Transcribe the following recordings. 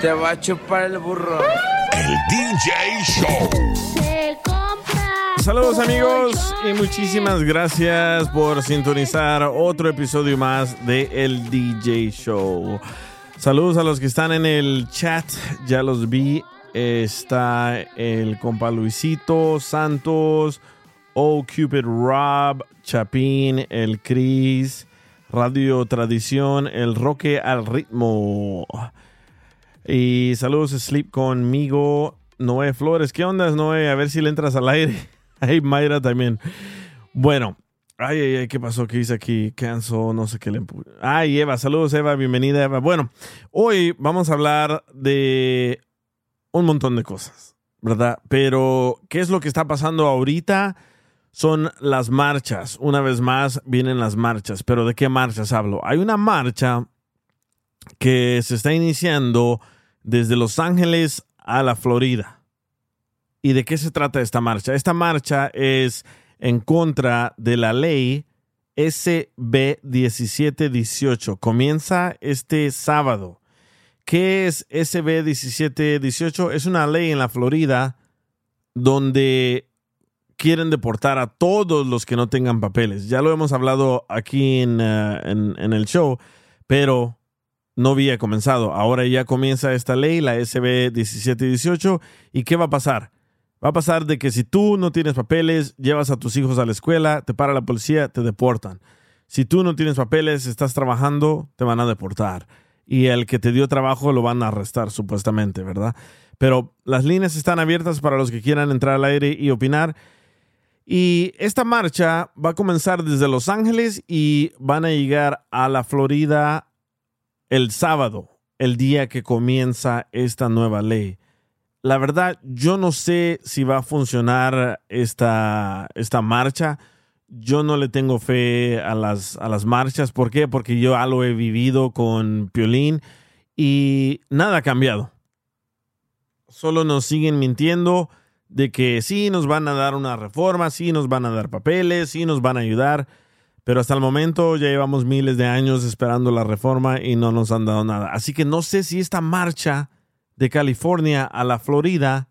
Te va a chupar el burro. El DJ Show. Se compra. Saludos amigos y muchísimas gracias por sintonizar otro episodio más de El DJ Show. Saludos a los que están en el chat, ya los vi. Está el compa Luisito, Santos, O Cupid Rob, Chapín, el Cris, Radio Tradición, el Roque al ritmo. Y saludos Sleep conmigo, Noé Flores. ¿Qué onda, Noé? A ver si le entras al aire. Ay, Mayra también. Bueno, ay, ay, ay, ¿qué pasó? ¿Qué dice aquí? Canso, no sé qué le empu- Ay, Eva, saludos, Eva, bienvenida, Eva. Bueno, hoy vamos a hablar de un montón de cosas, ¿verdad? Pero, ¿qué es lo que está pasando ahorita? Son las marchas. Una vez más, vienen las marchas. Pero, ¿de qué marchas hablo? Hay una marcha que se está iniciando desde Los Ángeles a la Florida. ¿Y de qué se trata esta marcha? Esta marcha es en contra de la ley SB 1718. Comienza este sábado. ¿Qué es SB 1718? Es una ley en la Florida donde quieren deportar a todos los que no tengan papeles. Ya lo hemos hablado aquí en, eh, en- el show, pero no había comenzado. Ahora ya comienza esta ley, la SB 1718. ¿Y qué va a pasar? Va a pasar de que si tú no tienes papeles, llevas a tus hijos a la escuela, te para la policía, te deportan. Si tú no tienes papeles, estás trabajando, te van a deportar. Y el que te dio trabajo lo van a arrestar, supuestamente, ¿verdad? Pero las líneas están abiertas para los que quieran entrar al aire y opinar. Y esta marcha va a comenzar desde Los Ángeles y van a llegar a la Florida el sábado, el día que comienza esta nueva ley. La verdad, yo no sé si va a funcionar esta, esta marcha. Yo no le tengo fe a las, a las marchas. ¿Por qué? Porque yo ya lo he vivido con Piolín y nada ha cambiado. Solo nos siguen mintiendo de que sí nos van a dar una reforma, sí nos van a dar papeles, sí nos van a ayudar. Pero hasta el momento ya llevamos miles de años esperando la reforma y no nos han dado nada. Así que no sé si esta marcha de California a la Florida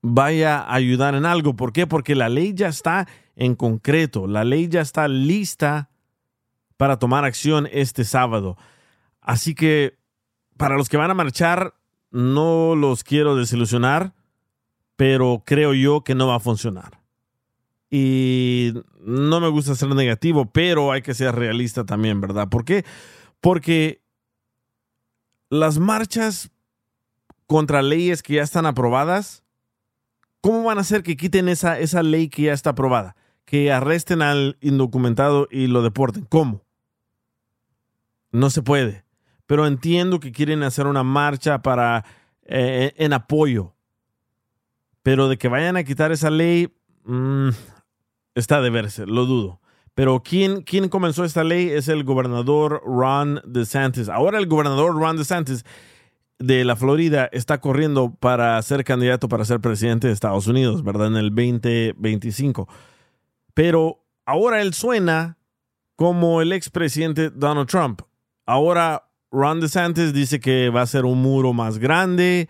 vaya a ayudar en algo. ¿Por qué? Porque la ley ya está en concreto. La ley ya está lista para tomar acción este sábado. Así que para los que van a marchar, no los quiero desilusionar, pero creo yo que no va a funcionar. Y no me gusta ser negativo, pero hay que ser realista también, ¿verdad? ¿Por qué? Porque las marchas contra leyes que ya están aprobadas, ¿cómo van a hacer que quiten esa, esa ley que ya está aprobada? Que arresten al indocumentado y lo deporten. ¿Cómo? No se puede. Pero entiendo que quieren hacer una marcha para eh, en apoyo. Pero de que vayan a quitar esa ley, mm, está de verse, lo dudo. Pero ¿quién, ¿quién comenzó esta ley? Es el gobernador Ron DeSantis. Ahora el gobernador Ron DeSantis de la Florida está corriendo para ser candidato para ser presidente de Estados Unidos, ¿verdad? En el 2025. Pero ahora él suena como el expresidente Donald Trump. Ahora Ron DeSantis dice que va a ser un muro más grande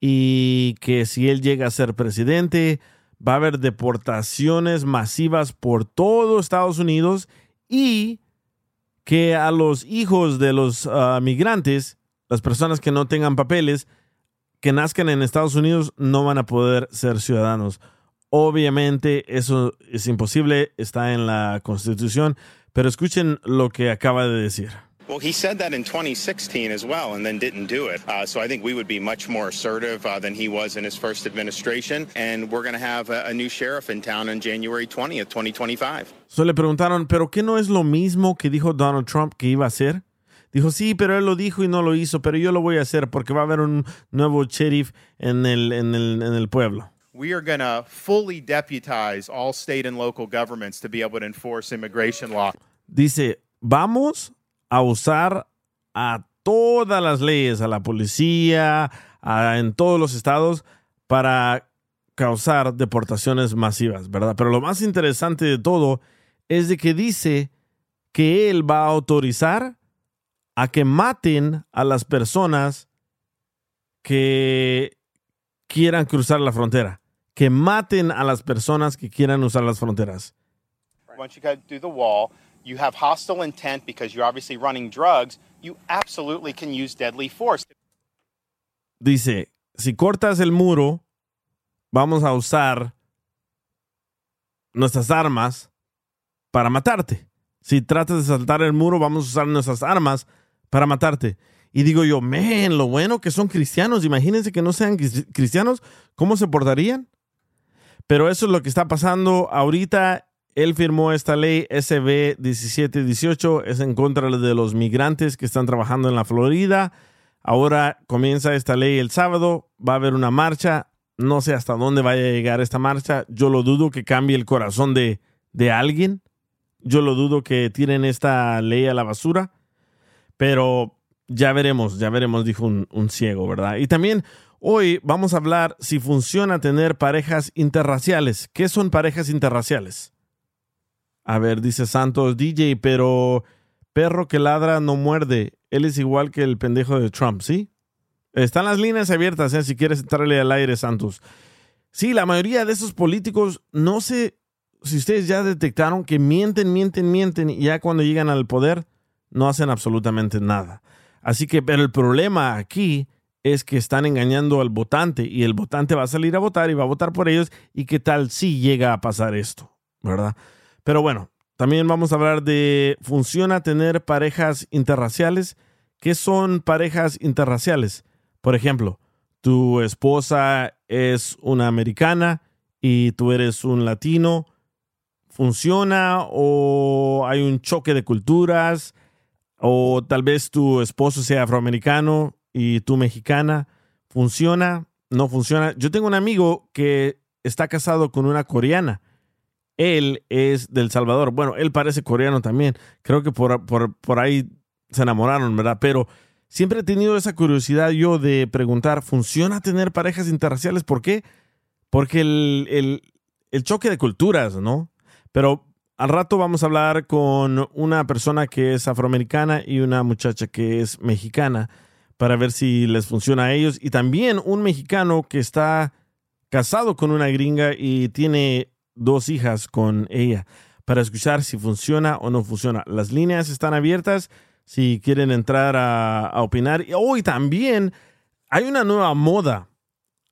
y que si él llega a ser presidente va a haber deportaciones masivas por todo Estados Unidos y que a los hijos de los uh, migrantes las personas que no tengan papeles, que nazcan en Estados Unidos, no van a poder ser ciudadanos. Obviamente eso es imposible, está en la Constitución, pero escuchen lo que acaba de decir. Well, he said that in 2016 as well and then didn't do it. Uh, so I think we would be much more assertive uh, than he was in his first administration. And we're going to have a, a, new sheriff in town on January 20th, 2025. So le preguntaron, ¿pero qué no es lo mismo que dijo Donald Trump que iba a hacer? Dijo, sí, pero él lo dijo y no lo hizo, pero yo lo voy a hacer porque va a haber un nuevo sheriff en el, en el, en el pueblo. We are going to fully deputize all state and local governments to be able to enforce immigration law. Dice, vamos a usar a todas las leyes, a la policía, en todos los estados, para causar deportaciones masivas, ¿verdad? Pero lo más interesante de todo es de que dice que él va a autorizar a que maten a las personas que quieran cruzar la frontera, que maten a las personas que quieran usar las fronteras. You have hostile intent because you're obviously running drugs, you absolutely can use deadly force. Dice, si cortas el muro, vamos a usar nuestras armas para matarte. Si tratas de saltar el muro, vamos a usar nuestras armas para matarte. Y digo yo, men, lo bueno que son cristianos. Imagínense que no sean cristianos, ¿cómo se portarían? Pero eso es lo que está pasando ahorita. Él firmó esta ley SB 1718, es en contra de los migrantes que están trabajando en la Florida. Ahora comienza esta ley el sábado, va a haber una marcha. No sé hasta dónde vaya a llegar esta marcha. Yo lo dudo que cambie el corazón de, de alguien. Yo lo dudo que tiren esta ley a la basura. Pero ya veremos, ya veremos, dijo un, un, ciego, ¿verdad? Y también hoy vamos a hablar si funciona tener parejas interraciales. ¿Qué son parejas interraciales? A ver, dice Santos, DJ, pero perro que ladra no muerde. Él es igual que el pendejo de Trump, ¿sí? Están las líneas abiertas, ¿eh? si quieres entrarle al aire, Santos. Sí, la mayoría de esos políticos, no sé si ustedes ya detectaron que mienten, mienten, mienten y ya cuando llegan al poder no hacen absolutamente nada. Así que, pero el problema aquí es que están engañando al votante y el votante va a salir a votar y va a votar por ellos y qué tal si llega a pasar esto, ¿verdad? Pero bueno, también vamos a hablar de, ¿funciona tener parejas interraciales? ¿Qué son parejas interraciales? Por ejemplo, tu esposa es una americana y tú eres un latino. ¿Funciona o hay un choque de culturas? O tal vez tu esposo sea afroamericano y tú mexicana. ¿Funciona? ¿No funciona? Yo tengo un amigo que está casado con una coreana él es del Salvador. Bueno, él parece coreano también. Creo que por, por, ahí se enamoraron, ¿verdad? Pero siempre he tenido esa curiosidad yo de preguntar, ¿funciona tener parejas interraciales? ¿Por qué? Porque el, el choque de culturas, ¿no? Pero al rato vamos a hablar con una persona que es afroamericana y una muchacha que es mexicana para ver si les funciona a ellos. Y también un mexicano que está casado con una gringa y tiene dos hijas con ella para escuchar si funciona o no funciona. Las líneas están abiertas si quieren entrar a, opinar. Hoy también hay una nueva moda.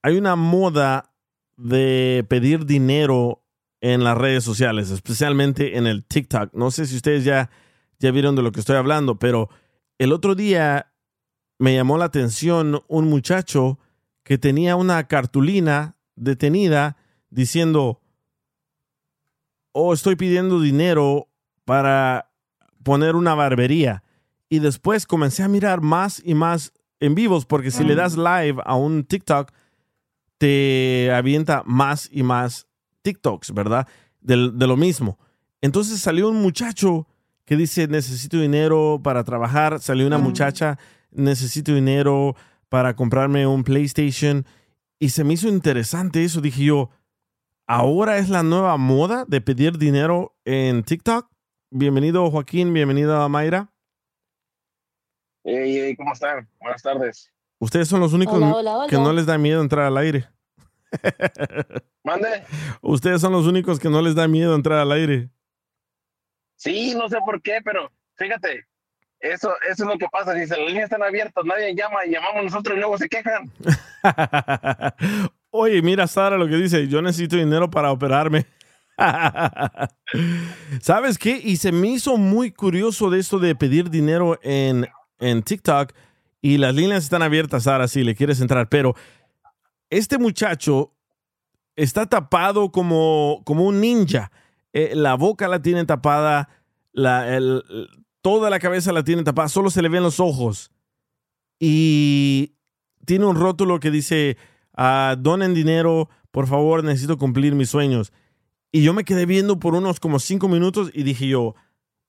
Hay una moda de pedir dinero en las redes sociales, especialmente en el TikTok. No sé si ustedes ya, ya vieron de lo que estoy hablando, pero el otro día me llamó la atención un muchacho que tenía una cartulina detenida diciendo, o estoy pidiendo dinero para poner una barbería. Y después comencé a mirar más y más en vivos, porque si le mm. das live a un TikTok, te avienta más y más TikToks, ¿verdad? De, de lo mismo. Entonces salió un muchacho que dice, necesito dinero para trabajar. Salió una mm. muchacha, necesito dinero para comprarme un PlayStation. Y se me hizo interesante eso. Dije yo, ahora es la nueva moda de pedir dinero en TikTok. Bienvenido Joaquín, bienvenido a Mayra. Hey, ¿cómo están? Buenas tardes. Ustedes son los únicos que no les da miedo entrar al aire. ¿Mande? Ustedes son los únicos que no les da miedo entrar al aire. Sí, no sé por qué, pero fíjate, Eso, eso es lo que pasa. Dice, las líneas están abiertas, nadie llama, y llamamos nosotros y luego se quejan. Oye, mira Sara lo que dice, yo necesito dinero para operarme. ¿Sabes qué? Y se me hizo muy curioso de esto de pedir dinero en, en TikTok y las líneas están abiertas, Sara, si le quieres entrar, pero este muchacho está tapado como, como un ninja. Eh, la boca la tiene tapada, toda la cabeza la tiene tapada, solo se le ven los ojos. Y tiene un rótulo que dice, ah, donen dinero, por favor, necesito cumplir mis sueños. Y yo me quedé viendo por unos como cinco minutos y dije yo,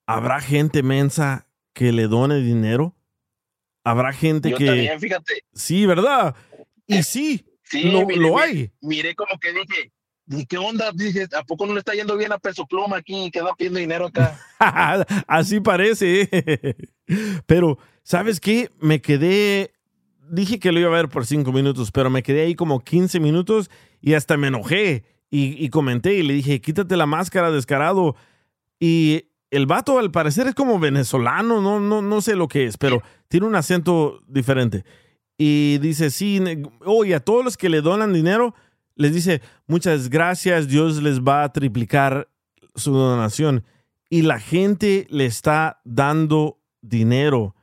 ¿habrá gente mensa que le done dinero? ¿Habrá gente Yo que... también, fíjate. Sí, ¿verdad? Y sí, Sí, lo, mire, lo hay. Miré como que dije, ¿y qué onda? Dije, ¿a poco no le está yendo bien a Peso Pluma aquí que anda pidiendo dinero acá? Así parece. Pero, ¿sabes qué? Me quedé. Dije que lo iba a ver por cinco minutos, pero me quedé ahí como 15 minutos y hasta me enojé. Y, comenté y le dije, quítate la máscara, descarado. Y el vato, al parecer, es como venezolano, no, no, no sé lo que es, pero tiene un acento diferente. Y dice, sí, oye, a todos los que le donan dinero, les dice, muchas gracias, Dios les va a triplicar su donación y la gente le está dando dinero.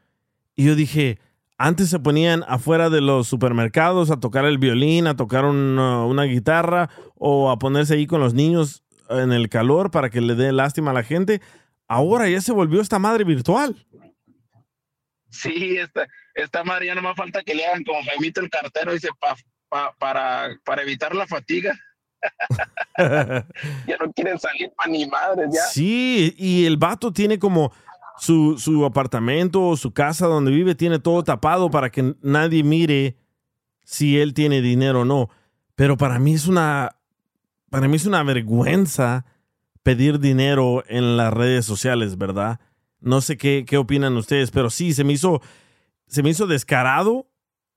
Y yo dije, antes se ponían afuera de los supermercados a tocar el violín, a tocar una, una guitarra o a ponerse ahí con los niños en el calor para que le dé lástima a la gente. Ahora ya se volvió esta madre virtual. Sí, esta, esta madre ya no más falta que le hagan como Jaimito el cartero, dice, pa, pa- para, para evitar la fatiga. Ya no quieren salir para ni madres, ya. Sí, y el vato tiene como su, su apartamento o su casa donde vive, tiene todo tapado para que nadie mire si él tiene dinero o no. Pero para mí es una, para mí es una vergüenza pedir dinero en las redes sociales, ¿verdad? No sé qué, qué opinan ustedes, pero sí, se me hizo, se me hizo descarado,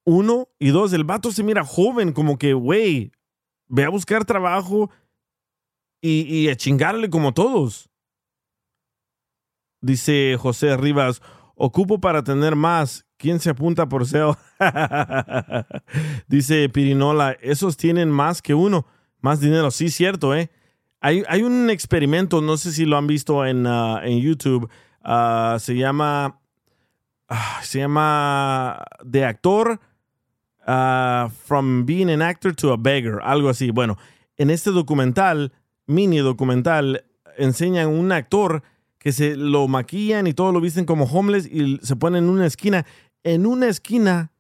uno, y dos, el vato se mira joven, como que, güey, ve a buscar trabajo y, y a chingarle como todos. Dice José Rivas, ocupo para tener más. ¿Quién se apunta por SEO? Dice Pirinola, esos tienen más que uno, más dinero. Sí, cierto, ¿eh? Hay, hay un experimento, no sé si lo han visto en, ah, en YouTube, ah, se llama, ah, se llama de actor from being an actor to a beggar, algo así. Bueno, en este documental, mini documental, enseñan un actor que se lo maquillan y todo lo visten como homeless y se ponen en una esquina. En una esquina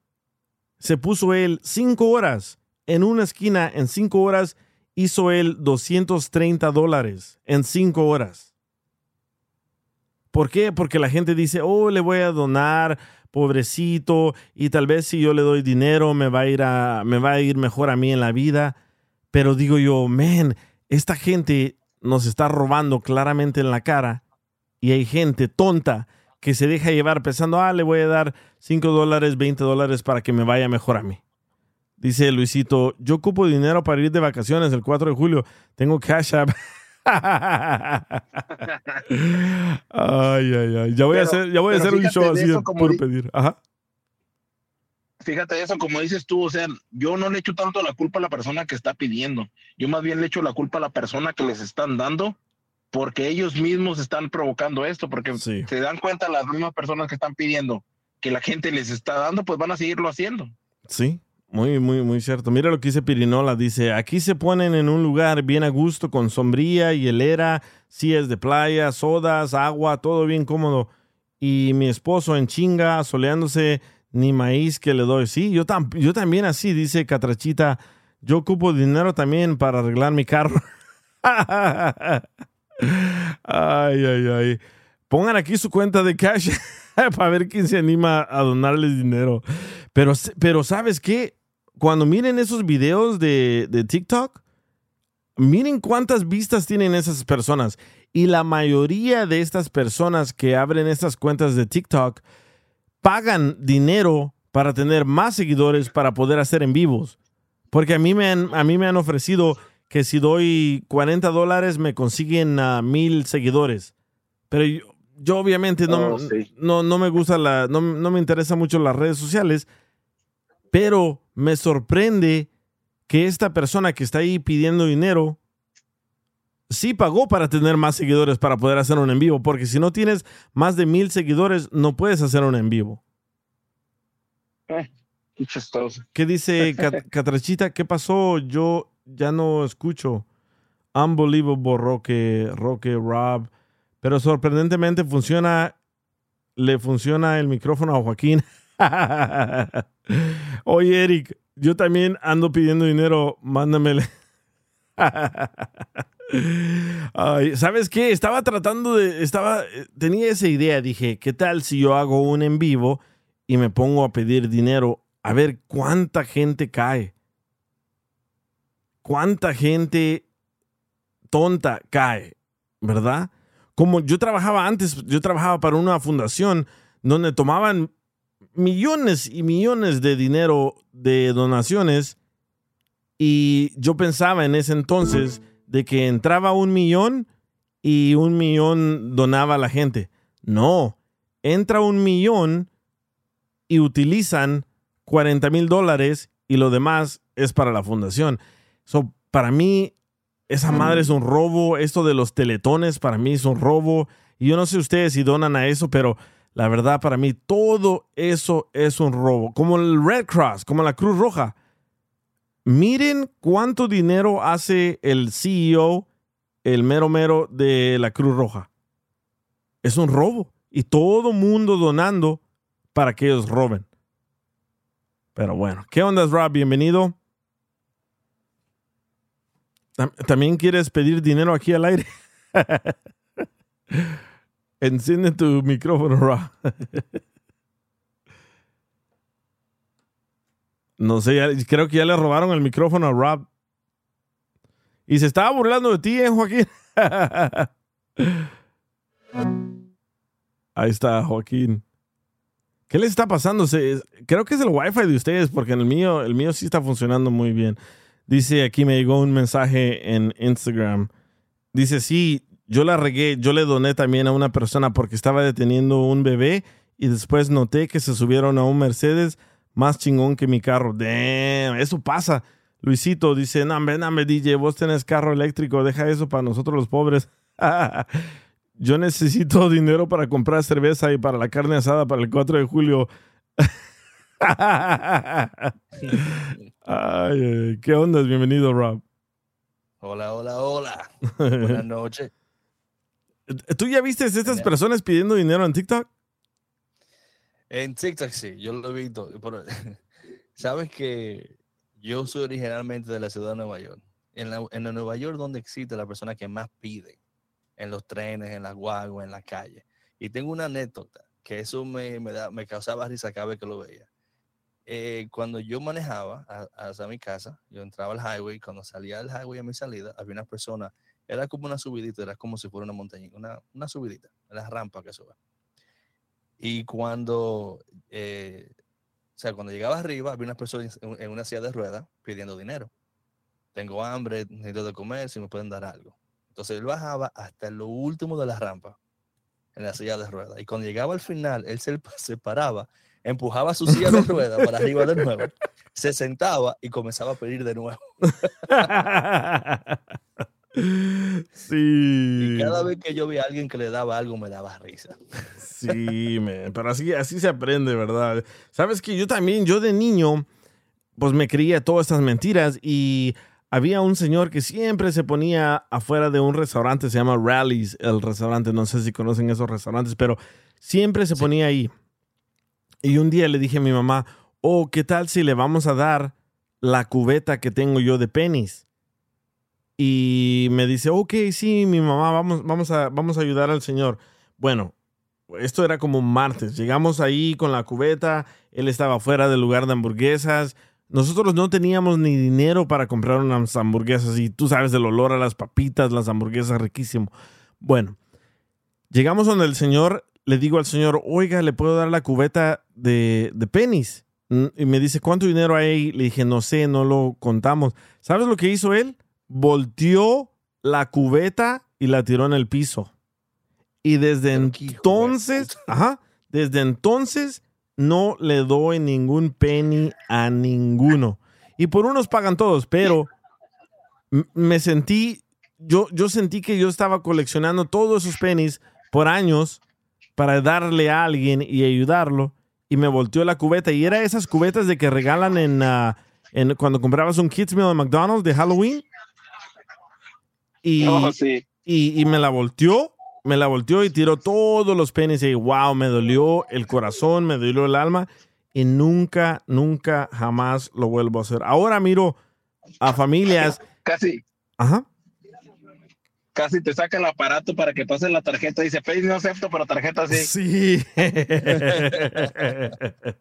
se puso él cinco horas. En una esquina, en cinco horas, hizo él 230 dólares. En cinco horas. ¿Por qué? Porque la gente dice, oh, le voy a donar, pobrecito, y tal vez si yo le doy dinero me va a ir, a, me va a ir mejor a mí en la vida. Pero digo yo, man, esta gente nos está robando claramente en la cara y hay gente tonta que se deja llevar pensando, ah, le voy a dar 5 dólares, 20 dólares para que me vaya mejor a mí. Dice Luisito, yo ocupo dinero para ir de vacaciones el 4 de julio. Tengo Cash App. ay, ay, ay. Ya voy a hacer, ya voy a hacer un show así por di- pedir. Ajá. Fíjate eso, como dices tú, o sea, yo no le echo tanto la culpa a la persona que está pidiendo. Yo más bien le echo la culpa a la persona que les están dando, porque ellos mismos están provocando esto, porque Sí. se dan cuenta las mismas personas que están pidiendo que la gente les está dando, pues van a seguirlo haciendo. Sí, muy, muy, muy cierto. Mira lo que dice Pirinola. Dice, aquí se ponen en un lugar bien a gusto, con sombría, hielera, sillas de playa, sodas, agua, todo bien cómodo. Y mi esposo en chinga, soleándose, ni maíz que le doy. Sí, yo, tam- yo también así, dice Catrachita. Yo ocupo dinero también para arreglar mi carro. ay, ay, ay. Pongan aquí su cuenta de cash para ver quién se anima a donarles dinero. Pero, pero ¿sabes qué? Cuando miren esos videos de, de TikTok, miren cuántas vistas tienen esas personas. Y la mayoría de estas personas que abren estas cuentas de TikTok pagan dinero para tener más seguidores para poder hacer en vivos. Porque a mí me han, a mí me han ofrecido que si doy 40 dólares me consiguen a mil seguidores. Pero yo, yo obviamente no, Oh, sí. no, no me gusta la, no, no me interesa mucho las redes sociales, pero me sorprende que esta persona que está ahí pidiendo dinero sí pagó para tener más seguidores para poder hacer un en vivo, porque si no tienes más de mil seguidores, no puedes hacer un en vivo. Eh, qué chistoso. ¿Qué dice Cat- Catrachita? ¿Qué pasó? Yo ya no escucho. Unbelievable Roque, Roque, Rob. Pero sorprendentemente funciona, le funciona el micrófono a Joaquín. Oye, Eric, yo también ando pidiendo dinero, mándamele. ¿Sabes qué? Estaba tratando de, estaba, eh, tenía esa idea, dije, ¿qué tal si yo hago un en vivo y me pongo a pedir dinero a ver cuánta gente cae? ¿Cuánta gente tonta cae? ¿Verdad? Como yo trabajaba antes, yo trabajaba para una fundación donde tomaban millones y millones de dinero de donaciones y yo pensaba en ese entonces de que entraba un millón y un millón donaba a la gente. No, entra un millón y utilizan 40 mil dólares y lo demás es para la fundación. So, para mí, esa madre es un robo. Esto de los teletones para mí es un robo. Y yo no sé ustedes si donan a eso, pero la verdad para mí todo eso es un robo. Como el Red Cross, como la Cruz Roja. Miren cuánto dinero hace el CEO, el mero mero de la Cruz Roja. Es un robo. Y todo mundo donando para que ellos roben. Pero bueno, ¿qué onda, Rob? Bienvenido. Tam- ¿También quieres pedir dinero aquí al aire? Enciende tu micrófono, Rob. no sé, creo que ya le robaron el micrófono a Rob. Y se estaba burlando de ti, ¿eh, Joaquín? Ahí está, Joaquín. ¿Qué les está pasando? Creo que es el wifi de ustedes, porque en el mío, el mío sí está funcionando muy bien. Dice, aquí me llegó un mensaje en Instagram. Dice, sí, yo la regué, yo le doné también a una persona porque estaba deteniendo un bebé y después noté que se subieron a un Mercedes más chingón que mi carro. Damn, eso pasa. Luisito dice, no, hombre, DJ, vos tenés carro eléctrico, deja eso para nosotros los pobres. Yo necesito dinero para comprar cerveza y para la carne asada para el 4 de julio. Ay, ay, ¿Qué onda? Bienvenido, Rob. Hola, hola, hola. Buenas noches. ¿Tú ya viste estas personas pidiendo dinero en TikTok? En TikTok sí, yo lo he visto. pero, Sabes que yo soy originalmente de la ciudad de Nueva York. En, la, en la Nueva York donde existe la persona que más pide, en los trenes, en las guaguas, en la calle. Y tengo una anécdota que eso me, me, da, me causaba risa cada vez que lo veía. Eh, cuando yo manejaba a- hacia mi casa, yo entraba al highway, cuando salía del highway a mi salida, había una persona, era como una subidita, era como si fuera una montaña, una, una subidita, la rampa que sube. Y cuando, eh, o sea, cuando llegaba arriba, había una persona en, en una silla de ruedas pidiendo dinero. Tengo hambre, necesito de comer, si me pueden dar algo. Entonces él bajaba hasta lo último de la rampa, en la silla de ruedas. Y cuando llegaba al final, él se, se paraba, empujaba su silla de ruedas para arriba de nuevo, se sentaba y comenzaba a pedir de nuevo. sí. Y cada vez que yo veía a alguien que le daba algo, me daba risa. Sí, man, pero así, así se aprende, ¿verdad? Sabes que yo también, yo de niño, pues me creía todas estas mentiras y había un señor que siempre se ponía afuera de un restaurante, se llama Rallies, el restaurante, no sé si conocen esos restaurantes, pero siempre se ponía ahí. Y un día le dije a mi mamá, oh, ¿qué tal si le vamos a dar la cubeta que tengo yo de pennies? Y me dice, ok, sí, mi mamá, vamos, vamos, a, vamos a ayudar al señor. Bueno, esto era como un martes. Llegamos ahí con la cubeta, él estaba fuera del lugar de hamburguesas. Nosotros no teníamos ni dinero para comprar unas hamburguesas y tú sabes del olor a las papitas, las hamburguesas, riquísimo. Bueno, llegamos donde el señor, le digo al señor, oiga, ¿le puedo dar la cubeta de, de pennies? Mm, Y me dice, ¿cuánto dinero hay? Le dije, no sé, no lo contamos. ¿Sabes lo que hizo él? Volteó la cubeta y la tiró en el piso. Y desde entonces, ajá, desde entonces no le doy ningún penny a ninguno. Y por unos pagan todos, pero me sentí, yo, yo sentí que yo estaba coleccionando todos esos pennies por años para darle a alguien y ayudarlo. Y me volteó la cubeta. Y era esas cubetas de que regalan en, ah, en cuando comprabas un Kids Meal en McDonald's de Halloween. Y, sí. y, y me la volteó, me la volteó y tiró todos los pennies y wow, me dolió el corazón, me dolió el alma y nunca, nunca, jamás lo vuelvo a hacer. Ahora miro a familias, Casi, ajá, casi te saca el aparato para que pase la tarjeta. Dice, Face no acepto, pero tarjeta sí. sí.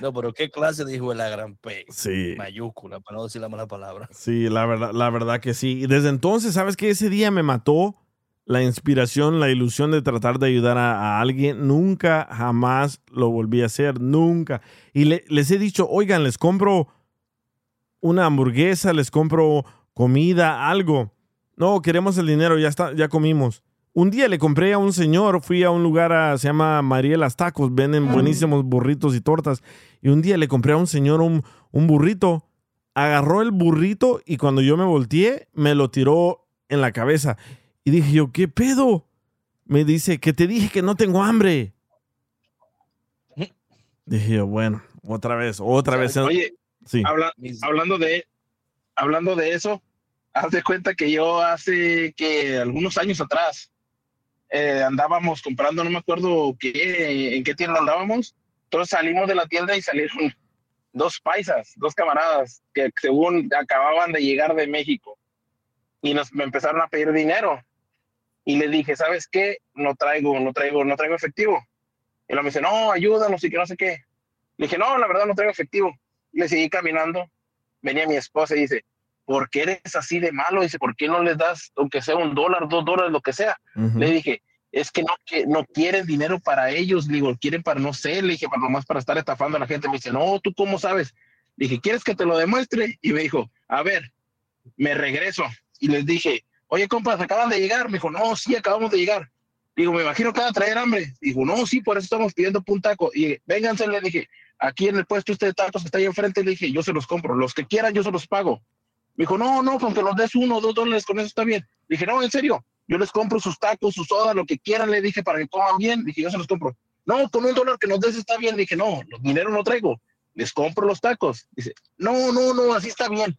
No, pero qué clase de hijo de la gran P. sí. Mayúscula, para no decir la mala palabra. Sí, la verdad, la verdad que sí. Y desde entonces, ¿sabes qué? Ese día me mató la inspiración, la ilusión de tratar de ayudar a, a alguien. Nunca, jamás lo volví a hacer, nunca. Y le- les he dicho, oigan, les compro una hamburguesa, les compro comida, algo. No, queremos el dinero, ya está, ya comimos. Un día le compré a un señor, fui a un lugar, a- se llama Marielas Tacos, venden buenísimos burritos y tortas. Y un día le compré a un señor un, un burrito agarró el burrito y cuando yo me volteé, me lo tiró en la cabeza. Y dije yo, ¿qué pedo? Me dice, que te dije que no tengo hambre. Dije yo, bueno, otra vez, otra vez. Oye, sí. habla- Mis- hablando de hablando de eso, haz de cuenta que yo hace que algunos años atrás eh, andábamos comprando, no me acuerdo qué, en qué tienda andábamos. Entonces salimos de la tienda y salieron dos paisas, dos camaradas que según acababan de llegar de México y nos me empezaron a pedir dinero. Y le dije, ¿sabes qué? No traigo, no traigo, no traigo efectivo. Y él me dice, no, ayúdanos y que no sé qué. Le dije, no, la verdad no traigo efectivo. Le seguí caminando. Venía mi esposa y dice, ¿por qué eres así de malo? Dice, ¿por qué no les das, aunque sea un dólar, dos dólares, lo que sea? Le dije, es que no, que no quieren dinero para ellos. Le digo, quieren para, no sé, le dije, para nomás para estar estafando a la gente. Me dice, no, ¿tú cómo sabes? Le dije, ¿quieres que te lo demuestre? Y me dijo, a ver, me regreso. Y les dije, oye, compas, acaban de llegar. Me dijo, no, sí, acabamos de llegar. Digo, me imagino que van a traer hambre. Dijo, no, sí, por eso estamos pidiendo un taco. Y vénganse, le dije, aquí en el puesto este de tacos que está ahí enfrente, le dije, yo se los compro. Los que quieran, yo se los pago. Me dijo, no, no, con que los des uno o dos dólares, con eso está bien. Le dije, no, en serio, yo les compro sus tacos, sus sodas, lo que quieran, le dije, para que coman bien. Dije, yo se los compro. No, con un dólar que nos des está bien. Dije, no, los dinero no traigo. Les compro los tacos. Dice, no, no, no, así está bien.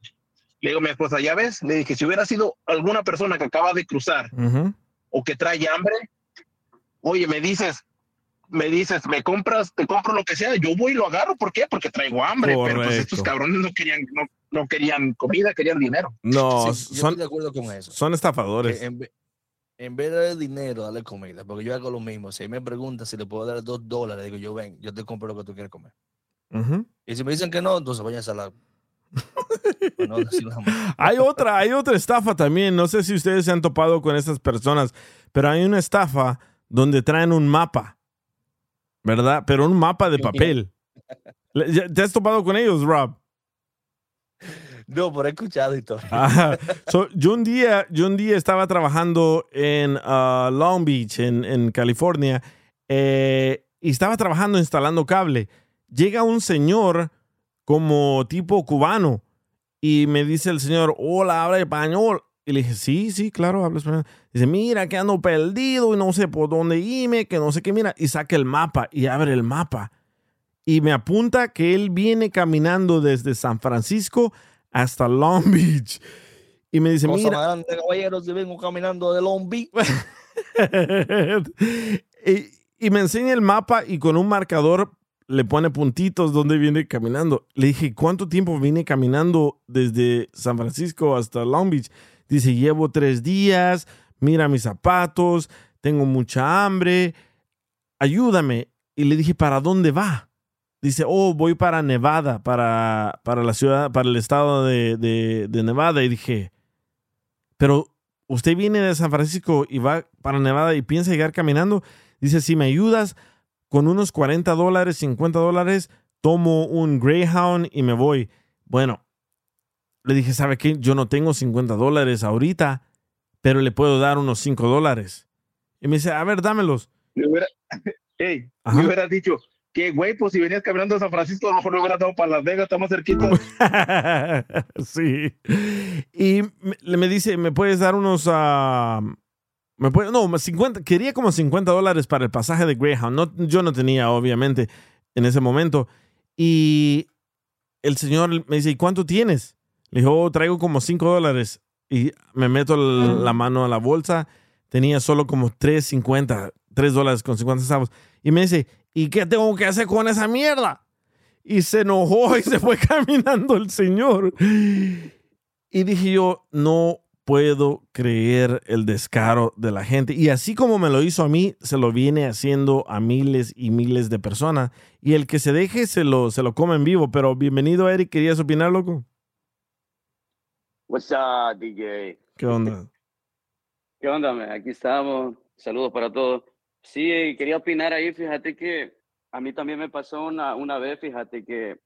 Le digo a mi esposa, ¿ya ves? Le dije, si hubiera sido alguna persona que acaba de cruzar o que trae hambre, oye, me dices, me dices, me compras, te compro lo que sea, yo voy y lo agarro. ¿Por qué? Porque traigo hambre. Pero pues estos Correcto. cabrones no querían, no, no querían comida, querían dinero. No, Sí, yo son, estoy de acuerdo con eso. son estafadores. En, en vez de darle dinero, darle comida, porque yo hago lo mismo. Si me preguntan si le puedo dar dos dólares, digo yo, ven, yo te compro lo que tú quieres comer. Ujú. Y si me dicen que no, entonces váyanse a la... Hay otra, hay otra estafa también. No sé si ustedes se han topado con estas personas, pero hay una estafa donde traen un mapa, ¿verdad? Pero un mapa de papel. ¿Te has topado con ellos, Rob? No, por he escuchado y todo. So, yo, un día, yo un día estaba trabajando en ah, Long Beach, en, en California, eh, y estaba trabajando instalando cable. Llega un señor como tipo cubano y me dice el señor, hola, habla español. Y le dije, sí, sí, claro, hablo español. Dice, mira, que ando perdido y no sé por dónde irme, que no sé qué, mira. Y saca el mapa y abre el mapa. Y me apunta que él viene caminando desde San Francisco hasta Long Beach. Y me dice, Cosa mira, grande, caballeros, si vengo caminando de Long Beach. y, y me enseña el mapa y con un marcador le pone puntitos donde viene caminando. Le dije, ¿cuánto tiempo vine caminando desde San Francisco hasta Long Beach? Dice, llevo tres días, mira mis zapatos, tengo mucha hambre, ayúdame. Y le dije, ¿para dónde va? Dice, oh, voy para Nevada, para, para la ciudad, para el estado de, de- de Nevada. Y dije, pero usted viene de San Francisco y va para Nevada y piensa llegar caminando. Dice, si me ayudas con unos 40 dólares, 50 dólares, tomo un Greyhound y me voy. Bueno, le dije, ¿sabe qué? Yo no tengo 50 dólares ahorita, pero le puedo dar unos 5 dólares. Y me dice, a ver, dámelos. Me hubiera, me dicho, que güey, pues si venías caminando a San Francisco, a lo mejor me hubieras dado para Las Vegas, está más cerquita. sí. Y me, me dice, ¿me puedes dar unos... ah, me puede, no, más 50, quería como 50 dólares para el pasaje de Greyhound. No, yo no tenía, obviamente, en ese momento. Y el señor me dice, ¿y cuánto tienes? Le dijo, "Oh, traigo como 5 dólares. Y me meto la mano a la bolsa. Tenía solo como 3.50, 3 dólares con 50 centavos. Y me dice, ¿y qué tengo que hacer con esa mierda? Y se enojó y se fue caminando el señor. Y dije yo, no puedo creer el descaro de la gente. Y así como me lo hizo a mí, se lo viene haciendo a miles y miles de personas. Y el que se deje se lo, se lo come en vivo. Pero bienvenido, Eric. ¿Querías opinar, loco? What's up, DJ? ¿Qué onda? ¿Qué onda, man? Aquí estamos. Saludos para todos. Sí, quería opinar ahí. Fíjate que a mí también me pasó una, una vez, fíjate que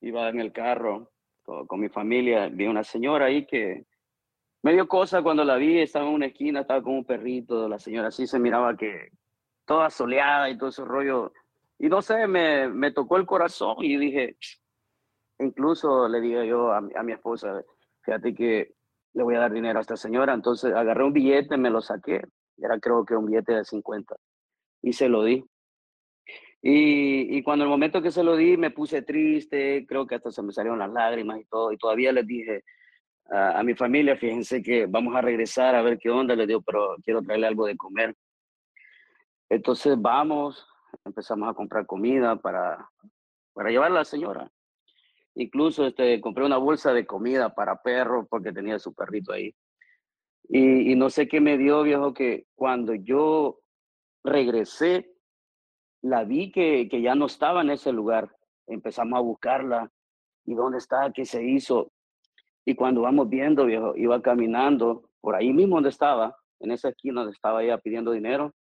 iba en el carro con, con mi familia. Vi una señora ahí que me dio cosa cuando la vi. Estaba en una esquina, estaba con un perrito. La señora así se miraba que toda soleada y todo ese rollo. Y no sé, me, me tocó el corazón y dije, incluso le dije yo a, a mi esposa, fíjate que le voy a dar dinero a esta señora. Entonces agarré un billete, me lo saqué. Era creo que un billete de 50 y se lo di. Y, y cuando el momento que se lo di me puse triste, creo que hasta se me salieron las lágrimas y todo. Y todavía les dije a, a mi familia, fíjense que vamos a regresar a ver qué onda. Les digo, pero quiero traerle algo de comer. Entonces vamos, empezamos a comprar comida para, para llevar a la señora. Incluso este, compré una bolsa de comida para perro porque tenía su perrito ahí. Y, y no sé qué me dio, viejo, que cuando yo regresé, la vi que, que ya no estaba en ese lugar. Empezamos a buscarla. ¿Y dónde está? ¿Qué se hizo? Y cuando vamos viendo, viejo, iba caminando por ahí mismo donde estaba, en esa esquina donde estaba ella pidiendo dinero.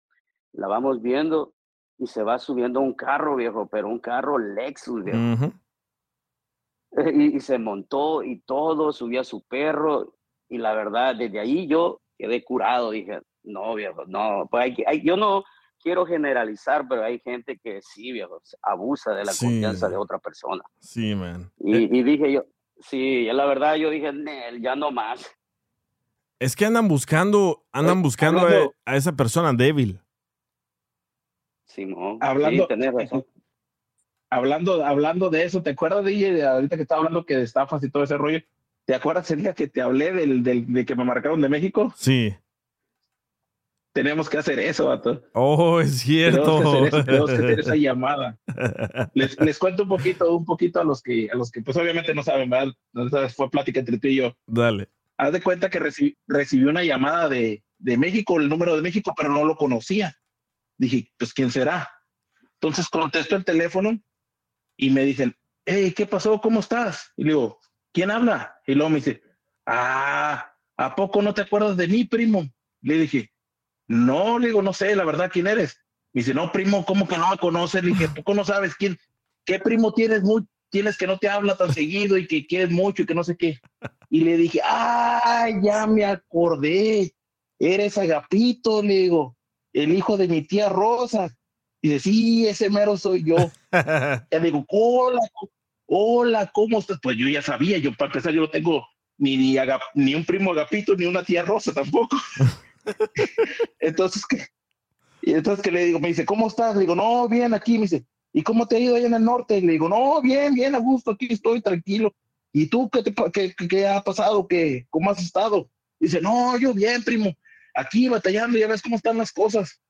La vamos viendo y se va subiendo un carro, viejo, pero un carro Lexus, viejo. Ujú. Y, y se montó y todo, subía a su perro y la verdad, desde ahí yo quedé curado, dije, no, viejo, no, pues hay, hay- yo no quiero generalizar, pero hay gente que sí, viejo, abusa de la Sí. confianza de otra persona. Sí, man. Y, Eh, y dije yo, sí, ya la verdad yo dije, "Nel, ya no más. Es que andan buscando, andan buscando a, a esa persona débil. Simón, Hablando- sí, tenés razón. Hablando, hablando de eso, ¿te acuerdas, DJ, de ahorita que estaba hablando que de estafas y todo ese rollo? ¿Te acuerdas el día que te hablé del, del, de que me marcaron de México? Sí. Tenemos que hacer eso, vato. Oh, es cierto. Tenemos que hacer, eso, tenemos que hacer esa llamada. Les, les cuento un poquito, un poquito a los que, a los que pues obviamente no saben, ¿verdad? Entonces fue plática entre tú y yo. Dale. Haz de cuenta que reci- recibí una llamada de, de México, el número de México, pero no lo conocía. Dije, pues, ¿quién será? Entonces contesto el teléfono y me dicen, hey, ¿qué pasó? ¿Cómo estás? Y le digo, ¿quién habla? Y luego me dice, ah, ¿a poco no te acuerdas de mí, primo? Le dije, no, le digo, no sé, la verdad, ¿quién eres? Me dice, no, primo, ¿cómo que no me conoces? Le dije, ¿a poco no sabes quién? ¿Qué primo tienes, muy, tienes que no te habla tan seguido y que quieres mucho y que no sé qué? Y le dije, ah, ya me acordé, eres Agapito, le digo, el hijo de mi tía Rosa. Y dice, sí, ese mero soy yo. Ya le digo, hola, hola, ¿cómo estás? Pues yo ya sabía, yo para empezar, yo no tengo ni, ni, un primo Agapito, ni una tía Rosa tampoco. entonces, ¿qué? Y entonces que le digo, me dice, ¿cómo estás? Le digo, no, bien aquí, me dice, ¿y cómo te ha ido allá en el norte? Le digo, no, bien, bien, a gusto, aquí estoy tranquilo. ¿Y tú qué, te, qué, qué- qué ha pasado? ¿Qué, ¿Cómo has estado? Dice, no, yo bien, primo, aquí batallando, ya ves cómo están las cosas.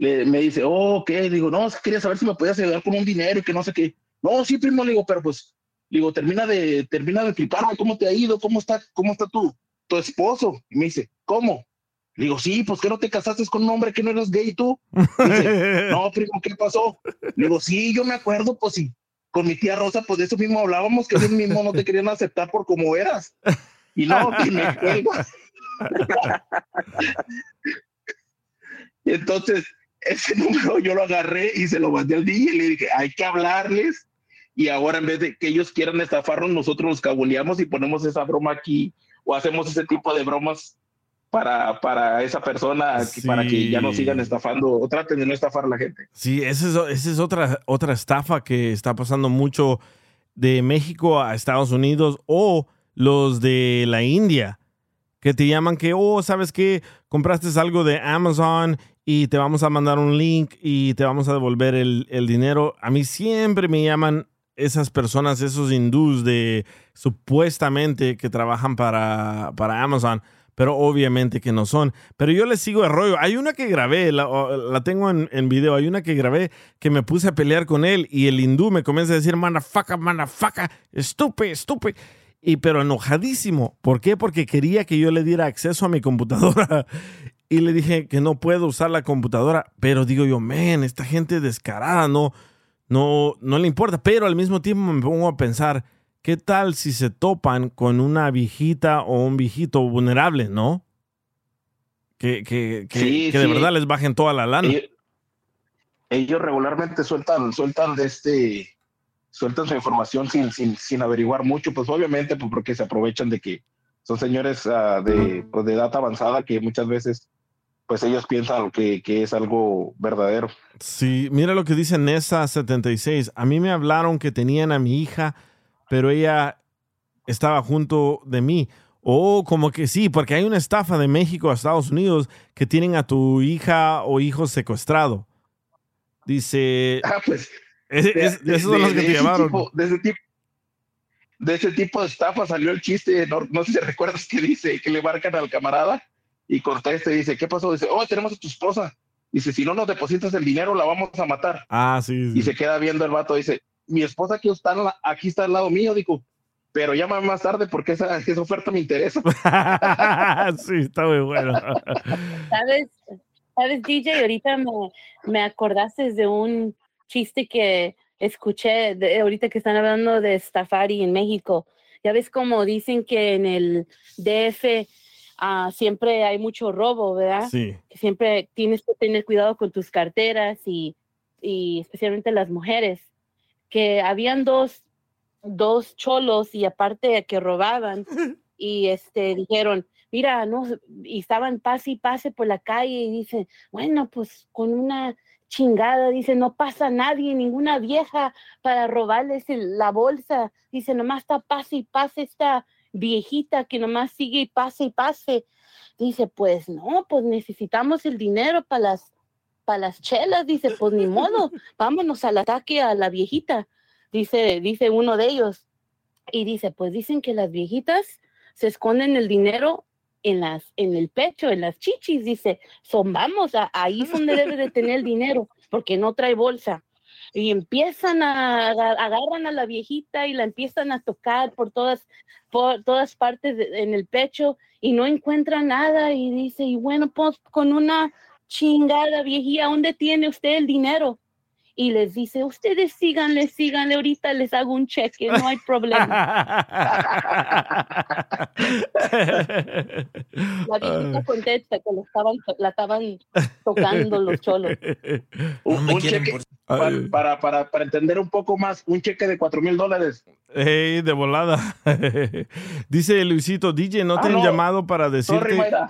Le, me dice, oh, le digo, no, quería saber si me podías ayudar con un dinero y que no sé qué. No, sí, primo, le digo, pero pues, le digo, termina de, termina de explicarme cómo te ha ido, cómo está, cómo está tu, tu esposo. Y me dice, ¿cómo? Le digo, sí, pues que no te casaste con un hombre que no eres gay tú. Dice, no, primo, ¿qué pasó? Le digo, sí, yo me acuerdo, pues sí, con mi tía Rosa, pues de eso mismo hablábamos, que ellos mismos no te querían aceptar por como eras. Y no, que me cuelgo. Entonces, ese número yo lo agarré y se lo mandé al DJ y le dije, hay que hablarles. Y ahora en vez de que ellos quieran estafarnos, nosotros los cabuleamos y ponemos esa broma aquí o hacemos ese tipo de bromas para, para esa persona, para que ya no sigan estafando o traten de no estafar a la gente. Sí, esa es, esa es otra, otra estafa que está pasando mucho de México a Estados Unidos o los de la India, que te llaman que, oh, ¿sabes qué? Compraste algo de Amazon y te vamos a mandar un link y te vamos a devolver el, el dinero. A mí siempre me llaman esas personas, esos hindús de supuestamente que trabajan para, para Amazon, pero obviamente que no son. Pero yo les sigo el rollo. Hay una que grabé, la, la tengo en, en video, hay una que grabé que me puse a pelear con él y el hindú me comienza a decir, manafaca, manafaca, estúpido, estúpido. Y pero enojadísimo. ¿Por qué? Porque quería que yo le diera acceso a mi computadora. Y le dije que no puedo usar la computadora. Pero digo yo, man, esta gente descarada, no, no, no le importa. Pero al mismo tiempo me pongo a pensar, ¿qué tal si se topan con una viejita o un viejito vulnerable, no? Que, que, que, Sí, que de verdad les bajen toda la lana. Ellos, ellos regularmente sueltan, sueltan de este, sueltan su información sin, sin, sin averiguar mucho, pues obviamente pues porque se aprovechan de que son señores ah, de, pues, de edad avanzada que muchas veces pues ellos piensan que, que es algo verdadero. Sí, mira lo que dice Nessa76. A mí me hablaron que tenían a mi hija, pero ella estaba junto de mí. O como que sí, porque hay una estafa de México a Estados Unidos que tienen a tu hija o hijo secuestrado. Dice, Ah, pues es- es- de- esos son los que de te llamaron. tipo- de ese tipo de ese tipo de estafa salió el chiste, no, no sé si recuerdas que dice que le marcan al camarada y contesta y dice, ¿qué pasó? Dice, oh, tenemos a tu esposa. Dice, si no nos depositas el dinero, la vamos a matar. Ah, sí. Y se queda viendo el vato, dice, mi esposa aquí está, aquí está al lado mío, digo, pero llámame más tarde porque esa, esa oferta me interesa. sí, está muy bueno. ¿Sabes, ¿Sabes, DJ? Ahorita me, me acordaste de un chiste que escuché de, ahorita que están hablando de Stafari en México. Ya ves como dicen que en el DF ah, siempre hay mucho robo, ¿verdad? Sí. Que siempre tienes que tener cuidado con tus carteras y, y especialmente las mujeres. Que habían dos, dos cholos y aparte que robaban y este dijeron, mira, no, y estaban pase y pase por la calle y dicen, bueno, pues con una chingada, dice, no pasa nadie, ninguna vieja para robarles la bolsa, dice, nomás está pase y pase esta viejita que nomás sigue y pase y pase. Dice, pues no, pues necesitamos el dinero para las, para las chelas, dice, pues ni modo, vámonos al ataque a la viejita, dice, dice uno de ellos. Y dice, pues dicen que las viejitas se esconden el dinero en las en el pecho, en las chichis, dice, son vamos, a- ahí es donde debe de tener el dinero, porque no trae bolsa. Y empiezan a aga- agarran a la viejita y la empiezan a tocar por todas por todas partes de- en el pecho y no encuentra nada y dice, y bueno, pues con una chingada viejía, ¿dónde tiene usted el dinero? Y les dice, ustedes síganle, síganle, ahorita les hago un cheque, no hay problema. La viejita contesta que la estaban, la estaban tocando los cholos. Un, un cheque, pa- para, para, para entender un poco más, un cheque de cuatro mil dólares. Ey, de volada. Dice Luisito, DJ, ¿no Ah, te han no. llamado para Sorry, decirte? Mayra.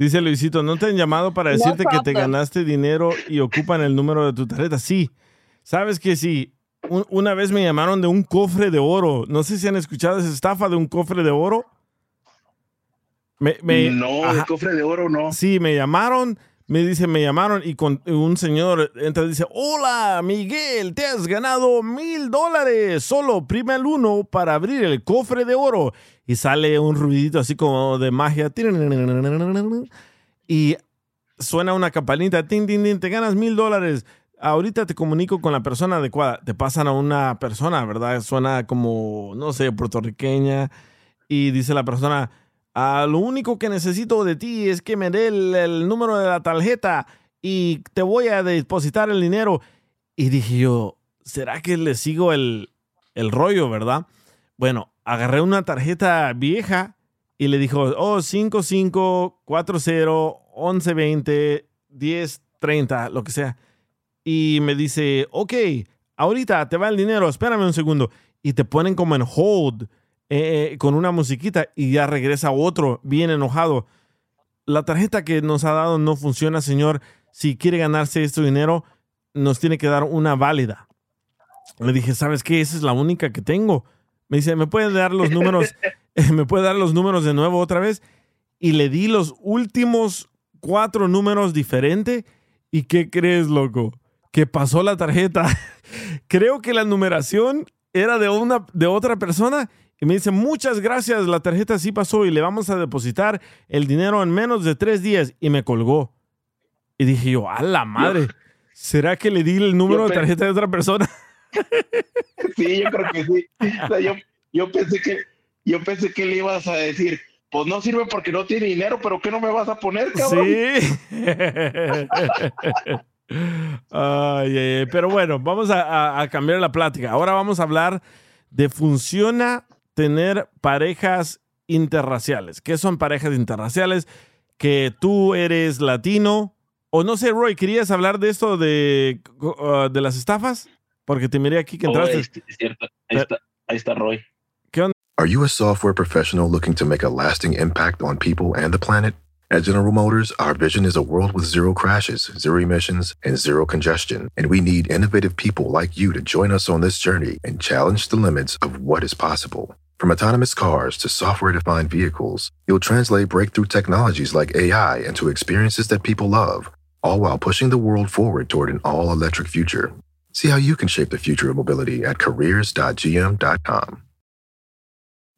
Dice Luisito, ¿no te han llamado para No decirte que te ganaste dinero y ocupan el número de tu tarjeta? Sí. ¿Sabes que sí? Un- una vez me llamaron de un cofre de oro. No sé si han escuchado esa estafa de un cofre de oro. Me- me- no, ajá. cofre de oro no. Sí, me llamaron, me dice, me llamaron y con un señor entra y dice, hola Miguel, te has ganado mil dólares, solo prima el uno para abrir el cofre de oro. Y sale un ruidito así como de magia. Y suena una campanita, tin, te ganas mil dólares. Ahorita te comunico con la persona adecuada. Te pasan a una persona, ¿verdad? Suena como, no sé, puertorriqueña. Y dice la persona, "Ah, lo único que necesito de ti es que me dé el, número de la tarjeta y te voy a depositar el dinero. Y dije yo, ¿será que le sigo el, el rollo, verdad? Bueno, agarré una tarjeta vieja y le dijo, oh, 5540 1120 1030, lo que sea. Y me dice, ok, ahorita te va el dinero, espérame un segundo. Y te ponen como en hold eh, con una musiquita y ya regresa otro bien enojado. La tarjeta que nos ha dado no funciona, señor. Si quiere ganarse este dinero, nos tiene que dar una válida. Le dije, ¿sabes qué? Esa es la única que tengo. Me dice, ¿me puede dar los números? ¿Me puede dar los números de nuevo otra vez? Y le di los últimos cuatro números diferentes. ¿Y qué crees, loco? Que pasó la tarjeta. Creo que la numeración era de, una, de otra persona. Y me dice, muchas gracias, la tarjeta sí pasó y le vamos a depositar el dinero en menos de tres días. Y me colgó. Y dije yo, a la madre, ¿será que le di el número de tarjeta de otra persona? Sí, yo creo que sí. O sea, yo, yo pensé que yo pensé que le ibas a decir, pues no sirve porque no tiene dinero, pero ¿qué no me vas a poner, cabrón? Sí. Ay, ay, ay. Pero bueno, vamos a, a- a cambiar la plática. Ahora vamos a hablar de funciona tener parejas interraciales. ¿Qué son parejas interraciales? Que tú eres latino. O no sé, Roy, ¿querías hablar de esto de, uh, de las estafas? Porque te miré aquí que Oh, entraste. es, es cierto. Ahí está, ahí está Roy. Are you a software professional looking to make a lasting impact on people and the planet? At General Motors, our vision is a world with zero crashes, zero emissions, and zero congestion. And we need innovative people like you to join us on this journey and challenge the limits of what is possible. From autonomous cars to software defined vehicles, you'll translate breakthrough technologies like AI into experiences that people love, all while pushing the world forward toward an all electric future. See how you can shape the future of mobility at careers.gm.com.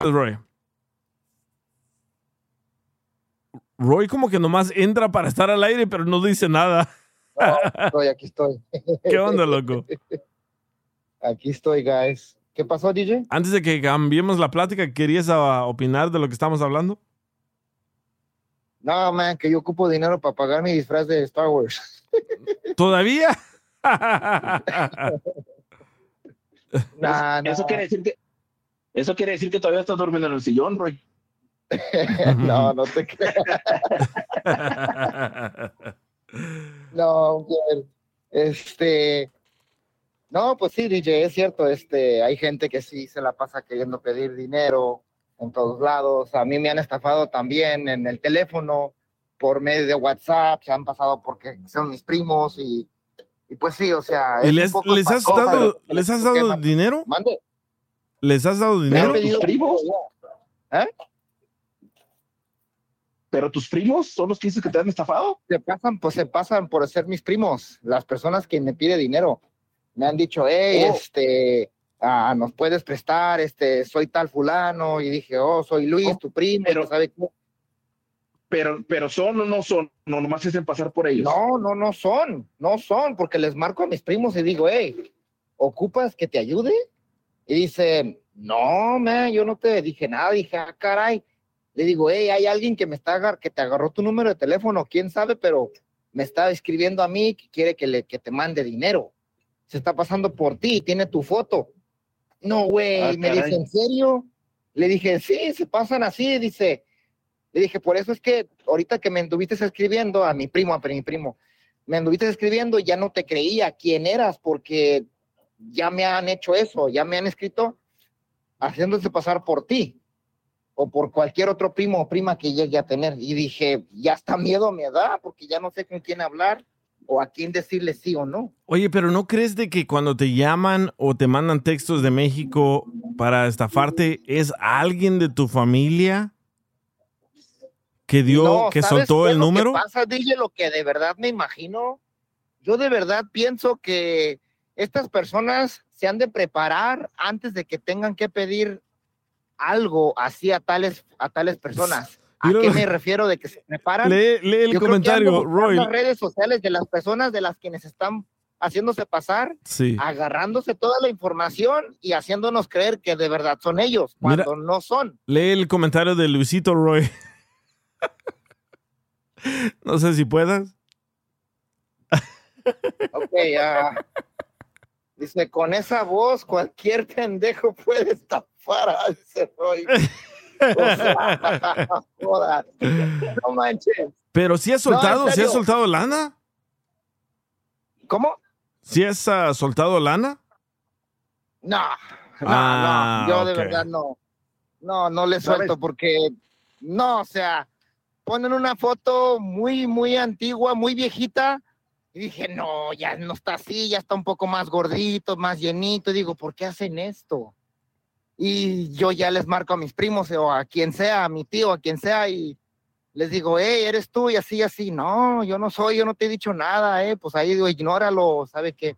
Roy. Roy como que nomás entra para estar al aire, pero no dice nada. Estoy, aquí estoy. ¿Qué onda, loco? Aquí estoy, guys. ¿Qué pasó, DJ? Antes de que cambiemos la plática, ¿querías ah, opinar de lo que estamos hablando? No, man, que yo ocupo dinero para pagar mi disfraz de Star Wars. ¿Todavía? Nah, Eso no. quiere decir que eso quiere decir que todavía estás durmiendo en el sillón, Roy. no, no te creas. No, bien. este, no, pues sí, DJ, es cierto, este, hay gente que sí se la pasa queriendo pedir dinero en todos lados. A mí me han estafado también en el teléfono por medio de WhatsApp, se han pasado porque son mis primos y, y pues sí, o sea. ¿Y es un les, has dado, les has dado dinero? Mande. ¿Les has dado Me han dinero? pedido primos? ¿Eh? ¿Pero tus primos son los que dices que te han estafado? Se pasan, pues se pasan por ser mis primos, las personas que me piden dinero. Me han dicho, hey, Oh. este, ah, nos puedes prestar, este, soy tal fulano, y dije, oh, soy Luis, Oh, tu primo, pero- sabe qué. Pero, pero son o no son, no nomás se hacen pasar por ellos. No, no, no son, no son, porque les marco a mis primos y digo, hey, ¿ocupas que te ayude? Y dice, no, man, yo no te dije nada, dije, ah, caray. Le digo, hey, hay alguien que me está que te agarró tu número de teléfono, quién sabe, pero me está escribiendo a mí que quiere que le que te mande dinero. Se está pasando por ti, tiene tu foto. No, güey, Ah, me dice, ¿en serio? Le dije, sí, se pasan así, dice. Le dije, por eso es que ahorita que me anduviste escribiendo a mi primo, a mi primo, me anduviste escribiendo y ya no te creía quién eras porque ya me han hecho eso, ya me han escrito haciéndose pasar por ti o por cualquier otro primo o prima que llegue a tener. Y dije, ya hasta miedo me da porque ya no sé con quién hablar o a quién decirle sí o no. Oye, pero ¿no crees de que cuando te llaman o te mandan textos de México para estafarte es alguien de tu familia que dio, No, que ¿sabes soltó el número? pasa, DJ, lo que de verdad me imagino, yo de verdad pienso que estas personas se han de preparar antes de que tengan que pedir algo así a tales, a tales personas. ¿A Mira qué me refiero de que se preparan? Lee, lee el Yo comentario, Roy. las redes sociales de las personas de las quienes están haciéndose pasar, Sí. agarrándose toda la información y haciéndonos creer que de verdad son ellos, Mira- cuando no son. Lee el comentario de Luisito Roy. no sé si puedas. Ok, ah, dice, con esa voz cualquier pendejo puede estafar a ese Roy. O sea, jodas. no manches. Pero si has No, soltado, si has soltado lana. ¿Cómo? ¿Si has ah, soltado lana? No, no, Ah, no, yo de verdad no. No, no le ¿Sabes? suelto porque, no, o sea, ponen una foto muy, muy antigua, muy viejita, y dije, no, ya no está así, ya está un poco más gordito, más llenito, digo, ¿por qué hacen esto? Y yo ya les marco a mis primos o a quien sea, a mi tío, a quien sea, y les digo, hey, eres tú, y así, así, no, yo no soy, yo no te he dicho nada, eh, pues ahí digo, ignóralo, ¿sabe qué?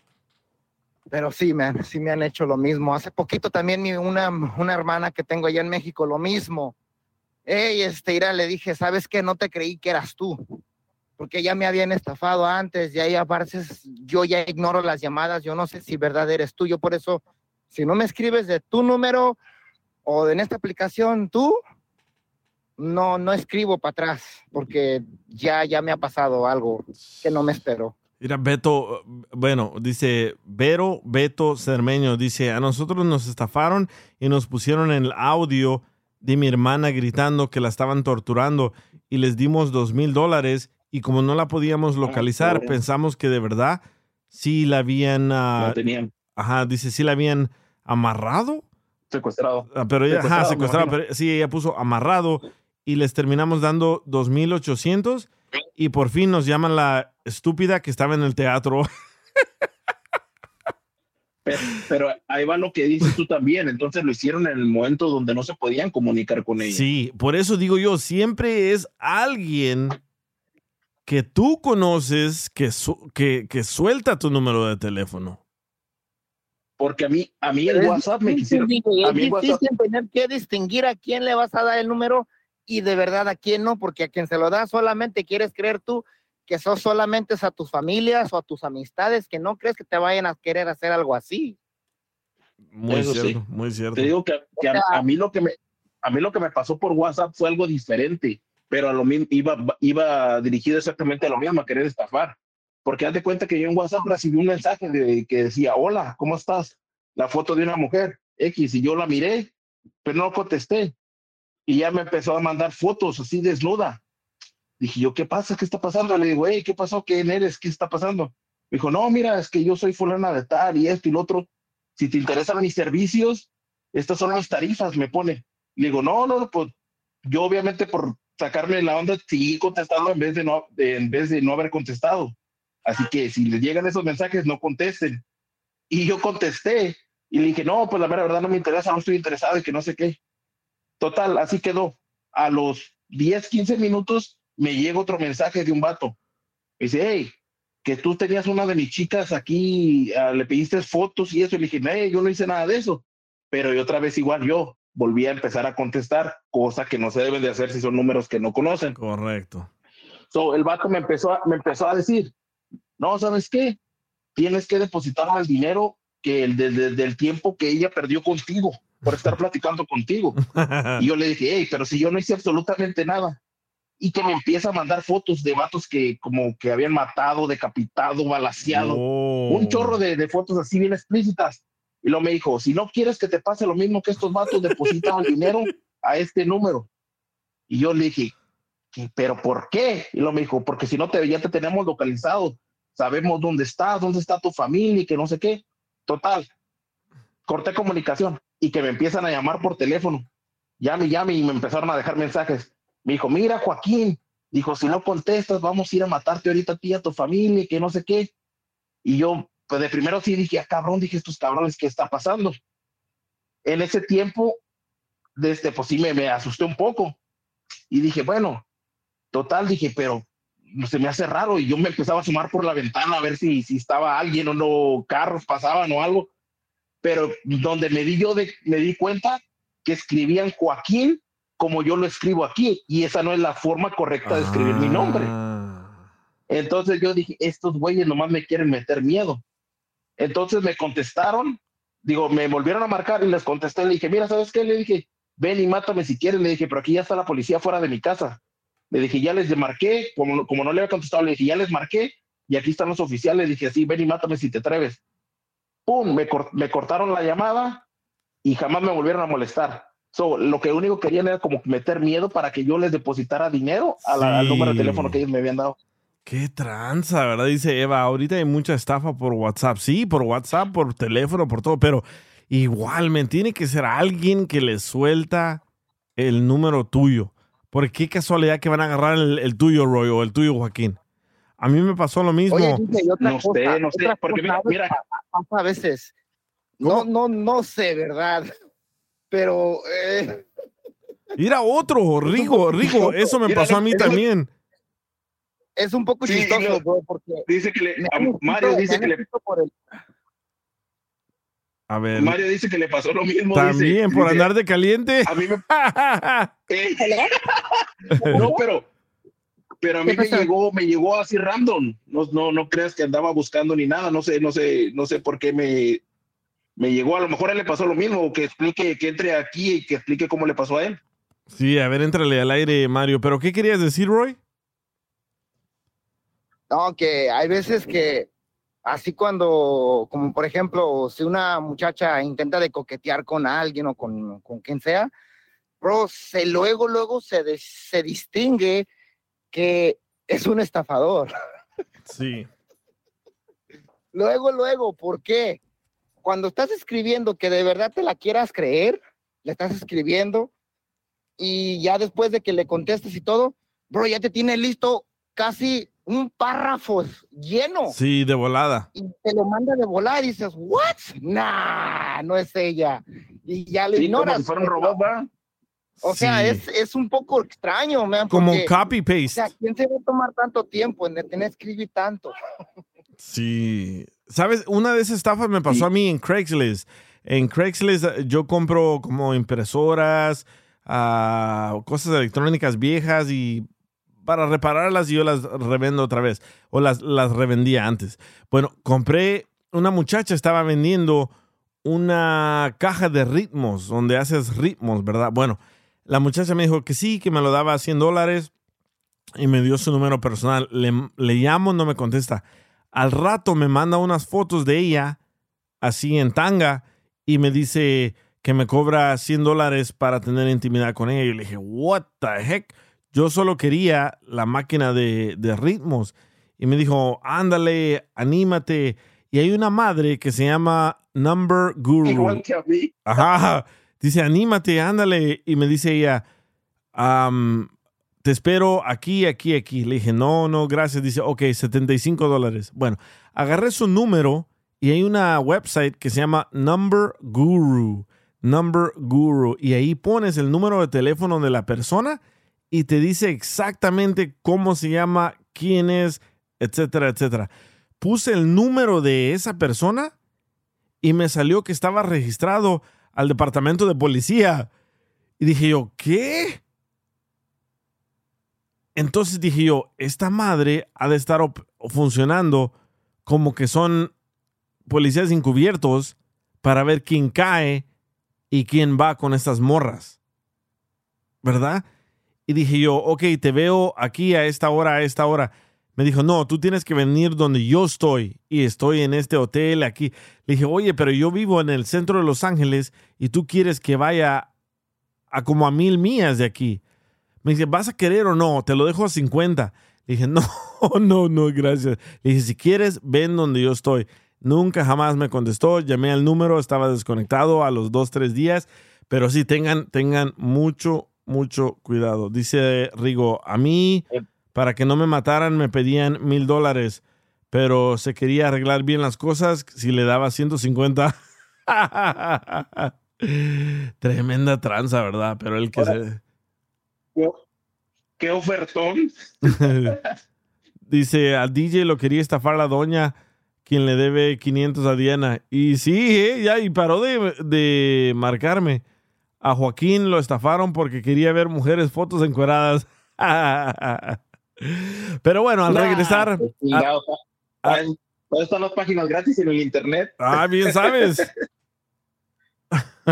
Pero sí, man, sí me han hecho lo mismo. Hace poquito también mi, una, una hermana que tengo allá en México, lo mismo. Ey, este, Ira, le dije, ¿sabes qué? No te creí que eras tú. Porque ya me habían estafado antes, y ahí aparte yo ya ignoro las llamadas, yo no sé si verdad eres tú. Yo por eso, si no me escribes de tu número o en esta aplicación tú, no, no escribo para atrás, porque ya, ya me ha pasado algo que no me espero. Mira, Beto, bueno, dice Vero Beto Cermeño, dice, a nosotros nos estafaron y nos pusieron el audio de mi hermana gritando que la estaban torturando y les dimos dos mil dólares y como no la podíamos localizar, pobre. pensamos que de verdad sí la habían, ah, Lo tenían ajá, dice, sí la habían amarrado, secuestrado. Ah, pero ella, ajá, Secuestrado, pero sí, ella puso amarrado y les terminamos dando 2,800 y por fin nos llaman la estúpida que estaba en el teatro. Pero, pero ahí va lo que dices tú también. Entonces lo hicieron en el momento donde no se podían comunicar con ella. Sí, por eso digo yo, siempre es alguien que tú conoces que, su- que, que suelta tu número de teléfono. Porque a mí, a mí el es WhatsApp me quisieron. A Es mí WhatsApp, difícil tener que distinguir a quién le vas a dar el número y de verdad a quién no, porque a quien se lo da solamente quieres creer tú que sos solamente a tus familias o a tus amistades, que no crees que te vayan a querer hacer algo así. Muy Eso sí. cierto, muy cierto. te digo que, que a, a mí lo que me a mí lo que me pasó por WhatsApp fue algo diferente, pero a lo mismo iba, iba dirigido exactamente a lo mismo, a querer estafar. Porque haz de cuenta que yo en WhatsApp recibí un mensaje de, que decía, hola, ¿cómo estás? La foto de una mujer X, y yo la miré, pero no contesté. Y ya me empezó a mandar fotos así desnuda. Dije yo, ¿qué pasa? ¿Qué está pasando? Le digo, hey, ¿qué pasó? ¿Quién eres? ¿Qué está pasando? Me dijo, no, mira, es que yo soy fulana de tal y esto y lo otro. Si te interesan mis servicios, estas son mis tarifas, me pone. Le digo, no, no, pues yo obviamente por sacarme la onda seguí contestando en vez de no, en vez de no haber contestado. Así que si les llegan esos mensajes, no contesten. Y yo contesté y le dije, no, pues la verdad no me interesa, no estoy interesado y que no sé qué. Total, así quedó. A los 10, 15 minutos me llega otro mensaje de un vato. Me dice, hey, que tú tenías una de mis chicas aquí, ah, le pediste fotos y eso. Y le dije, hey, yo no hice nada de eso. Pero y otra vez igual yo volví a empezar a contestar, cosa que no se deben de hacer si son números que no conocen. Correcto. So, el vato me empezó, a, me empezó a decir, no, ¿sabes qué? Tienes que depositar el dinero que el de- de- del tiempo que ella perdió contigo por estar platicando contigo. Y yo le dije, hey, pero si yo no hice absolutamente nada. Y que me empieza a mandar fotos de vatos que como que habían matado, decapitado, balaseado. Oh. Un chorro de, de fotos así bien explícitas. Y luego me dijo, si no quieres que te pase lo mismo que estos vatos, deposita el dinero a este número. Y yo le dije, "¿Qué? ¿pero por qué? Y luego me dijo, porque si no te, ya te tenemos localizado. Sabemos dónde estás, dónde está tu familia y que no sé qué. Total. Corté comunicación y que me empiezan a llamar por teléfono. Llame, llame y me empezaron a dejar mensajes. Me dijo, mira, Joaquín, dijo, si no contestas, vamos a ir a matarte ahorita a ti y a tu familia y que no sé qué. Y yo, pues de primero sí dije, ah, cabrón, dije, estos cabrones, ¿qué está pasando? En ese tiempo, desde, pues sí me, me asusté un poco. Y dije, bueno, total, dije, pero se me hace raro. Y yo me empezaba a asomar por la ventana a ver si, si estaba alguien o no, carros pasaban o algo. Pero donde me di yo, de, me di cuenta que escribían Joaquín como yo lo escribo aquí. Y esa no es la forma correcta de escribir mi nombre. Ah. Entonces yo dije, estos güeyes nomás me quieren meter miedo. Entonces me contestaron, digo, me volvieron a marcar y les contesté, le dije, mira, ¿sabes qué? Le dije, ven y mátame si quieres, le dije, pero aquí ya está la policía fuera de mi casa. Le dije, ya les marqué, como, como no le había contestado, le dije, ya les marqué y aquí están los oficiales, le dije, sí, ven y mátame si te atreves. Pum, me, cor- me cortaron la llamada y jamás me volvieron a molestar. So, lo que único que querían era como meter miedo para que yo les depositara dinero a la- al número de teléfono que ellos me habían dado. Qué tranza, ¿verdad? Dice Eva, ahorita hay mucha estafa por WhatsApp. Sí, por WhatsApp, por teléfono, por todo, pero igual, me tiene que ser alguien que le suelta el número tuyo. Porque qué casualidad que van a agarrar el, el tuyo, Roy, o el tuyo, Joaquín. A mí me pasó lo mismo. Oye, DJ, y otra No cosa, sé, no sé, porque cosa, mira, mira. pa- pasa a veces. No, no, no sé, ¿verdad? Pero eh, Mira otro, Rigo, Rigo, eso me Mira, pasó a mí también. Es un poco Sí, chistoso, no. bro, porque Dice que le, Mario dice que le, por el- A ver, Mario dice que le pasó lo mismo. también dice, por dice, andar de caliente. A mí me Eh, no, pero, pero a mí ¿Qué me llegó, me llegó así random. No, no, no creas que andaba buscando ni nada. No sé, no sé, no sé por qué me, me llegó. A lo mejor a él le pasó lo mismo. o Que explique, que entre aquí y que explique cómo le pasó a él. Sí, a ver, éntrale al aire, Mario. ¿Pero qué querías decir, Roy? No, que hay veces que así cuando, como por ejemplo, si una muchacha intenta de coquetear con alguien o con, con quien sea, bro, se luego, luego se, se distingue que es un estafador. Sí. Luego, luego, ¿por qué? Cuando estás escribiendo que de verdad te la quieras creer, le estás escribiendo y ya después de que le contestes y todo, bro, ya te tiene listo casi un párrafo lleno Sí, de volada. y te lo manda de volar y dices, ¿what? Nah, no es ella. Y ya le Sí, como ignoras. si fuera un robot, ¿va? O sea, es, es un poco extraño, man. Como porque, copy O paste. sea, ¿quién se va a tomar tanto tiempo en tener que escribir tanto? Sí. ¿Sabes? Una de esas estafas me pasó a mí en Craigslist. En Craigslist eh, yo compro como impresoras, ah, cosas electrónicas viejas y para repararlas y yo las revendo otra vez. O las, las revendía antes. Bueno, compré, una muchacha estaba vendiendo una caja de ritmos, donde haces ritmos, ¿verdad? Bueno, la muchacha me dijo que sí, que me lo daba a 100 dólares y me dio su número personal. Le, le llamo, no me contesta. Al rato me manda unas fotos de ella, así en tanga, y me dice que me cobra 100 dólares para tener intimidad con ella. Y le dije, what the heck? Yo solo quería la máquina de, de ritmos. Y me dijo, ándale, anímate. Y hay una madre que se llama Number Guru. Igual que a mí. Ajá. Dice, anímate, ándale. Y me dice ella, "Am, te espero aquí, aquí, aquí. Le dije, no, no, gracias. Dice, ok, 75 dólares. Bueno, agarré su número y hay una website que se llama Number Guru. Number Guru. Y ahí pones el número de teléfono de la persona y te dice exactamente cómo se llama, quién es, etcétera, etcétera. Puse el número de esa persona y me salió que estaba registrado al departamento de policía. Y dije yo, ¿qué? Entonces dije yo, esta madre ha de estar funcionando como que son policías encubiertos para ver quién cae y quién va con estas morras. ¿Verdad? Y dije yo, ok, te veo aquí a esta hora, a esta hora. Me dijo, no, tú tienes que venir donde yo estoy y estoy en este hotel aquí. Le dije, oye, pero yo vivo en el centro de Los Ángeles y tú quieres que vaya a como a mil millas de aquí. Me dice, ¿vas a querer o no? Te lo dejo a 50. Le dije, no, no, no, gracias. Le dije, si quieres, ven donde yo estoy. Nunca jamás me contestó. Llamé al número, estaba desconectado a los dos, tres días. Pero sí, tengan, tengan mucho, mucho cuidado. Dice Rigo, a mí, para que no me mataran, me pedían mil dólares. Pero se quería arreglar bien las cosas si le daba 150. Tremenda tranza, ¿verdad? Pero el que se... ¿Qué- ¿Qué ofertón? Dice, al DJ lo quería estafar la doña, quien le debe 500 a Diana. Y sí, eh, ya, y paró de, de marcarme. A Joaquín lo estafaron porque quería ver mujeres fotos encueradas. Pero bueno, al Nah, regresar... pues, a- ¿Dónde están las páginas gratis en el internet? Ah, bien sabes.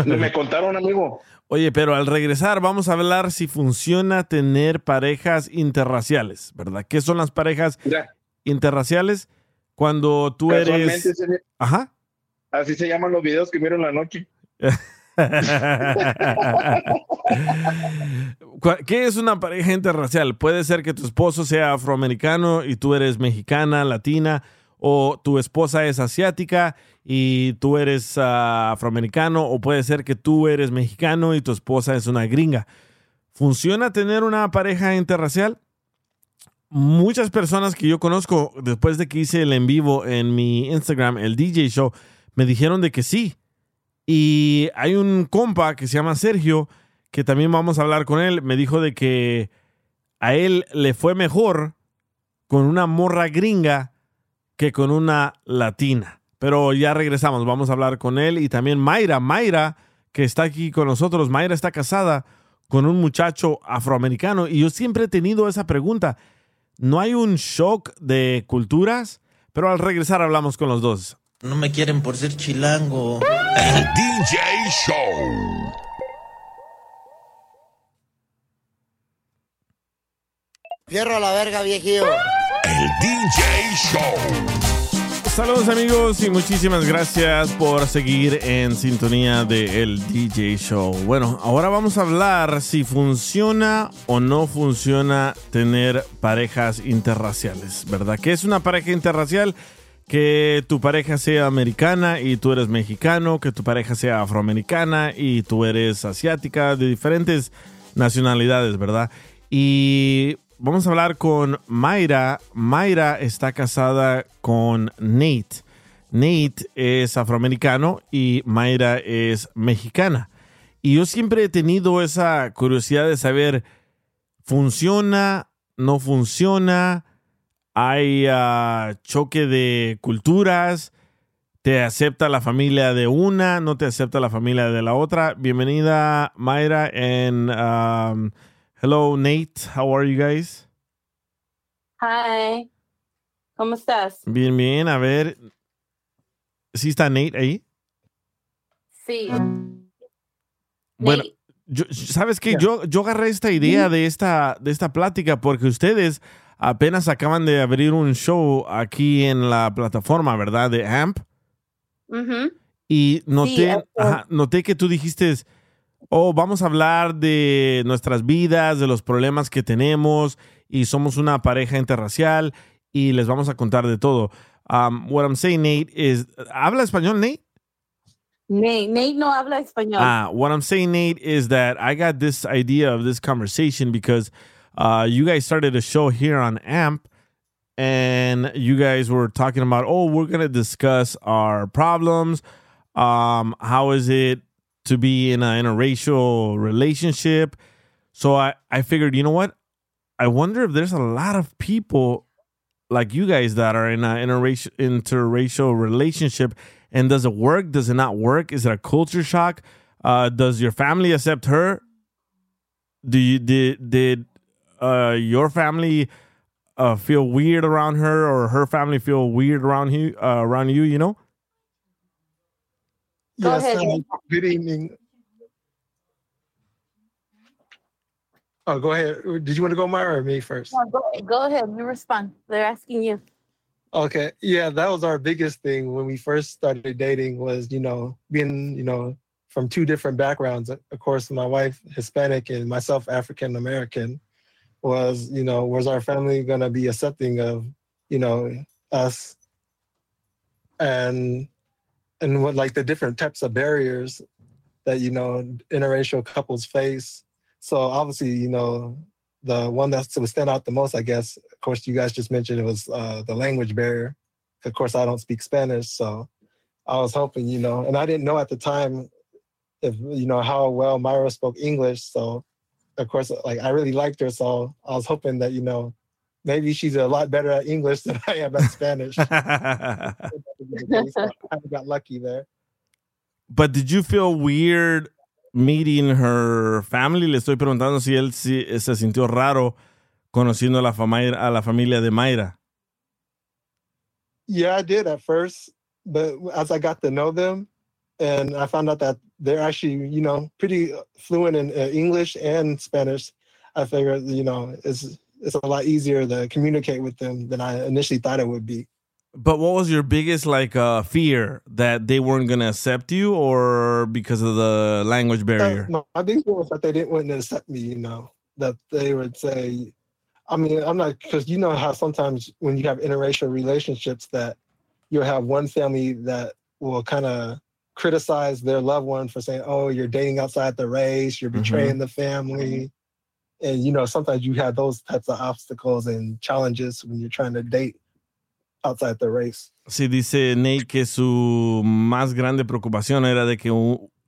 Me contaron, amigo. Oye, pero al regresar vamos a hablar si funciona tener parejas interraciales, ¿verdad? ¿Qué son las parejas Mira, interraciales? Cuando tú eres... se- Ajá. así se llaman los videos que vieron la noche. ¿Qué es una pareja interracial? Puede ser que tu esposo sea afroamericano y tú eres mexicana, latina, o tu esposa es asiática y tú eres ah, afroamericano, o puede ser que tú eres mexicano y tu esposa es una gringa. ¿Funciona tener una pareja interracial? Muchas personas que yo conozco, después de que hice el en vivo en mi Instagram, el DJ Show, me dijeron de que sí. Y hay un compa que se llama Sergio, que también vamos a hablar con él, me dijo de que a él le fue mejor con una morra gringa que con una latina. Pero ya regresamos, vamos a hablar con él y también Mayra, Mayra, que está aquí con nosotros, Mayra está casada con un muchacho afroamericano y yo siempre he tenido esa pregunta. ¿No hay un shock de culturas? Pero al regresar hablamos con los dos. No me quieren por ser chilango. El DJ Show. Fierro a la verga, viejillo. El DJ Show. Saludos amigos y muchísimas gracias por seguir en sintonía de El DJ Show. Bueno, ahora vamos a hablar si funciona o no funciona tener parejas interraciales, ¿verdad? ¿Qué es una pareja interracial? Que tu pareja sea americana y tú eres mexicano, que tu pareja sea afroamericana y tú eres asiática, de diferentes nacionalidades, ¿verdad? Y vamos a hablar con Mayra. Mayra está casada con Nate. Nate es afroamericano y Mayra es mexicana. Y yo siempre he tenido esa curiosidad de saber, ¿funciona? ¿No funciona? ¿Hay ah, choque de culturas? ¿Te acepta la familia de una? ¿No te acepta la familia de la otra? Bienvenida, Mayra, and um, hello, Nate. How are you guys? Hi. ¿Cómo estás? Bien, bien. A ver, ¿sí está Nate ahí? Sí. Bueno, yo- ¿sabes qué? Yo, yo agarré esta idea de esta, de esta plática porque ustedes apenas acaban de abrir un show aquí en la plataforma, ¿verdad? De AMP. Y noté, Sí, ajá, noté que tú dijiste, oh, vamos a hablar de nuestras vidas, de los problemas que tenemos y somos una pareja interracial y les vamos a contar de todo. Um, what I'm saying, Nate, is, ¿habla español, Nate? Nate, Nate no habla español. Ah, what I'm saying, Nate, is that I got this idea of this conversation because uh, you guys started a show here on AMP, and you guys were talking about, oh, we're gonna discuss our problems. Um, how is it to be in a interracial relationship? So I, I figured, you know what? I wonder if there's a lot of people like you guys that are in an interracial, interracial relationship and does it work does it not work is it a culture shock uh, does your family accept her do you did did uh, your family uh, feel weird around her or her family feel weird around you uh, around you you know Go yes, ahead. um, good evening. Oh, go ahead. Did you want to go, Myra, or me first? No, go, go ahead. You respond. They're asking you. Okay. Yeah, that was our biggest thing when we first started dating was, you know, being, you know, from two different backgrounds. Of course, my wife Hispanic and myself African American was, you know, was our family going to be accepting of, you know, us and and what like the different types of barriers that, you know, interracial couples face. So obviously, you know, the one that would stand out the most, I guess, of course, you guys just mentioned it was uh, the language barrier. Of course, I don't speak Spanish, so I was hoping, you know, and I didn't know at the time if you know how well Myra spoke English. So, of course, like I really liked her, so I was hoping that you know maybe she's a lot better at English than I am at Spanish. so I got lucky there. but did you feel weird meeting her family le estoy preguntando si él si, eh, se sintió raro conociendo a la, fama- a la familia de Mayra Yeah, I did at first, but as I got to know them, and I found out that they're actually, you know, pretty fluent in uh, English and Spanish. I figured, you know, it's it's a lot easier to communicate with them than I initially thought it would be. But what was your biggest like uh, fear that they weren't gonna accept you, or because of the language barrier? Uh, no, my biggest fear was that they didn't want to accept me. You know, that they would say, I mean, I'm not because you know how sometimes when you have interracial relationships that you'll have one family that will kind of criticize their loved one for saying, "Oh, you're dating outside the race, you're betraying the family," and you know sometimes you have those types of obstacles and challenges when you're trying to date outside the race. Sí, dice Nate que su más grande preocupación era de que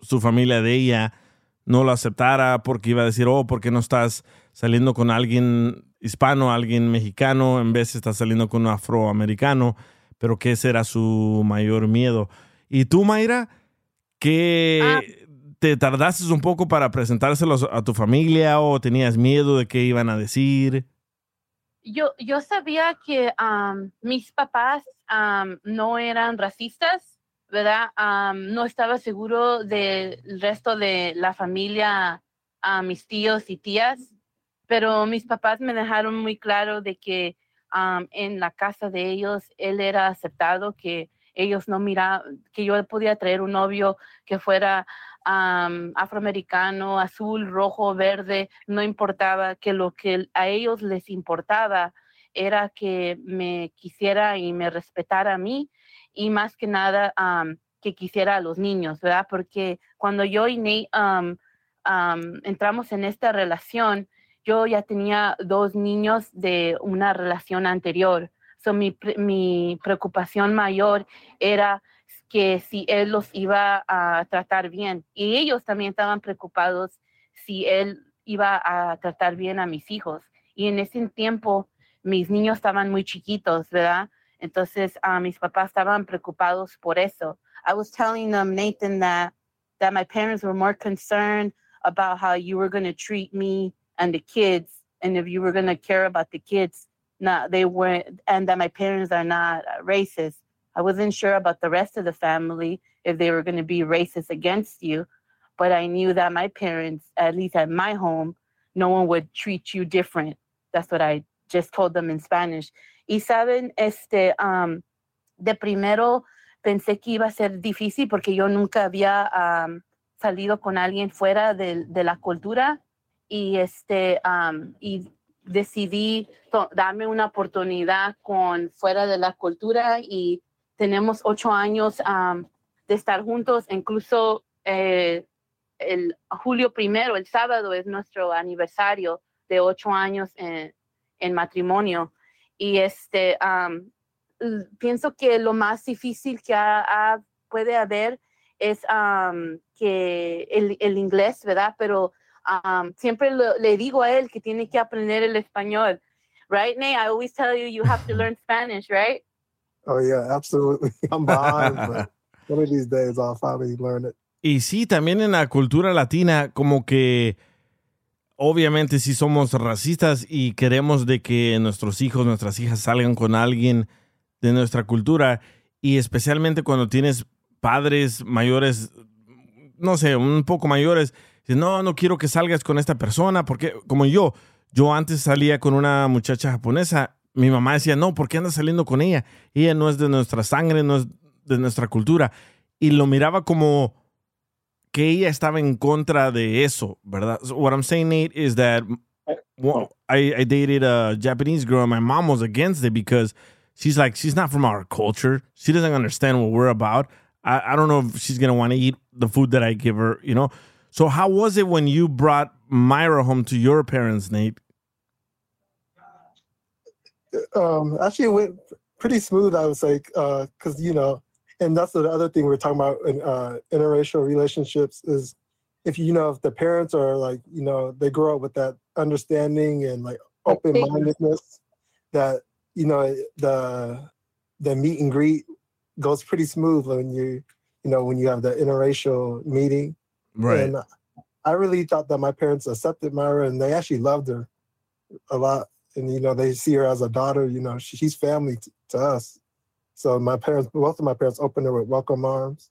su familia de ella no lo aceptara porque iba a decir, oh, ¿por qué no estás saliendo con alguien hispano, alguien mexicano, en vez de estás saliendo con un afroamericano? Pero que ese era su mayor miedo. ¿Y tú, Mayra? ¿Que te tardaste un poco para presentárselos a tu familia o tenías miedo de qué iban a decir? Yo, yo sabía que mis papás no eran racistas, ¿verdad? No estaba seguro del resto de la familia, a mis tíos y tías, pero mis papás me dejaron muy claro de que en la casa de ellos él era aceptado, que ellos no miraban, que yo podía traer un novio que fuera am, afroamericano, azul, rojo, verde, no importaba, que lo que a ellos les importaba era que me quisiera y me respetara a mí y más que nada am, que quisiera a los niños, ¿verdad? Porque cuando yo y Nate am, am, entramos en esta relación, yo ya tenía dos niños de una relación anterior. So, mi, mi preocupación mayor era que si él los iba a tratar bien. Y ellos también estaban preocupados si él iba a tratar bien a mis hijos. Y en ese tiempo mis niños estaban muy chiquitos, ¿verdad? Entonces ah, mis papás estaban preocupados por eso. I was telling them, Nathan, that, that my parents were more concerned about how you were going to treat me and the kids, and if you were going to care about the kids. Not they weren't, and that my parents are not uh, racist. I wasn't sure about the rest of the family if they were going to be racist against you, but I knew that my parents, at least at my home, no one would treat you different. That's what I just told them in Spanish. Y saben, este, um, de primero pensé que iba a ser difícil porque yo nunca había um, salido con alguien fuera de, de la cultura y este um, y decidí darme una oportunidad con fuera de la cultura y tenemos ocho años de estar juntos, incluso eh, el julio primero, el sábado, es nuestro aniversario de ocho años en, en matrimonio. Y este, pienso que lo más difícil que puede haber es que el, el inglés, ¿verdad? Pero um, siempre lo- le digo a él que tiene que aprender el español. Right, Nate? I always tell you you have to learn Spanish, right? Oh yeah, absolutely. I'm behind, but one of these days I'll finally learn it. Y sí, también en la cultura latina, como que obviamente sí somos racistas y queremos de que nuestros hijos, nuestras hijas salgan con alguien de nuestra cultura y especialmente cuando tienes padres mayores, no sé, un poco mayores, no, no quiero que salgas con esta persona porque como yo, yo antes salía con una muchacha japonesa, mi mamá decía, no, ¿por qué andas saliendo con ella? Ella no es de nuestra sangre, no es de nuestra cultura. Y lo miraba como que ella estaba en contra de eso, ¿verdad? So what I'm saying, Nate, is that I dated a Japanese girl and my mom was against it because she's like, she's not from our culture. She doesn't understand what we're about. I, I don't know if she's going to want to eat the food that I give her, you know? So how was it when you brought Myra home to your parents, Nate? um, actually it went pretty smooth, I was like, because you know, and that's the other thing we're talking about in uh, interracial relationships is if you know if the parents are like you know they grow up with that understanding and like open mindedness that you know the the meet and greet goes pretty smooth when you you know when you have the interracial meeting Right. and I really thought that my parents accepted Myra and they actually loved her a lot. And, you know, they see her as a daughter, you know, she, she's family t- to us. So my parents, both of my parents, opened it with welcome arms.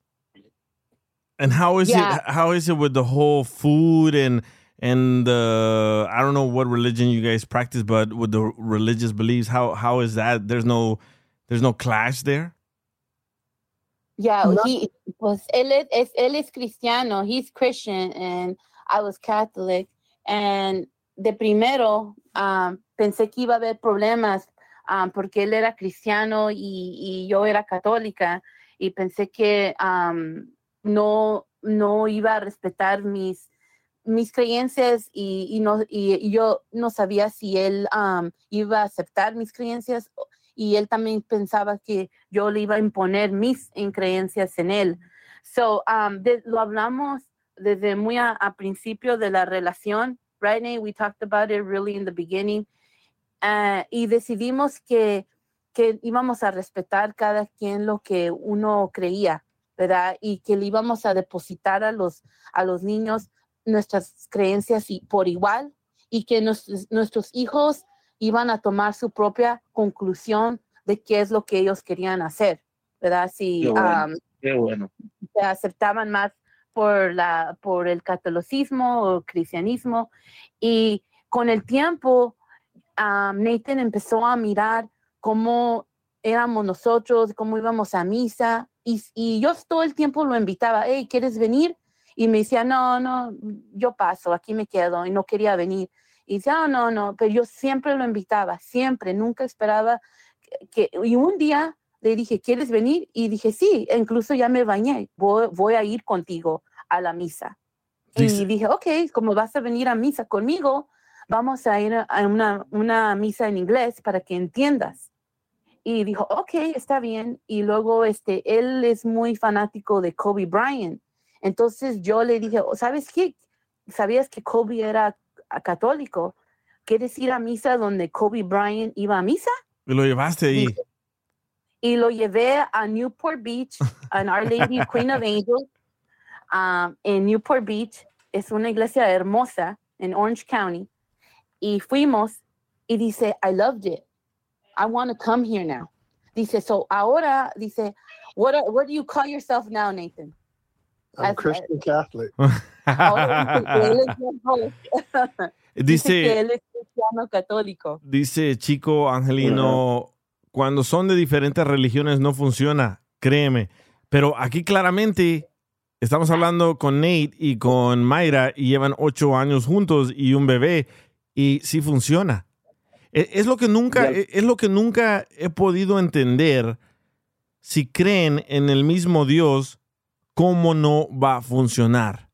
And how is Yeah. it? How is it with the whole food and and the I don't know what religion you guys practice, but with the religious beliefs, how how is that? There's no there's no clash there. Yeah, No. he pues él es, él es cristiano, he's Christian and I was Catholic and de primero um, pensé que iba a haber problemas um, porque él era cristiano y, y yo era católica y pensé que um, no no iba a respetar mis mis creencias y, y no y, yo no sabía si él um, iba a aceptar mis creencias y él también pensaba que yo le iba a imponer mis en creencias en él. So, um, de- lo hablamos desde muy a, a principio de la relación, right, Nate? We talked about it really in the beginning. Ah, y decidimos que, que íbamos a respetar cada quien lo que uno creía, ¿verdad? Y que le íbamos a depositar a los, a los niños nuestras creencias y, por igual y que nuestros, nuestros hijos iban a tomar su propia conclusión de qué es lo que ellos querían hacer, ¿verdad? Si Qué bueno. um, Qué bueno. se aceptaban más por, la, por el catolicismo o cristianismo. Y con el tiempo, um, Nathan empezó a mirar cómo éramos nosotros, cómo íbamos a misa. Y, y yo todo el tiempo lo invitaba, hey, ¿quieres venir? Y me decía, no, no, yo paso, aquí me quedo. Y no quería venir. Y decía, "Oh, no, no, pero yo siempre lo invitaba, siempre, nunca esperaba que... Y un día le dije, ¿quieres venir? Y dije, sí, e incluso ya me bañé, voy, voy a ir contigo a la misa. Dice- Y dije, ok, como vas a venir a misa conmigo, vamos a ir a una, una misa en inglés para que entiendas. Y dijo, ok, está bien. Y luego este, él es muy fanático de Kobe Bryant. Entonces yo le dije, "Oh, ¿sabes qué? ¿Sabías que Kobe era católico? ¿Quieres ir a misa donde Kobe Bryant iba a misa? Y lo llevaste ahí. y lo llevé a Newport Beach, en Our Lady Queen of Angels, um, en Newport Beach. Es una iglesia hermosa en Orange County. Y fuimos y dice, I loved it. I want to come here now. Dice, so ahora, dice, what, are- what do you call yourself now, Nathan? I'm As- Christian Catholic. Ahora dice que él es mejor. Dice que él es cristiano católico. dice Chico Angelino, cuando son de diferentes religiones no funciona, créeme. Pero aquí claramente estamos hablando con Nate y con Mayra y llevan ocho años juntos y un bebé y sí funciona. E- Es lo que nunca, e- es lo que nunca he podido entender. Si creen en el mismo Dios, ¿cómo no va a funcionar?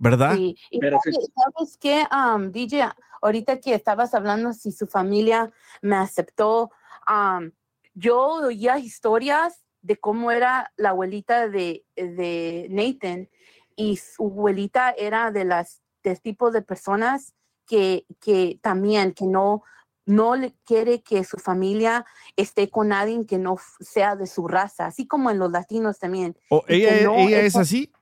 ¿Verdad? Sí, y Pero sabes, ¿sabes qué, um, DJ? Ahorita que estabas hablando si su familia me aceptó, um, yo oía historias de cómo era la abuelita de, de Nathan y su abuelita era de las del tipo de personas que, que también que no no le quiere que su familia esté con alguien que no sea de su raza, así como en los latinos también. ¿O y que ella, no ella es está- así?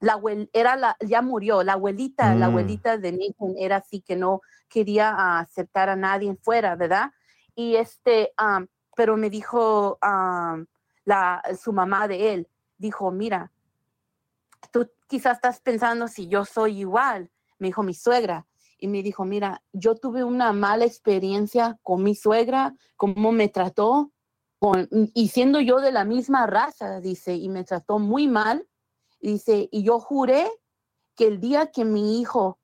La abuel- era la, ya murió, la abuelita, la Mm. abuelita de Nathan era así que no quería aceptar a nadie fuera, ¿verdad? Y este, am, pero me dijo am, la, su mamá de él, dijo, mira, tú quizás estás pensando si yo soy igual, me dijo mi suegra, y me dijo, mira, yo tuve una mala experiencia con mi suegra, cómo me trató, con, y siendo yo de la misma raza, dice, y me trató muy mal, Dice, y yo juré que el día que mi hijo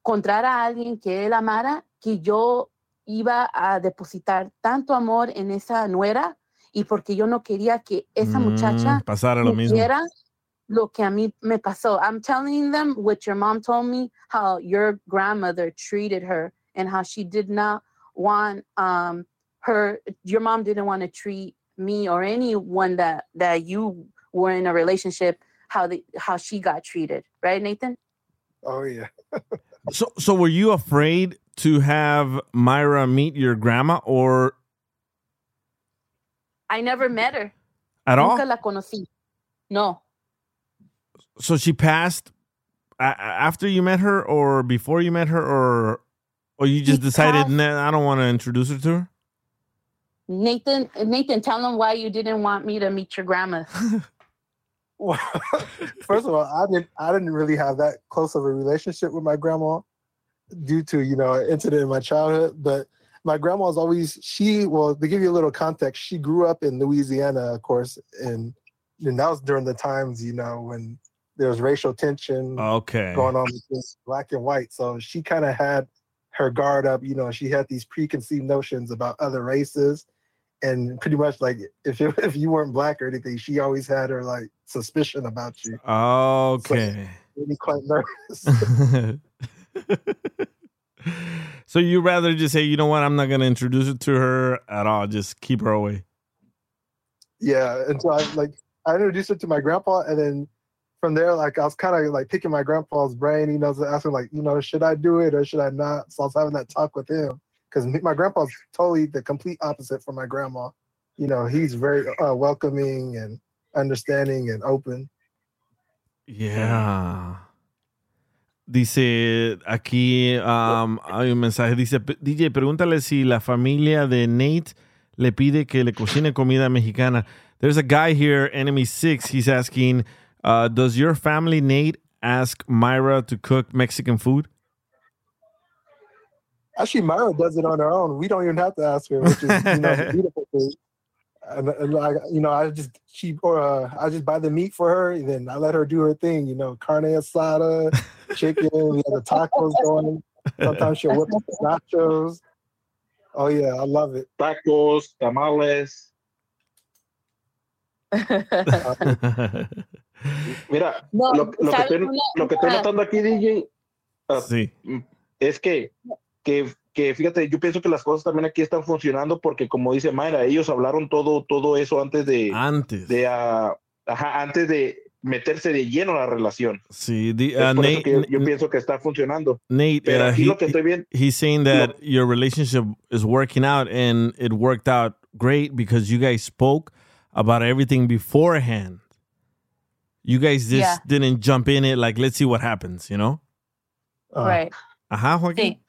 encontrara a alguien que él amara, que yo iba a depositar tanto amor en esa nuera y porque yo no quería que esa muchacha Mm, pasara lo mismo. lo que a mí me pasó. I'm telling them what your mom told me, how your grandmother treated her and how she did not want um, her, your mom didn't want to treat me or anyone that, that you were in a relationship how the how she got treated, right, Nathan? Oh yeah. So, so were you afraid to have Myra meet your grandma or I never met her. at Nunca all? la conocí. No. So she passed a- a- after you met her or before you met her or or you just decided nah, I don't want to introduce her to her? Nathan, Nathan, tell them why you didn't want me to meet your grandma. Well, first of all, I didn't I didn't really have that close of a relationship with my grandma due to you know an incident in my childhood. But my grandma's always she well to give you a little context, she grew up in Louisiana, of course, and and that was during the times you know when there was racial tension Okay. going on between black and white. So she kind of had her guard up. You know, she had these preconceived notions about other races, and pretty much like if you, if you weren't black or anything, she always had her like suspicion about you. Okay. Made me quite nervous. so you rather just say, you know what, I'm not gonna introduce it to her at all. Just keep her away. yeah, and so I like I introduced her to my grandpa, and then from there, like I was kind of like picking my grandpa's brain. You know, so asking like, you know, should I do it or should I not? So I was having that talk with him because my grandpa's totally the complete opposite from my grandma. You know, he's very uh, welcoming and understanding and open. Yeah. Dice aquí um, hay un mensaje. Dice DJ, pregúntale si la familia de Nate le pide que le cocine comida mexicana. There's a guy here, Enemy Six. He's asking, uh, does your family Nate ask Myra to cook Mexican food? Actually, Myra does it on her own. We don't even have to ask her, which is you know the beautiful thing. And, and like you know, I just she or uh, I just buy the meat for her, and then I let her do her thing. You know, carne asada, chicken, we have the tacos going. Sometimes she'll whip up the nachos. Oh yeah, I love it. Tacos, tamales. Mira, No, lo, lo que estoy, lo que estoy notando aquí, DJ, ah, Sí. es que, que, que fíjate, yo pienso que las cosas también aquí están funcionando porque como dice Mayra, ellos hablaron todo, todo eso antes de, Antes. de ah, ajá, antes de meterse de lleno a la relación. Sí, Es uh, Nate, yo, yo pienso que está funcionando. Nate, Pero uh, aquí he- lo que estoy viendo, he's saying that your relationship is working out and it worked out great because you guys spoke about everything beforehand. You guys just Yeah. didn't jump in it like, let's see what happens, you know? right. Ajá, Joaquín. Sí,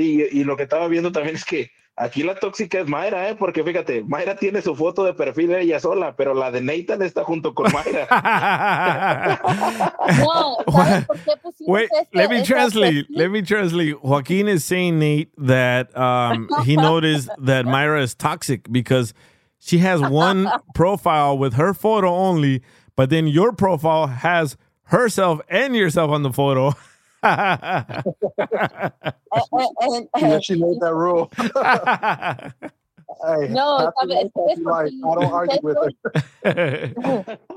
y, y lo que estaba viendo también es que aquí la tóxica es Mayra, ¿eh? Porque fíjate, Mayra tiene su foto de perfil de ella sola, pero la de Nathan está junto con Mayra. No, ¿sabes por qué pusimos Wait, let me esta translate. Let me translate. Joaquin is saying, Nate, that um, he noticed that Myra is toxic because she has one profile with her photo only, but then your profile has herself and yourself on the photo. And- Yeah, she made that rule. Hey, No, ¿sabes? life, happy Es life. I don't argue with her.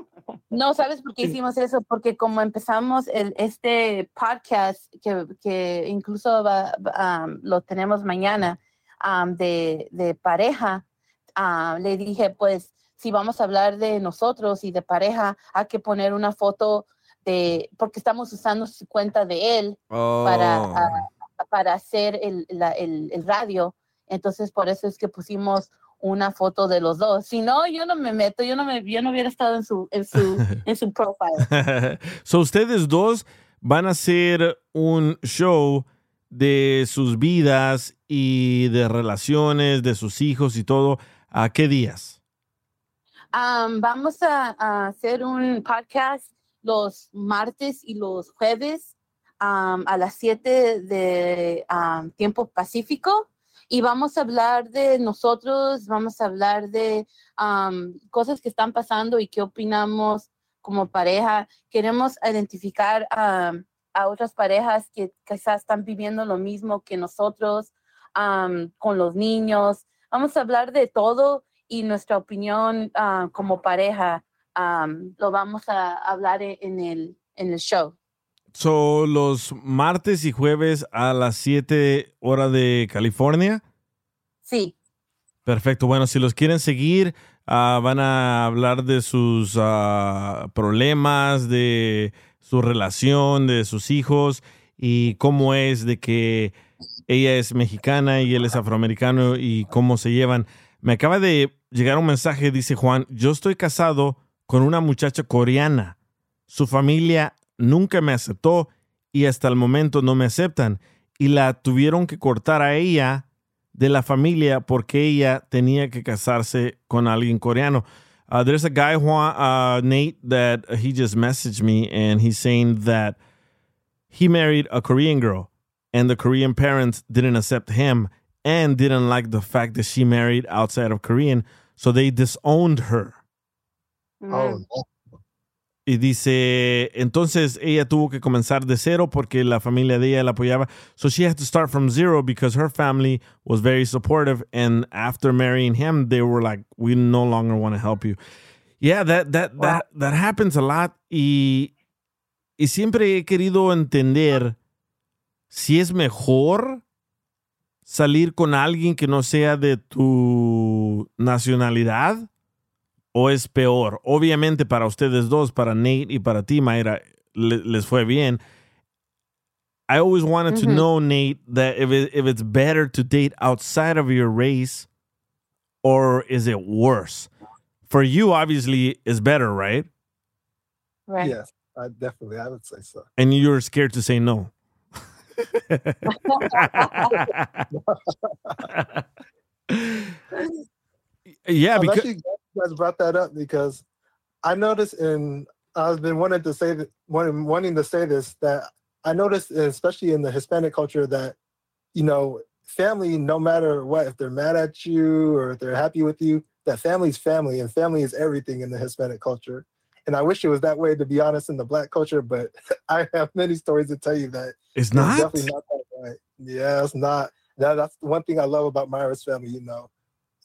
No, ¿sabes por qué hicimos eso? Porque como empezamos el, este podcast, que, que incluso um, lo tenemos mañana, um, de, de pareja, ah, le dije, pues, si vamos a hablar de nosotros y de pareja, hay que poner una foto de, porque estamos usando su cuenta de él para, Oh. ah, para hacer el, la- el- el radio. Entonces, por eso es que pusimos una foto de los dos. Si no, yo no me meto, yo no, me, yo no hubiera estado en su, en su, en su profile. so ustedes dos van a hacer un show de sus vidas y de relaciones, de sus hijos y todo. ¿A qué días? Am, vamos a, a hacer un podcast los martes y los jueves a las 7 de tiempo pacífico y vamos a hablar de nosotros, vamos a hablar de cosas que están pasando y qué opinamos como pareja. Queremos identificar a otras parejas que quizás están viviendo lo mismo que nosotros con los niños. Vamos a hablar de todo y nuestra opinión ah, como pareja lo vamos a hablar e- en el, en el show. So, los martes y jueves a las 7 hora de California. Sí, Perfecto. Bueno, si los quieren seguir, ah, van a hablar de sus ah, problemas, de su relación, de sus hijos y cómo es de que ella es mexicana y él es afroamericano y cómo se llevan. Me acaba de llegar un mensaje, dice Juan, yo estoy casado con una muchacha coreana. Su familia nunca me aceptó y hasta el momento no me aceptan. Y la tuvieron que cortar a ella de la familia porque ella tenía que casarse con alguien coreano. Uh, there's a guy, Juan, uh, Nate, that he just messaged me and he's saying that he married a Korean girl and the Korean parents didn't accept him and didn't like the fact that she married outside of Korean, so they disowned her. Oh, Y dice, entonces ella tuvo que comenzar de cero porque la familia de ella la apoyaba. So she had to start from zero because her family was very supportive. And after marrying him, they were like, we no longer want to help you. Yeah, that, that, that, that happens a lot. Y, y siempre he querido entender si es mejor salir con alguien que no sea de tu nacionalidad o es peor? Obviamente para ustedes dos, para Nate y para ti, Mayra, le- les fue bien. I always wanted to Mhm. know, Nate, that if, it, if it's better to date outside of your race or is it worse? For you, obviously, it's better, right? Right. Yes, I definitely, I would say so. And you're scared to say no. yeah, I'm because actually glad you guys brought that up because I noticed in I've been wanting to say that wanting, wanting to say this that I noticed especially in the Hispanic culture that you know family no matter what if they're mad at you or if they're happy with you that family's family and family is everything in the Hispanic culture. And I wish it was that way to be honest in the black culture but I have many stories to tell you that It's not? definitely not that way. Yeah it's not. That, that's one thing I love about Myra's family you know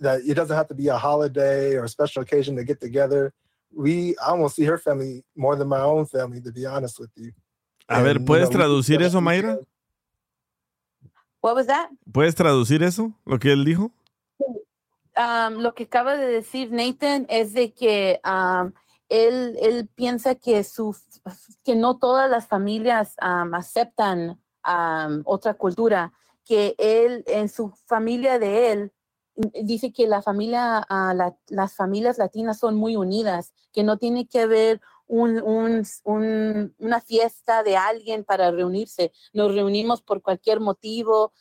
that it doesn't have to be a holiday or a special occasion to get together. We I almost see her family more than my own family, to be honest with you. A ver, And, you ¿puedes know, we- traducir eso, Mayra? What was that? ¿Puedes traducir eso, lo que él dijo? Um, lo que acaba de decir Nathan es de que um, él, él piensa que, su, que no todas las familias um, aceptan um, otra cultura, que él en su familia de él dice que la familia, ah, la- las familias latinas son muy unidas, que no tiene que haber un, un- un- una fiesta de alguien para reunirse. Nos reunimos por cualquier motivo,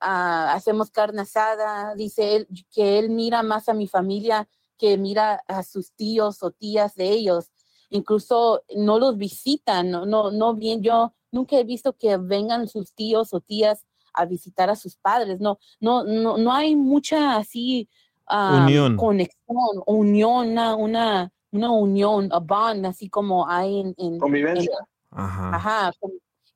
ah, hacemos carne asada. Dice él que él mira más a mi familia que mira a sus tíos o tías de ellos. Incluso no los visitan, no, no, no bien. Yo nunca he visto que vengan sus tíos o tías a visitar a sus padres. No, no, no, no hay mucha así ah, Unión. conexión, unión, una, una, una unión, a bond, así como hay en, en- Convivencia. en- Ajá. Ajá,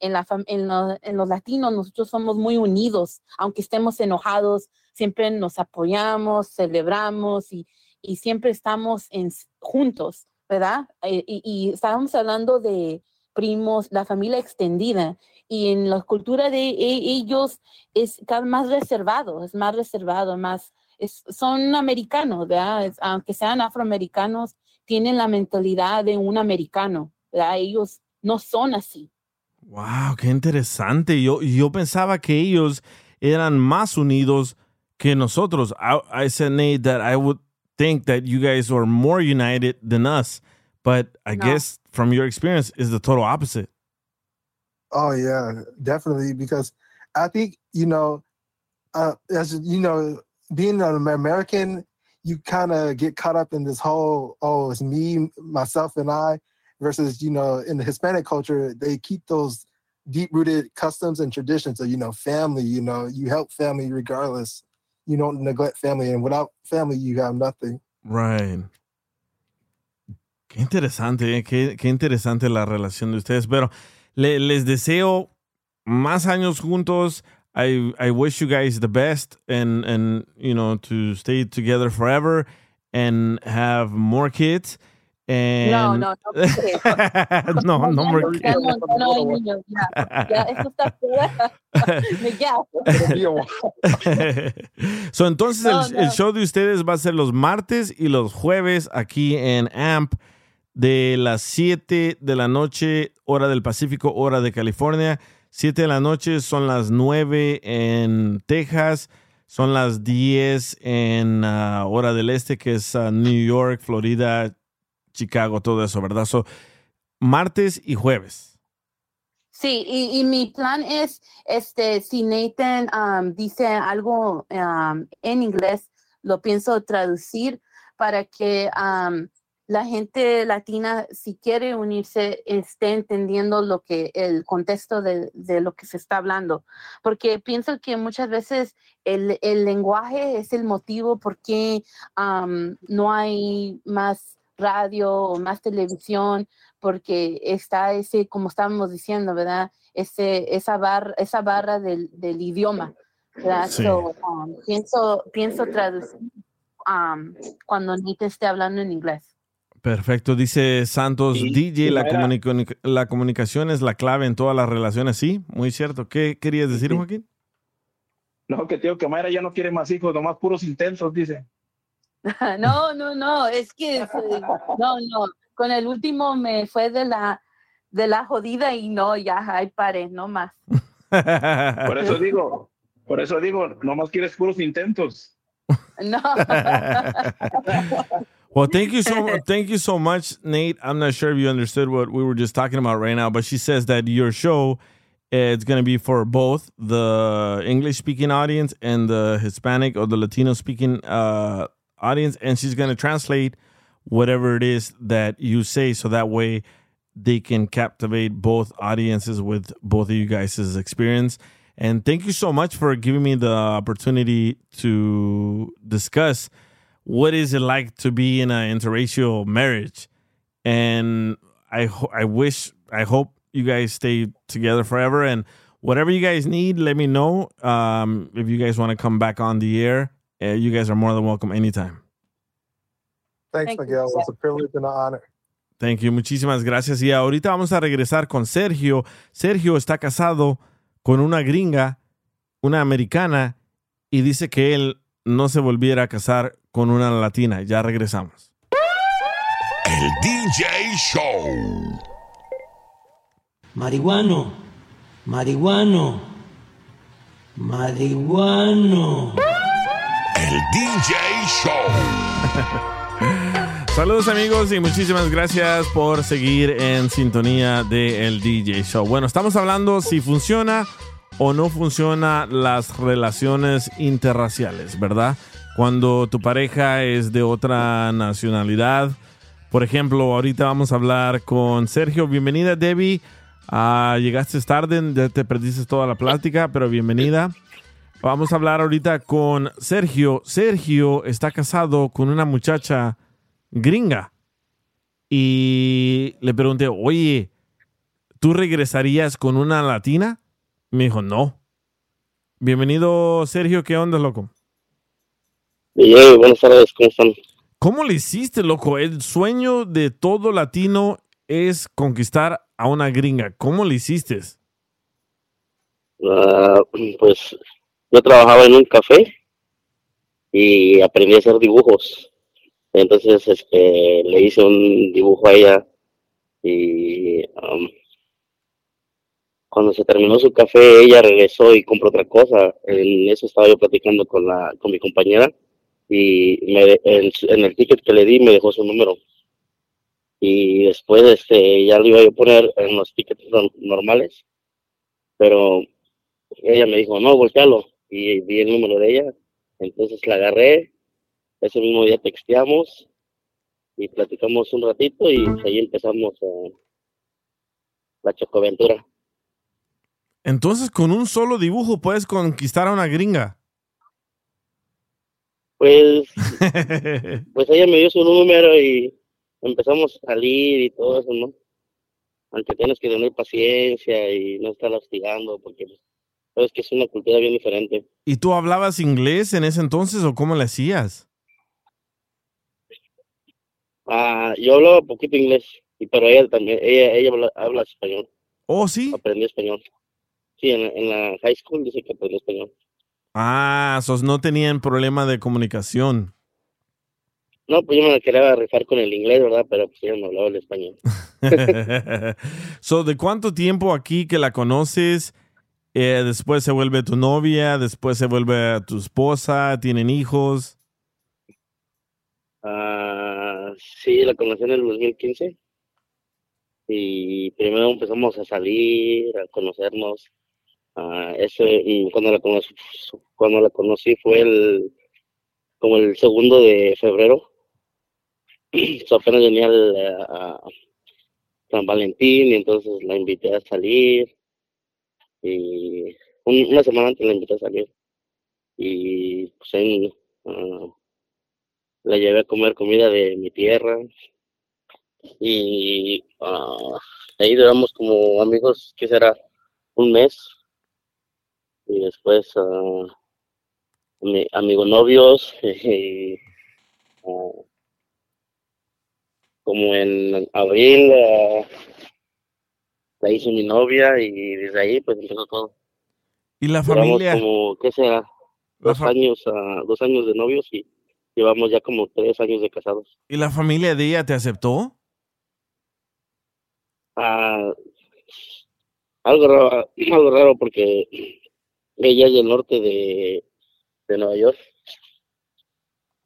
en, la, en, lo- en los latinos nosotros somos muy unidos, aunque estemos enojados, siempre nos apoyamos, celebramos y, y siempre estamos en, juntos, ¿verdad? Eh, y, y estábamos hablando de primos, la familia extendida, y en la cultura de e- ellos es más reservado, es más reservado, más, es- son americanos, ¿verdad? Es- aunque sean afroamericanos, tienen la mentalidad de un americano, ¿verdad? Ellos no son así. Wow, qué interesante. Yo, yo pensaba que ellos eran más unidos que nosotros. I, I said, Nate, that I would think that you guys were more united than us. But I No. guess from your experience, is the total opposite. Oh yeah, definitely. Because I think you know, uh, as you know, being an American, you kind of get caught up in this whole oh, it's me, myself, and I. Versus you know, in the Hispanic culture, they keep those deep-rooted customs and traditions of you know, family. You know, you help family regardless. You don't neglect family, and without family, you have nothing. Right. Qué interesante, eh, qué, qué interesante la relación de ustedes. Pero le- les deseo más años juntos. I, I wish you guys the best and, and, you know, to stay together forever and have more kids. And No, no, no. no, no more Ya kids. no, ya no hay niños, ya, ya, eso está fuera. So, entonces No, el, no. el show de ustedes va a ser los martes y los jueves aquí en AMP de las 7 de la noche, hora del Pacífico, hora de California. 7 de la noche son las 9 en Texas, son las 10 en ah, hora del este, que es ah, New York, Florida, Chicago, todo eso, ¿verdad? So, martes y jueves. Sí, y, y mi plan es, este, si Nathan um, dice algo en inglés, lo pienso traducir para que um, la gente latina, si quiere unirse, esté entendiendo lo que el contexto de, de lo que se está hablando. Porque pienso que muchas veces el, el lenguaje es el motivo por qué um, no hay más radio o más televisión, porque está ese, como estábamos diciendo, ¿verdad? Ese, esa, bar, esa barra del, del idioma. ¿verdad? Sí. So, um, pienso, pienso traducir um, cuando Nita esté hablando en inglés. Perfecto, dice Santos, DJ, la, comunicación es la clave en todas las relaciones. Sí, muy cierto. ¿Qué querías decir, Sí. Joaquín? No, que tío, que Mayra ya no quiere más hijos, nomás puros intensos, dice. No, no, no, es que es, eh, no, no, con el último me fue de la de la jodida y no, ya hay pares, no más. Por eso digo, por eso digo, nomás quieres puros intentos. No. Well, thank you so thank you so much, Nate. I'm not sure if you understood what we were just talking about right now, but she says that your show uh, it's going to be for both the English speaking audience and the Hispanic or the Latino speaking uh, audience, and she's going to translate whatever it is that you say, so that way they can captivate both audiences with both of you guys' experience. And thank you so much for giving me the opportunity to discuss what is it like to be in an interracial marriage and i ho- i wish i hope you guys stay together forever and whatever you guys need let me know um, if you guys want to come back on the air uh, you guys are more than welcome anytime Thanks, Thank Miguel. It was a privilege and an honor. Thank you, muchísimas gracias. Y ahorita vamos a regresar con Sergio. Sergio está casado con una gringa, una americana, y dice que él no se volviera a casar con una latina. Ya regresamos. El DJ Show. Marihuano, marihuano, marihuano. El DJ Show. Saludos amigos y muchísimas gracias por seguir en sintonía de el DJ Show. Bueno, estamos hablando si funciona o no funciona las relaciones interraciales, ¿verdad? Cuando tu pareja es de otra nacionalidad. Por ejemplo, ahorita vamos a hablar con Sergio. Bienvenida, Debbie. Ah, llegaste tarde, ya te perdiste toda la plática, pero bienvenida. Vamos a hablar ahorita con Sergio. Sergio está casado con una muchacha gringa. Y le pregunté, oye, ¿tú regresarías con una latina? Me dijo, no. Bienvenido, Sergio. ¿Qué onda, loco? Buenas tardes, ¿cómo están? ¿Cómo le hiciste, loco? El sueño de todo latino es conquistar a una gringa. ¿Cómo le hiciste? Ah, pues yo trabajaba en un café y aprendí a hacer dibujos. Entonces este, le hice un dibujo a ella y am, cuando se terminó su café ella regresó y compró otra cosa. En eso estaba yo platicando con, la, con mi compañera y me, en, en el ticket que le di me dejó su número. Y después este, ya lo iba a poner en los tickets no- normales, pero ella me dijo, no, voltealo. Y vi el número de ella. Entonces la agarré. Ese mismo día texteamos y platicamos un ratito y ahí empezamos eh, la chocoventura. Entonces, con un solo dibujo puedes conquistar a una gringa. Pues, pues ella me dio su número y empezamos a salir y todo eso, ¿no? Aunque tienes que tener paciencia y no estar hostigando porque pues, sabes que es una cultura bien diferente. ¿Y tú hablabas inglés en ese entonces o cómo le hacías? Ah, yo hablaba poquito inglés, y pero ella también, ella, ella habla, habla español. Oh, sí. Aprendió español. Sí, en, la- en la high school dice que aprendió español. Ah, sos no tenían problema de comunicación. No, pues yo me la quería rifar con el inglés, ¿verdad? Pero pues ella no hablaba el español. so, ¿de cuánto tiempo aquí que la conoces? eh, después se vuelve tu novia, después se vuelve tu esposa, tienen hijos. Ah, sí, la conocí en el 2015. y primero empezamos a salir, a conocernos. Ah, ese, cuando la conocí, cuando la conocí fue el como el segundo de febrero. So, apenas venía el, a San Valentín y entonces la invité a salir y un- una semana antes la invité a salir y pues ahí, ah, la llevé a comer comida de mi tierra y ah, ahí duramos como amigos, ¿qué será? Un mes y después ah, mi- amigos novios y, ah, como en abril ah, la hice mi novia y desde ahí pues empezó todo. ¿Y la familia? como, ¿qué será? Dos años, ah, dos años de novios y llevamos ya como tres años de casados. ¿Y la familia de ella te aceptó? Algo raro, algo raro porque ella es del norte de, de Nueva York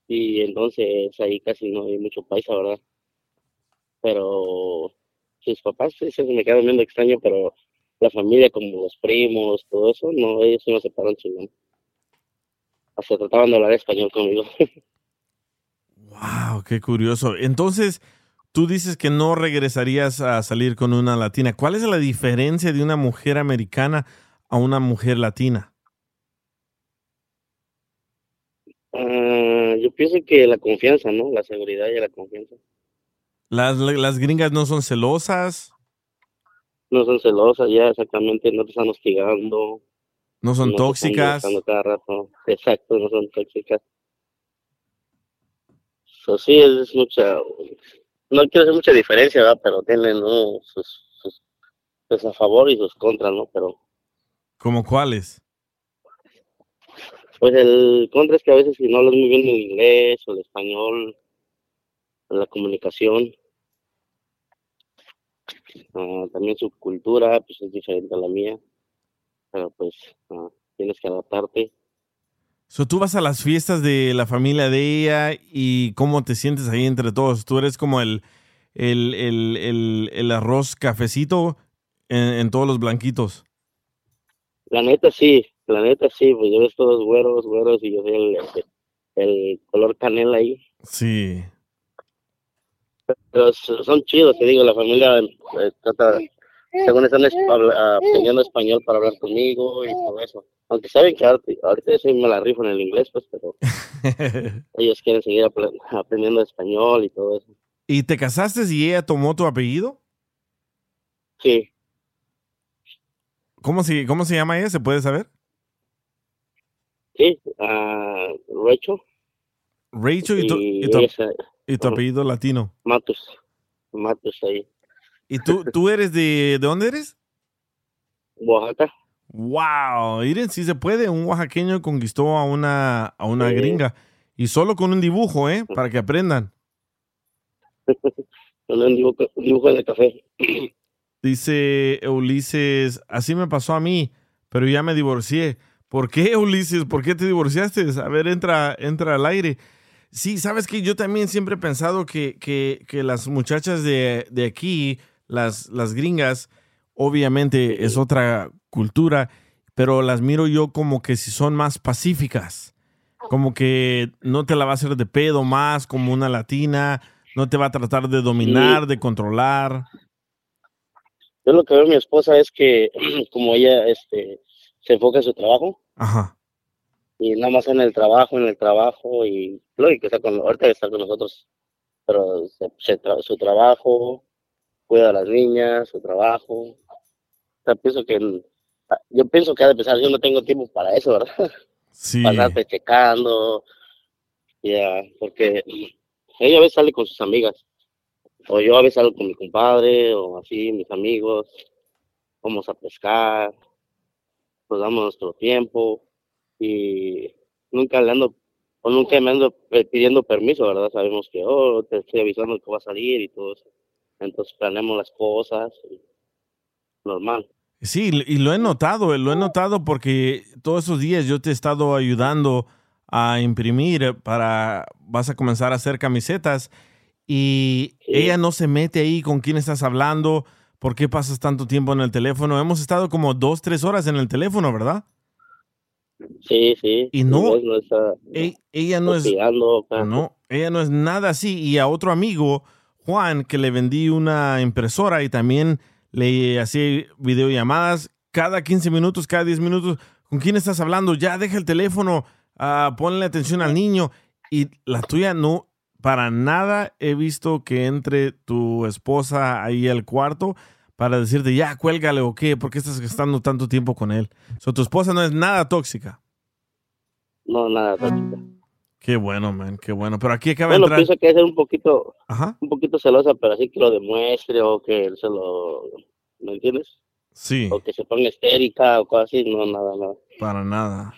y entonces ahí casi no hay mucho paisa, ¿verdad? Pero sus papás sí se me quedan viendo extraño, pero la familia como los primos, todo eso, no, ellos sí me separaron chingón. Hasta trataban de hablar español conmigo. Wow, qué curioso. Entonces, tú dices que no regresarías a salir con una latina. ¿Cuál es la diferencia de una mujer americana a una mujer latina? Ah, yo pienso que la confianza, ¿no? La seguridad y la confianza. Las, las gringas no son celosas, No son celosas ya, exactamente, no te están hostigando. no son no te están tóxicas. molestando cada rato. Exacto, no son tóxicas. So, sí, es mucha, no quiero hacer mucha diferencia, ¿verdad? Pero tienen ¿no? sus, sus, sus a favor y sus contras, ¿no? Pero ¿Como cuáles? pues el contra es que a veces si no hablas muy bien el inglés o el español, la comunicación, ah, también su cultura pues es diferente a la mía, pero pues ah, tienes que adaptarte. So, tú vas a las fiestas de la familia de ella y cómo te sientes ahí entre todos. Tú eres como el, el, el, el, el arroz cafecito en, en todos los blanquitos. La neta sí, la neta sí, pues yo ves todos güeros, güeros y yo soy el, el, el color canela ahí. Sí. Pero son chidos, te digo, la familia eh, trata, según están es- habla- aprendiendo español para hablar conmigo y todo eso. Aunque saben que ahorita, ahorita yo me la rifo en el inglés, pues, pero ellos quieren seguir apre- aprendiendo español y todo eso. ¿Y te casaste y ella tomó tu apellido? Sí, ¿Cómo se, cómo se llama ella? ¿Se puede saber? sí, ah, Rachel Rachel y tu, y tu- esa, y tu apellido latino. Matus, Matus ahí, ¿Y tú, tú eres de, de dónde eres? Oaxaca. Wow, miren, sí se puede. Un oaxaqueño conquistó a una, a una Sí. gringa. Y solo con un dibujo, ¿eh? Para que aprendan. Con un dibujo, dibujo de café. Dice Ulises, así me pasó a mí, pero ya me divorcié. ¿Por qué, Ulises? ¿Por qué te divorciaste? A ver, entra, entra al aire. Sí, sabes que yo también siempre he pensado que, que- que las muchachas de, de aquí, las, las gringas, obviamente es otra cultura, pero las miro yo como que si son más pacíficas. Como que no te la va a hacer de pedo más como una latina, no te va a tratar de dominar, de controlar. Yo lo que veo en mi esposa es que como ella este se enfoca en su trabajo Ajá. y nada más en el trabajo, en el trabajo y lógico está con ahorita está con nosotros, pero se- se tra- su trabajo, cuida a las niñas, su trabajo. O sea, pienso que yo pienso que ha de pensar, yo no tengo tiempo para eso, ¿verdad? Sí. Pasarte checando, ya, porque ella a veces sale con sus amigas, o yo a veces salgo con mi compadre, o así, mis amigos, vamos a pescar, nos damos nuestro tiempo, y nunca le ando, o nunca me ando pidiendo permiso, ¿verdad? Sabemos que, oh, te estoy avisando que va a salir y todo eso. Entonces planeamos las cosas, y normal. Sí, y lo he notado, eh, lo he notado porque todos esos días yo te he estado ayudando a imprimir para, vas a comenzar a hacer camisetas y ella no se mete ahí con quién estás hablando, por qué pasas tanto tiempo en el teléfono. Hemos estado como dos, tres horas en el teléfono, ¿verdad? Sí, sí. Y no, no está e- ella no es, no, ella no es nada así. Y a otro amigo, Juan, que le vendí una impresora y también le hacía videollamadas cada 15 minutos, cada 10 minutos. ¿Con quién estás hablando? Ya deja el teléfono, ah, ponle atención al niño. Y la tuya no, para nada he visto que entre tu esposa ahí al cuarto para decirte, ya, cuélgale o qué, ¿por qué estás gastando tanto tiempo con él? So, tu esposa no es nada tóxica. No, nada. tóxica. Qué bueno, man, qué bueno. Pero aquí acaba Bueno, de entrar. pienso que es un poquito, Ajá. un poquito celosa, pero así que lo demuestre o que él se lo, ¿me entiendes? Sí, O que se ponga histérica o cosas así, no, nada, nada. para nada.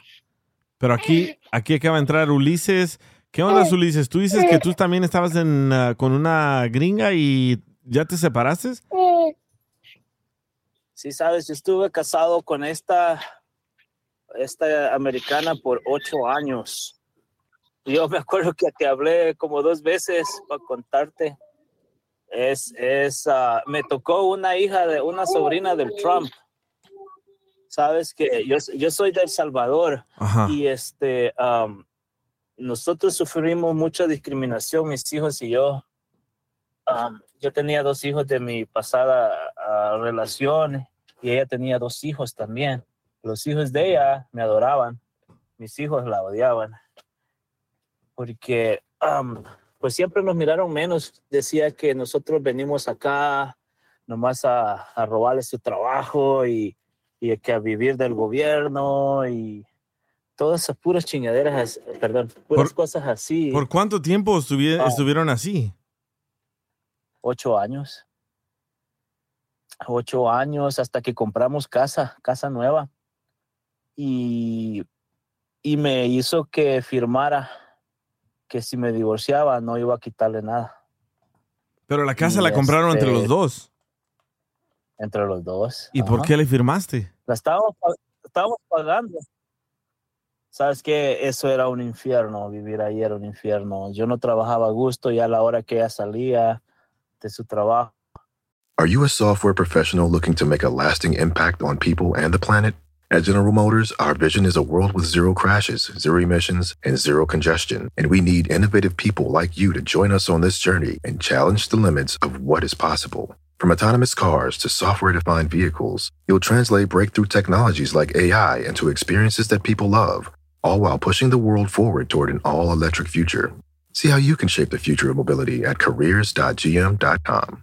Pero aquí, aquí acaba de entrar Ulises. ¿Qué onda, Ulises? Tú dices que tú también estabas en, ah, con una gringa y ya te separaste. Sí, sabes, yo estuve casado con esta, esta americana por ocho años. Yo me acuerdo que te hablé como dos veces para contarte. Es, es, ah, me tocó una hija de una sobrina del Trump. Sabes que yo, yo soy de El Salvador Ajá. y este, am, nosotros sufrimos mucha discriminación, mis hijos y yo. Am, yo tenía dos hijos de mi pasada ah, relación y ella tenía dos hijos también. Los hijos de ella me adoraban, mis hijos la odiaban. Porque am, pues siempre nos miraron menos. Decía que nosotros venimos acá nomás a, a robarle su trabajo y, y que a vivir del gobierno y todas esas puras chingaderas, perdón, puras Por- cosas así. ¿Por cuánto tiempo estuvi- Ah. estuvieron así? ocho años. Ocho años hasta que compramos casa, casa nueva. Y, y me hizo que firmara que si me divorciaba no iba a quitarle nada Pero la casa Y la compraron entre este- los dos. entre los dos. ¿Y por qué le firmaste? La estábamos, estábamos pagando. Sabes que eso era un infierno, vivir ahí era un infierno. Yo no trabajaba a gusto y a la hora que ella salía de su trabajo. Are you a software professional looking to make a lasting impact on people and the planet? At General Motors, our vision is a world with zero crashes, zero emissions, and zero congestion. And we need innovative people like you to join us on this journey and challenge the limits of what is possible. From autonomous cars to software defined vehicles, you'll translate breakthrough technologies like AI into experiences that people love, all while pushing the world forward toward an all electric future. See how you can shape the future of mobility at careers.gm.com.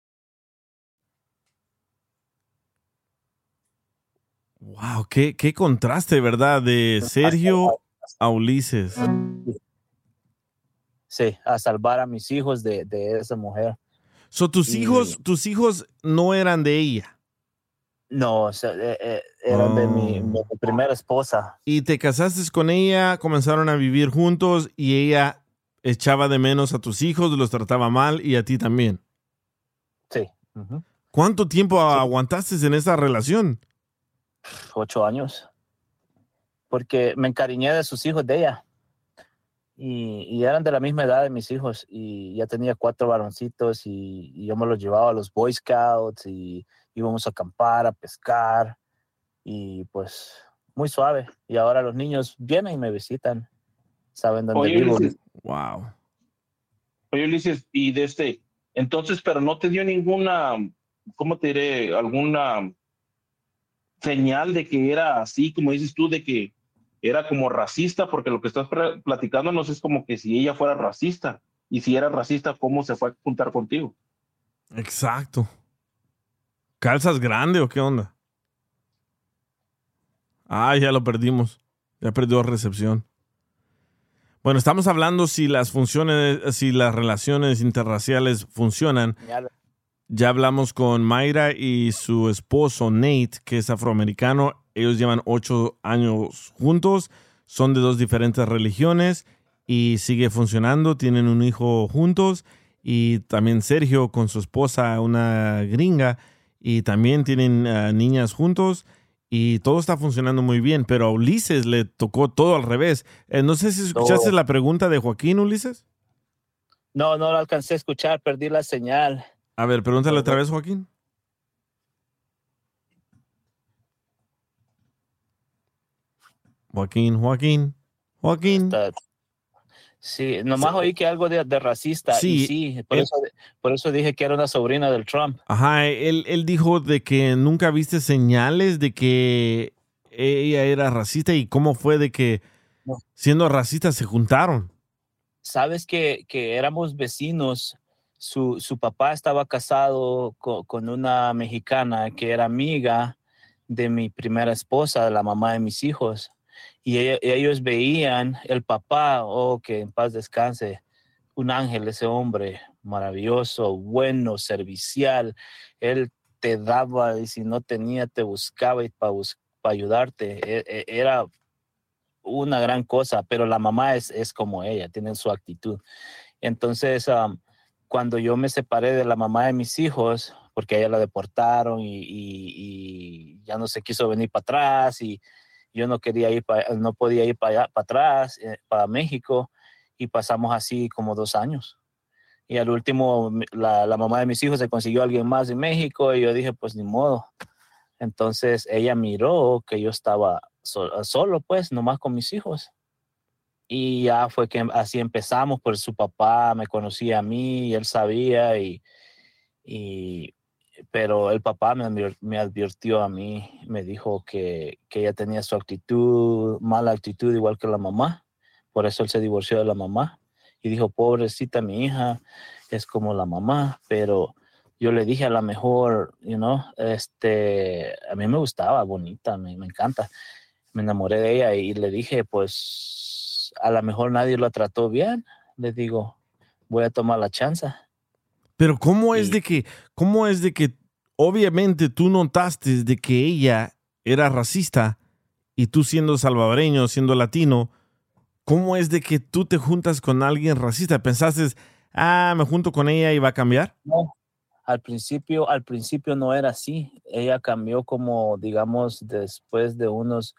Wow, qué, qué contraste, ¿verdad? De Sergio a Ulises. Sí, a salvar a mis hijos de, de esa mujer. So, tus Y- hijos, tus hijos no eran de ella. No, o sea, eh, eh, eran de mi, Oh. de mi primera esposa. Y te casaste con ella, comenzaron a vivir juntos y ella echaba de menos a tus hijos, los trataba mal y a ti también. Sí. ¿Cuánto tiempo aguantaste en esa relación? Ocho años. Porque me encariñé de sus hijos de ella. Y, y eran de la misma edad de mis hijos. Y ya tenía cuatro varoncitos y, y yo me los llevaba a los Boy Scouts y íbamos a acampar, a pescar. Y pues muy suave. Y ahora los niños vienen y me visitan. Saben dónde Oye, vivo. Ulises, Wow. Oye, Ulises, y de este, entonces, pero no te dio ninguna, ¿cómo te diré? Alguna señal de que era así, como dices tú, de que era como racista, porque lo que estás pla- platicándonos es como que si ella fuera racista, y si era racista, ¿cómo se fue a juntar contigo? Exacto. ¿Calzas grande o qué onda? Ah, ya lo perdimos. Ya perdió recepción. Bueno, estamos hablando si las funciones, si las relaciones interraciales funcionan. Ya- hablamos con Mayra y su esposo Nate, que es afroamericano. Ellos llevan ocho años juntos, son de dos diferentes religiones y sigue funcionando. Tienen un hijo juntos y también Sergio con su esposa, una gringa, y también tienen ah, niñas juntos y todo está funcionando muy bien. Pero a Ulises le tocó todo al revés. Eh, no sé si escuchaste No. la pregunta de Joaquín, Ulises. No, no lo alcancé a escuchar, perdí la señal. A ver, pregúntale otra vez, Joaquín. Joaquín, Joaquín, Joaquín. Sí, nomás oí que algo de, de racista. Sí, y sí, por, él- eso, por eso dije que era una sobrina del Trump. Ajá, él, él dijo de que nunca viste señales de que ella era racista y cómo fue de que siendo racista se juntaron. Sabes que, que éramos vecinos. Su, su papá estaba casado co- con, una mexicana que era amiga de mi primera esposa, la mamá de mis hijos. Y ellos veían el papá, oh, que en paz descanse, un ángel ese hombre, maravilloso, bueno, servicial. Él te daba y si no tenía, te buscaba y para ayudarte. E- e- Era una gran cosa, pero la mamá es, es como ella, tiene su actitud. Entonces, cuando yo me separé de la mamá de mis hijos, porque ella la deportaron y, ya no se quiso venir para atrás y yo no quería ir, pa- no podía ir para atrás, eh, para México, y pasamos así como dos años. Y al último, la, mamá de mis hijos se consiguió alguien más en México y yo dije, pues ni modo. Entonces ella miró que yo estaba so- solo, pues, nomás con mis hijos. Y ya fue que así empezamos, pues su papá me conocía a mí, y él sabía, y, y- pero el papá me, me advirtió a mí, me dijo que, que ella tenía su actitud, mala actitud, igual que la mamá. Por eso él se divorció de la mamá. Y dijo, pobrecita mi hija, es como la mamá, pero yo le dije a la mejor, you know, este, a mí me gustaba, bonita, me, me encanta. Me enamoré de ella y le dije, pues, a lo mejor nadie la trató bien. Le digo, voy a tomar la chance. Pero cómo es de que, cómo es de que, obviamente tú notaste de que ella era racista y tú siendo salvadoreño, siendo latino, ¿cómo es de que tú te juntas con alguien racista? ¿Pensaste, ah, me junto con ella y va a cambiar? No, al principio, al principio no era así. Ella cambió como, digamos, después de unos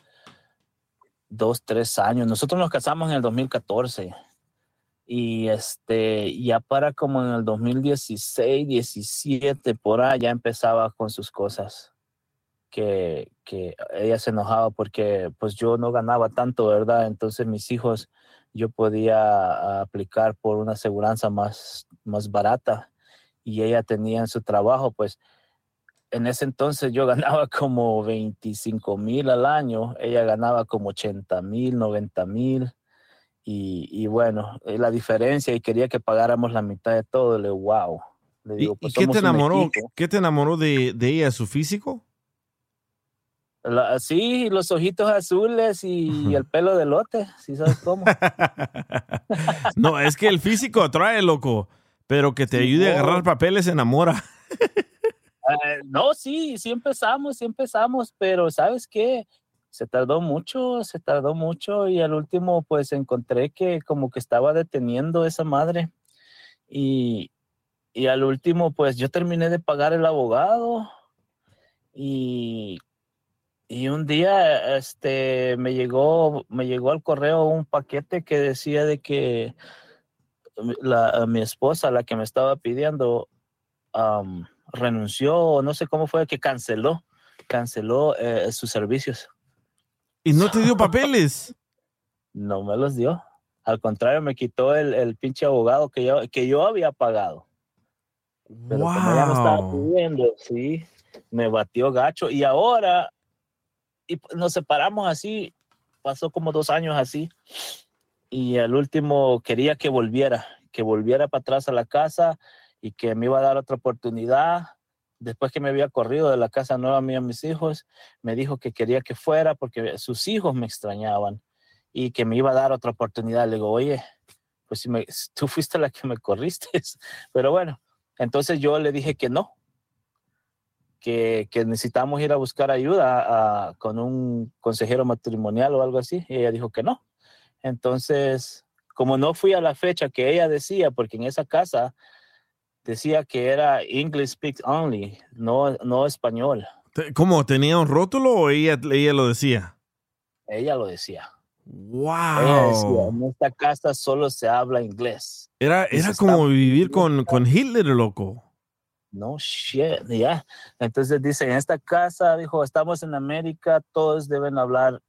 dos, tres años. Nosotros nos casamos en el 2014 y este, ya para como en el 2016, 17, por ya empezaba con sus cosas. Que, que ella se enojaba porque pues yo no ganaba tanto, ¿verdad? Entonces mis hijos, yo podía aplicar por una aseguranza más, más barata y ella tenía en su trabajo, pues en ese entonces yo ganaba como 25 mil al año, ella ganaba como 80 mil, 90 mil. Y, y bueno, la diferencia y quería que pagáramos la mitad de todo, le wow. Le ¿Y, digo, y pues qué te enamoró? ¿Qué te enamoró de, de ella? ¿Su físico? La- sí, los ojitos azules y, el pelo de lote, si sabes cómo. No, es que el físico atrae, loco, pero que te ayude a agarrar papeles enamora. Eh, no, sí, sí empezamos, sí empezamos, pero ¿sabes qué? Se tardó mucho, se tardó mucho y al último pues encontré que como que estaba deteniendo esa madre y, y al último pues yo terminé de pagar el abogado y, y un día este me llegó, me llegó al correo un paquete que decía de que la, mi esposa, la que me estaba pidiendo, renunció, no sé cómo fue, que canceló, canceló eh, sus servicios. ¿Y no te dio papeles? No me los dio. Al contrario, me quitó el, el pinche abogado que yo, que yo había pagado. Pero como ella me estaba Wow. pidiendo, sí, me batió gacho. Y ahora, y nos separamos así, pasó como dos años así. Y al último quería que volviera, que volviera para atrás a la casa y que me iba a dar otra oportunidad. Después que me había corrido de la casa nueva mía a mis hijos, me dijo que quería que fuera porque sus hijos me extrañaban. y que me iba a dar otra oportunidad. Le digo, oye, pues si me, tú fuiste la que me corriste. Pero bueno, entonces yo le dije que no, que, que necesitamos ir a buscar ayuda a- con un consejero matrimonial o algo así. Y ella dijo que no. Entonces, como no fui a la fecha que ella decía, porque en esa casa decía que era English speak only, no, no español. ¿Cómo? ¿Tenía un rótulo o ella, ella lo decía? Ella lo decía. ¡Wow! Decía, en esta casa solo se habla inglés. Era, Y era como vivir con, con Hitler, loco. No shit, ya. Entonces dice, en esta casa, dijo, estamos en América, todos deben hablar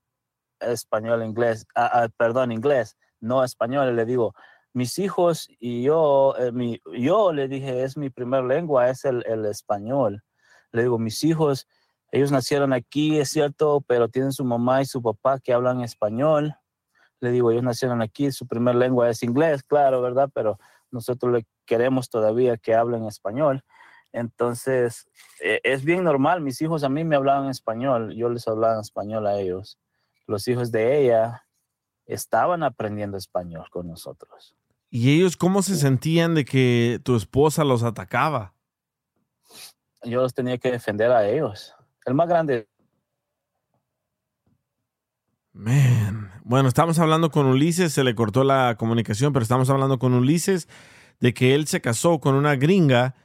español, inglés, ah, ah, perdón, inglés, no español. Le digo, mis hijos y yo, eh, mi, yo le dije, es mi primer lengua, es el, el español. Le digo, mis hijos, ellos nacieron aquí, es cierto, pero tienen su mamá y su papá que hablan español. Le digo, ellos nacieron aquí, su primer lengua es inglés, claro, ¿verdad? Pero nosotros le queremos todavía que hablen español. Entonces, eh, es bien normal. Mis hijos a mí me hablaban español, yo les hablaba en español a ellos. Los hijos de ella estaban aprendiendo español con nosotros. ¿Y ellos cómo se sentían de que tu esposa los atacaba? Yo los tenía que defender a ellos. El más grande, Man. Bueno, estamos hablando con Ulises, se le cortó la comunicación, pero estamos hablando con Ulises de que él se casó con una gringa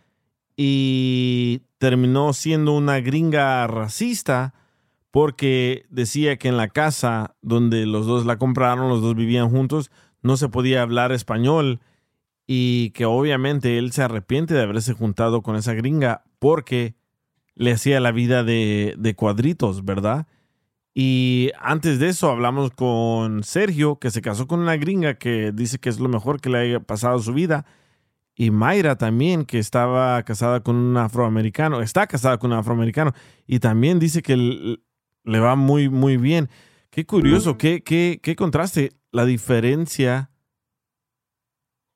y terminó siendo una gringa racista porque decía que en la casa donde los dos la compraron, los dos vivían juntos, no se podía hablar español y que obviamente él se arrepiente de haberse juntado con esa gringa porque le hacía la vida de, de cuadritos, ¿verdad? Y antes de eso hablamos con Sergio, que se casó con una gringa que dice que es lo mejor que le haya pasado su vida. Y Mayra también, que estaba casada con un afroamericano, está casada con un afroamericano. Y también dice que le va muy, muy bien. Qué curioso, qué, qué, qué contraste la diferencia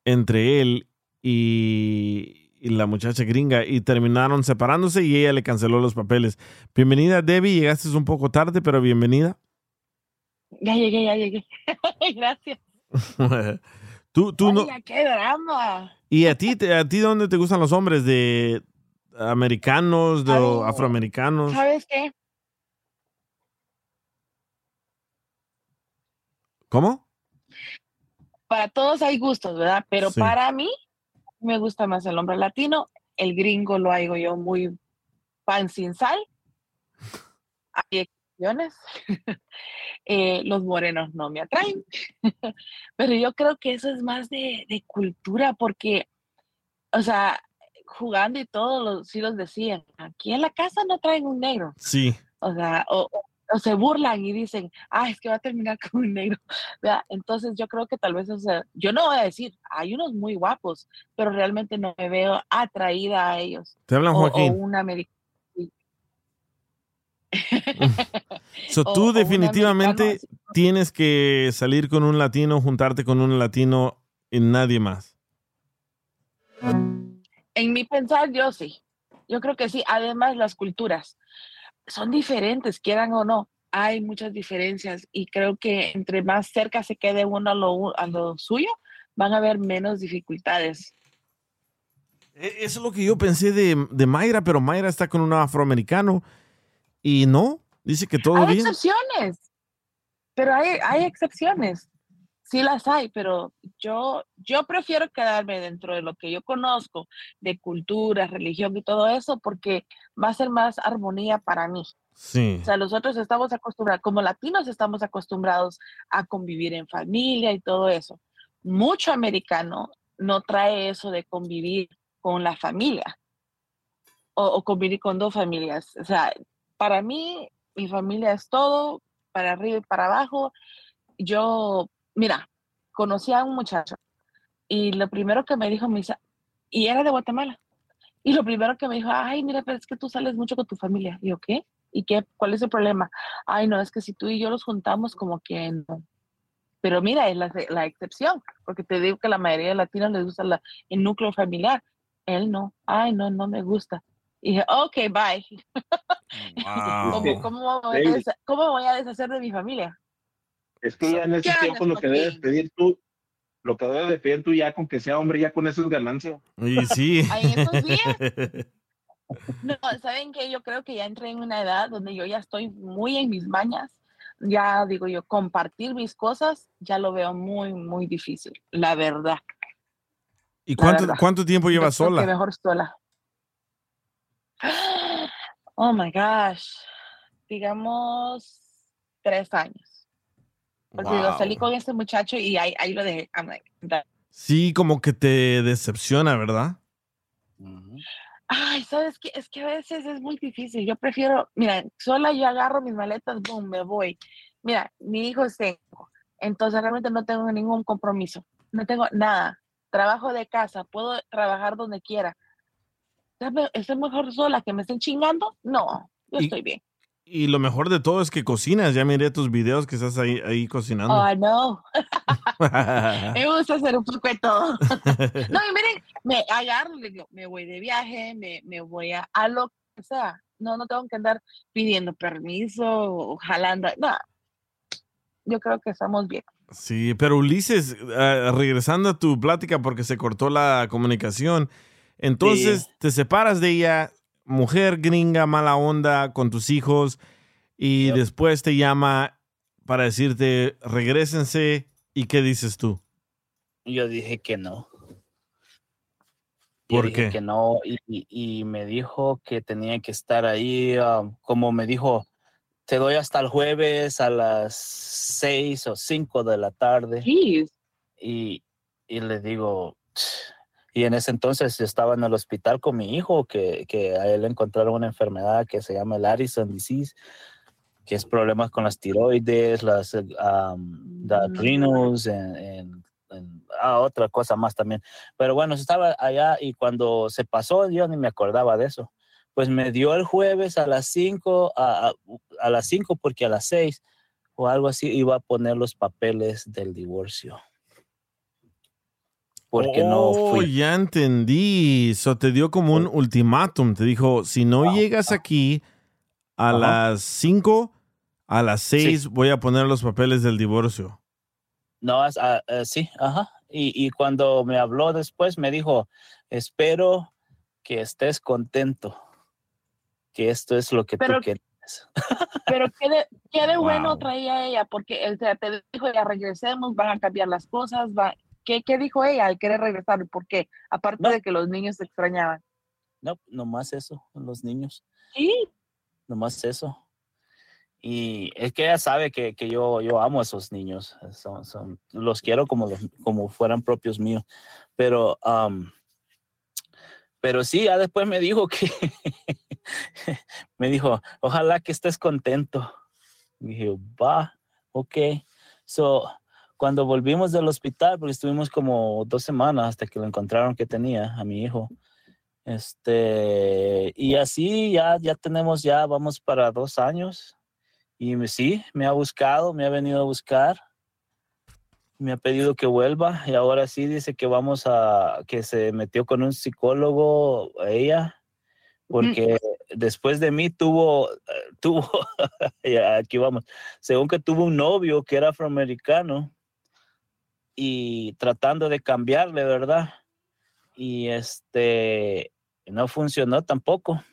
entre él y, y la muchacha gringa. Y terminaron separándose y ella le canceló los papeles. Bienvenida, Debbie. Llegaste un poco tarde, pero bienvenida. Ya llegué, ya llegué. Gracias. tú, tú no. Qué drama. ¿Y a ti, te- a ti dónde te gustan los hombres? ¿De americanos, de Ay, afroamericanos? ¿Sabes qué? ¿Cómo? Para todos hay gustos, ¿verdad? Pero Sí. para mí me gusta más el hombre latino. El gringo lo hago yo muy pan sin sal. Hay excepciones. Eh, los morenos no me atraen. Pero yo creo que eso es más de, de cultura porque, o sea, jugando y todo, los, sí los decían, aquí en la casa no traen un negro. Sí. O sea, o, o- o se burlan y dicen, ah, es que va a terminar con un negro. ¿verdad? Entonces yo creo que tal vez, o sea, yo no voy a decir, hay unos muy guapos, pero realmente no me veo atraída a ellos. Te hablan, O- Joaquín. O, un americano. So, o tú definitivamente tienes que salir con un latino, juntarte con un latino y nadie más. En mi pensar, yo sí. Yo creo que sí. Además, las culturas son diferentes, quieran o no. Hay muchas diferencias y creo que entre más cerca se quede uno a lo, a lo suyo, van a haber menos dificultades. E- Eso es lo que yo pensé de, de Mayra, pero Mayra está con un afroamericano y no, dice que todo hay bien. excepciones, pero hay, hay excepciones. Sí las hay, pero yo, yo prefiero quedarme dentro de lo que yo conozco, de cultura, religión y todo eso, porque va a ser más armonía para mí. Sí. O sea, nosotros estamos acostumbrados, como latinos estamos acostumbrados a convivir en familia y todo eso. Mucho americano no trae eso de convivir con la familia o, o convivir con dos familias. O sea, para mí, mi familia es todo, para arriba y para abajo. Yo, mira, conocí a un muchacho y lo primero que me dijo, me dice, y era de Guatemala. Y lo primero que me dijo, ay, mira, pero es que tú sales mucho con tu familia. Y yo, ¿qué? ¿Y qué? ¿Cuál es el problema? Ay, no, es que si tú y yo los juntamos, como que no. Pero mira, es la, la excepción, porque te digo que la mayoría de latinos les gusta la- el núcleo familiar. Él no. Ay, no, no me gusta. Y dije, ok, bye. ¿Cómo, cómo voy a cómo voy a deshacer de mi familia? Es que ya en esos ¿Qué tiempos lo que debes pedir tú, lo que debes de pedir tú ya con que sea hombre, ya con eso es ganancia. Y sí. Días. No, saben que yo creo que ya entré en una edad donde yo ya estoy muy en mis mañas. Ya digo yo, compartir mis cosas ya lo veo muy, muy difícil, la verdad. ¿Y cuánto, verdad. cuánto tiempo llevas que sola? mejor sola. Oh my gosh. Digamos tres años. Porque digo, Wow. salí con este muchacho y ahí, ahí lo dejé. I'm like, "Da- Sí, como que te decepciona, ¿verdad? Ay, ¿sabes qué? Es que a veces es muy difícil. Yo prefiero, mira, sola yo agarro mis maletas, boom, me voy. Mira, mi hijo es tengo, entonces realmente no tengo ningún compromiso. No tengo nada. Trabajo de casa, puedo trabajar donde quiera. ¿Estoy mejor sola que me estén chingando? No, yo estoy bien. Y lo mejor de todo es que cocinas. Ya miré tus videos que estás ahí, ahí cocinando. Oh, no. Me gusta hacer un poco de todo. No, y miren, me agarro, le digo, me voy de viaje, me, me voy a, a lo que sea. No, no tengo que andar pidiendo permiso o jalando. No, yo creo que estamos bien. Sí, pero Ulises, eh, regresando a tu plática porque se cortó la comunicación, entonces te separas de ella, mujer gringa, mala onda con tus hijos, y después te llama para decirte, regrésense, ¿y qué dices tú? Yo dije que no. Yo ¿Por dije qué? que no, y, y- y me dijo que tenía que estar ahí, ah, como me dijo, te doy hasta el jueves a las seis o cinco de la tarde. Y, y le digo, y en ese entonces yo estaba en el hospital con mi hijo, que, que a él le encontraron una enfermedad que se llama el Addison disease, que es problemas con las tiroides, las um, the adrenals, en, en- en- ah, otra cosa más también. Pero bueno, estaba allá y cuando se pasó, yo ni me acordaba de eso. Pues me dio el jueves a las 5, a, a- a las 5 porque a las 6 o algo así iba a poner los papeles del divorcio. Porque no oh, fui. ya entendí. Eso te dio como un ultimátum. Te dijo, si no llegas aquí a Ajá. las 5, a las 6 voy a poner los papeles del divorcio. No, es- ah, eh, sí, ajá. Y, y cuando me habló después, me dijo, espero que estés contento, que esto es lo que Pero- tú quieres. Pero qué de, qué de bueno traía ella, porque él te, te dijo, ya regresemos, van a cambiar las cosas. Va. ¿Qué, ¿Qué dijo ella al querer regresar? ¿Por qué? Aparte de que los niños se extrañaban. No, nomás eso, los niños, Sí, nomás eso. Y es que ella sabe que, que yo, yo amo a esos niños, son, son- los quiero como, los- como fueran propios míos. Pero, am, pero sí, ya después me dijo que, me dijo, ojalá que estés contento. Y dije, va, ok. So, cuando volvimos del hospital, porque estuvimos como dos semanas hasta que lo encontraron que tenía a mi hijo. Este, y así ya, ya tenemos, ya vamos para dos años. Y me- sí, me ha buscado, me ha venido a buscar. Me ha pedido que vuelva y ahora sí dice que vamos a, que se metió con un psicólogo ella, porque después de mí tuvo, eh, tuvo, aquí vamos, según que tuvo un novio que era afroamericano y tratando de cambiarle, ¿verdad? Y este, no funcionó tampoco.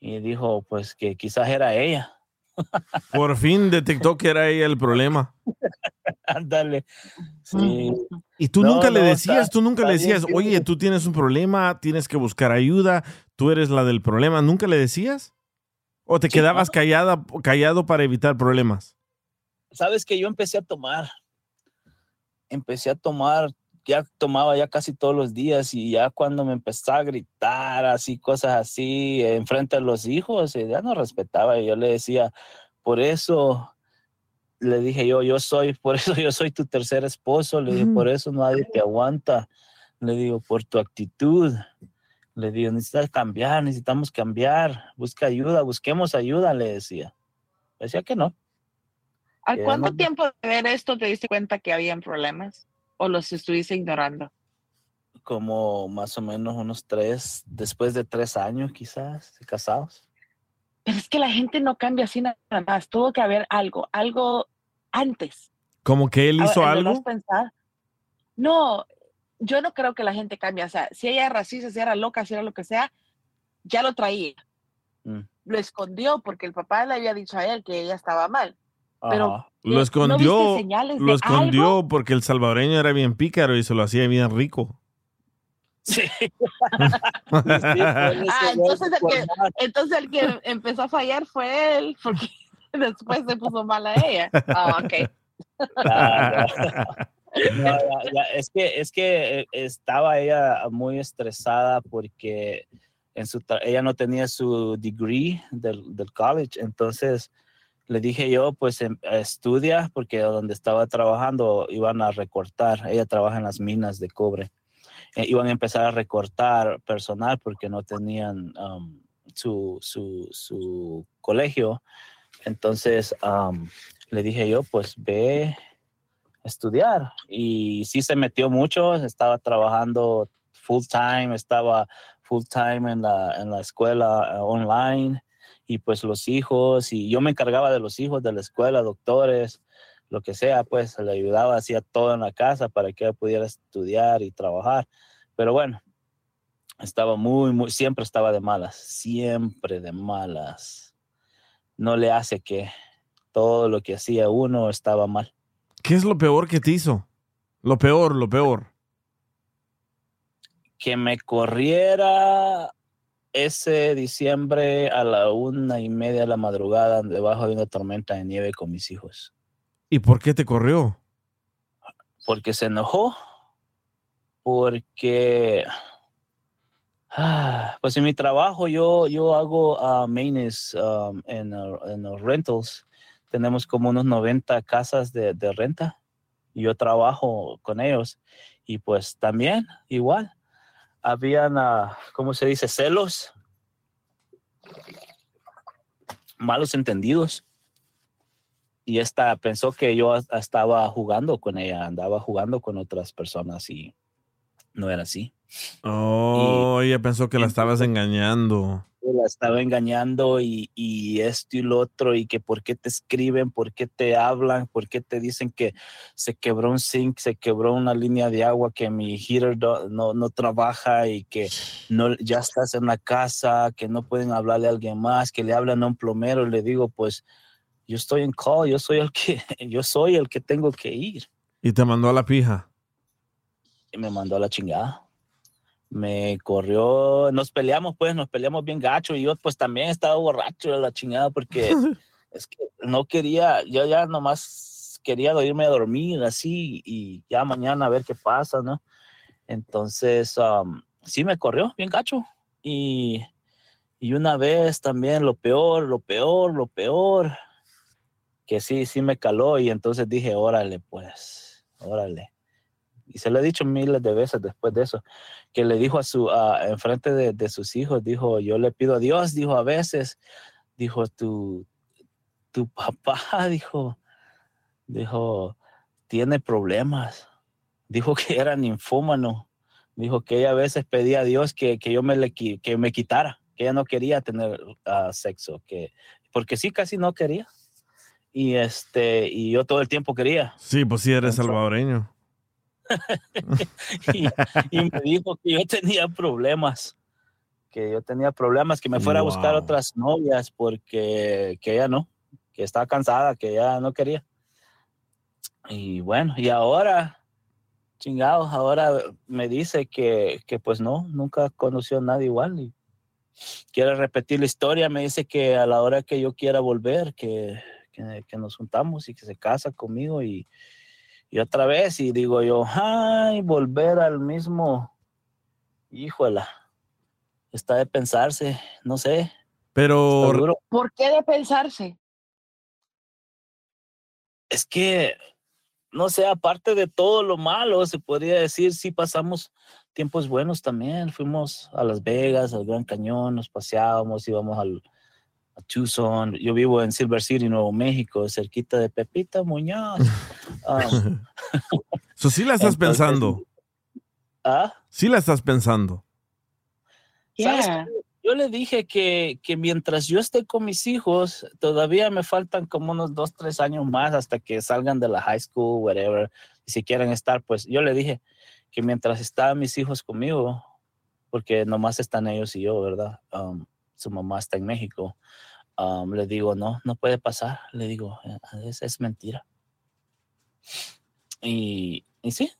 Y dijo, pues que quizás era ella. Por fin detectó que era ella el problema. Ándale. Sí. Y tú No, nunca le no, decías, está- tú nunca le bien decías, oye, tú tienes un problema, tienes que buscar ayuda, tú eres la del problema. ¿Nunca le decías? ¿O te Sí, quedabas callada, callado para evitar problemas? Sabes que yo empecé a tomar. Empecé a tomar, ya tomaba ya casi todos los días y ya cuando me empezó a gritar así, cosas así, enfrente a los hijos, eh, ya no respetaba. Y yo le decía, por eso le dije yo, yo soy, por eso yo soy tu tercer esposo. Le dije, Ujú. por eso nadie te aguanta. Le digo, por tu actitud. Le digo, necesitas cambiar, necesitamos cambiar. Busca ayuda, busquemos ayuda, le decía. Decía que no. ¿Al Que cuánto no. tiempo de ver esto te diste cuenta que habían problemas? ¿O los estuviste ignorando? como más o menos unos tres, después de tres años quizás, casados. Pero es que la gente no cambia así nada más. Tuvo que haber algo, algo, antes. Como que él A ver, hizo ¿en verdad algo. No, yo no creo que la gente cambie. O sea, si ella era racista, si era loca, si era lo que sea, ya lo traía. Mm. Lo escondió porque el papá le había dicho a él que ella estaba mal. Pero. Lo ¿no escondió, señales lo escondió porque el salvadoreño era bien pícaro y se lo hacía bien rico. Sí. Ah, entonces el, que, entonces el que empezó a fallar fue él, porque después se puso mal a ella. Ah, ok. Ah, no. No, ya- ya, es que es que eh, estaba ella muy estresada porque en su ella no tenía su degree del, del college entonces le dije yo pues em- estudia porque donde estaba trabajando iban a recortar ella trabaja en las minas de cobre Eh, iban a empezar a recortar personal porque no tenían um, su, su, su colegio. Entonces um, le dije yo pues ve estudiar y sí se metió mucho, estaba trabajando full time, estaba full time en la, en la escuela eh, online y pues los hijos y yo me encargaba de los hijos de la escuela, doctores, lo que sea, pues le ayudaba, hacía todo en la casa para que ella pudiera estudiar y trabajar. Pero bueno, estaba muy, muy, siempre estaba de malas, siempre de malas. No le hace que todo lo que hacía uno estaba mal. ¿Qué es lo peor que te hizo? Lo peor, lo peor. que me corriera ese diciembre a la una y media de la madrugada debajo de una tormenta de nieve con mis hijos. ¿Y por qué te corrió? Porque se enojó, porque ah, pues en mi trabajo yo, yo hago ah, maintenance um, en, uh, en los rentals. Tenemos como unos 90 casas de, de renta y yo trabajo con ellos. Y pues también igual habían, ah, ¿cómo se dice? Celos, malos entendidos. Y esta pensó que yo estaba jugando con ella, andaba jugando con otras personas y no era así. Oh, ella pensó que la estabas engañando. La estaba engañando y, y esto y lo otro y que por qué te escriben, por qué te hablan, por qué te dicen que se quebró un zinc, se quebró una línea de agua, que mi heater do- no, no trabaja y que no, ya estás en la casa, que no pueden hablarle a alguien más, que le hablan a un plomero y le digo, pues yo estoy en call, yo soy el que, yo soy el que tengo que ir. Y te mandó a la pija. Y me mandó a la chingada. Me corrió, nos peleamos pues, nos peleamos bien gacho y yo pues también estaba borracho de la chingada porque es que no quería, yo ya nomás quería irme a dormir así y ya mañana a ver qué pasa, ¿no? Entonces, um, sí me corrió bien gacho y, y una vez también lo peor, lo peor, lo peor, que sí, sí me caló y entonces dije, órale pues, órale y se lo he dicho miles de veces después de eso, que le dijo a su, a- enfrente de, de sus hijos, dijo, yo le pido a Dios, dijo a veces, dijo, tu, tu papá, dijo, dijo, tiene problemas, dijo que era ninfómano, dijo que ella a veces pedía a Dios que, que yo me, le, que me quitara, que ella no quería tener ah, sexo, que, porque sí, casi no quería. Y, este, y yo todo el tiempo quería. Sí, pues sí, eres salvadoreño. y, y me dijo que yo tenía problemas, que yo tenía problemas, que me fuera a buscar Wow. otras novias porque que ella no, que estaba cansada, que ella no quería. Y bueno, y ahora, chingados, ahora me dice que, que pues no, nunca conoció a nadie igual y quiere repetir la historia, me dice que a la hora que yo quiera volver, que, que, que nos juntamos y que se casa conmigo y, y otra vez, y digo yo, ay, volver al mismo, híjola, está de pensarse, no sé. Pero. ¿Por qué de pensarse? Es que, no sé, aparte de todo lo malo, se podría decir, sí pasamos tiempos buenos también. Fuimos a Las Vegas, al Gran Cañón, nos paseábamos, íbamos al, a Tucson. Yo vivo en Silver City, Nuevo México, cerquita de Pepita Muñoz. Um, Eso sí la estás Entonces- pensando. ¿Ah? Sí la estás pensando. Yo le dije que, que mientras yo esté con mis hijos, todavía me faltan como unos dos, tres años más hasta que salgan de la high school, whatever, y si quieren estar, pues yo le dije que mientras están mis hijos conmigo, porque nomás están ellos y yo, ¿verdad? Um, su mamá está en México. Um, le digo, no, no puede pasar. Le digo, "Eh, es, es mentira. Y, y sí,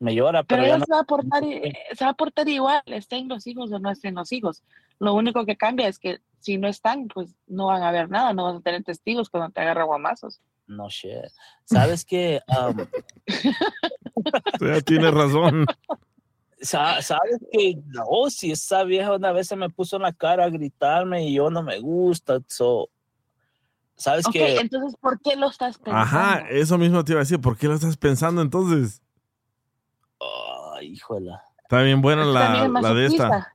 me llora, pero, Pero ya ella no- se va a portar, i- se va a portar igual, estén los hijos o no estén los hijos. Lo único que cambia es que si no están, pues no van a ver nada, no vas a tener testigos cuando te agarra guamazos. no shit. ¿Sabes qué? Um, Ya tiene razón. Sa- Sabes que no, si esa vieja una vez se me puso en la cara a gritarme y yo no me gusta. So, Sabes Ok, que entonces, ¿por qué lo estás pensando? Ajá, eso mismo te iba a decir. ¿Por qué lo estás pensando entonces? Ay, híjola. Está bien buena la, la de esta. masoquista.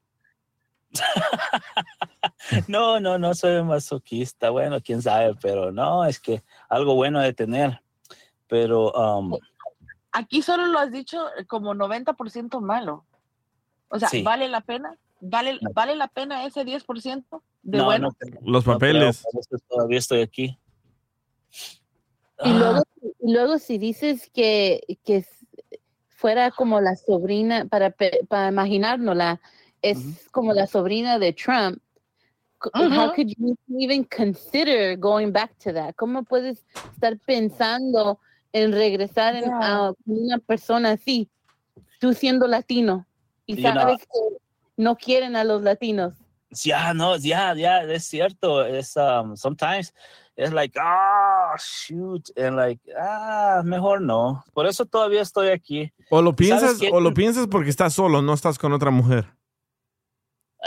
No, no, no soy masoquista. Bueno, quién sabe, pero no, es que algo bueno de tener. Pero um, Aquí solo lo has dicho como 90% malo. O sea, Sí. ¿vale la pena? ¿Vale, ¿Vale la pena ese 10% de no, bueno? no creo- Los no creo, papeles. por eso todavía estoy aquí. Y luego, Ah. y luego si dices que, que fuera como la sobrina, para, para imaginárnosla, es como la sobrina de Trump, co- how Ujú. could you even consider going back to that? ¿Cómo puedes estar pensando en regresar en- Yeah. a una persona así, tú siendo latino, y You know- sabes que no quieren a los latinos? Ya, no, ya, ya, es cierto. Es, um, sometimes es like, ah, shoot, and like, ah, mejor no. Por eso todavía estoy aquí. O lo ¿Sabes piensas, o lo piensas porque estás solo, no estás con otra mujer.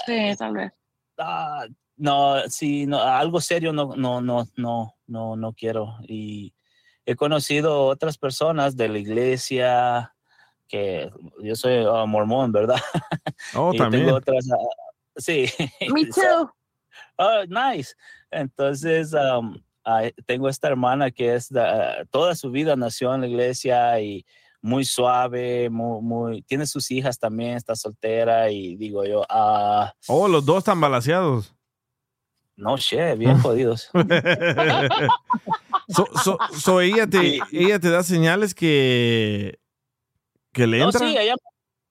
Sí, tal vez. Ah, no, sí, no, algo serio no, no, no, no, no, no quiero. Y he conocido otras personas de la iglesia que yo soy ah, mormón, ¿verdad? Oh, y también. tengo otras, ah, sí. Me too. Oh, nice. Entonces, um, ah, tengo esta hermana que es da- toda su vida nació en la iglesia y muy suave, muy, muy, tiene sus hijas también, está soltera y digo yo, ah, Oh, los dos están balaseados. No sé, bien jodidos. so, so- so ella te, ella te da señales que, que le No, entra. sí, ella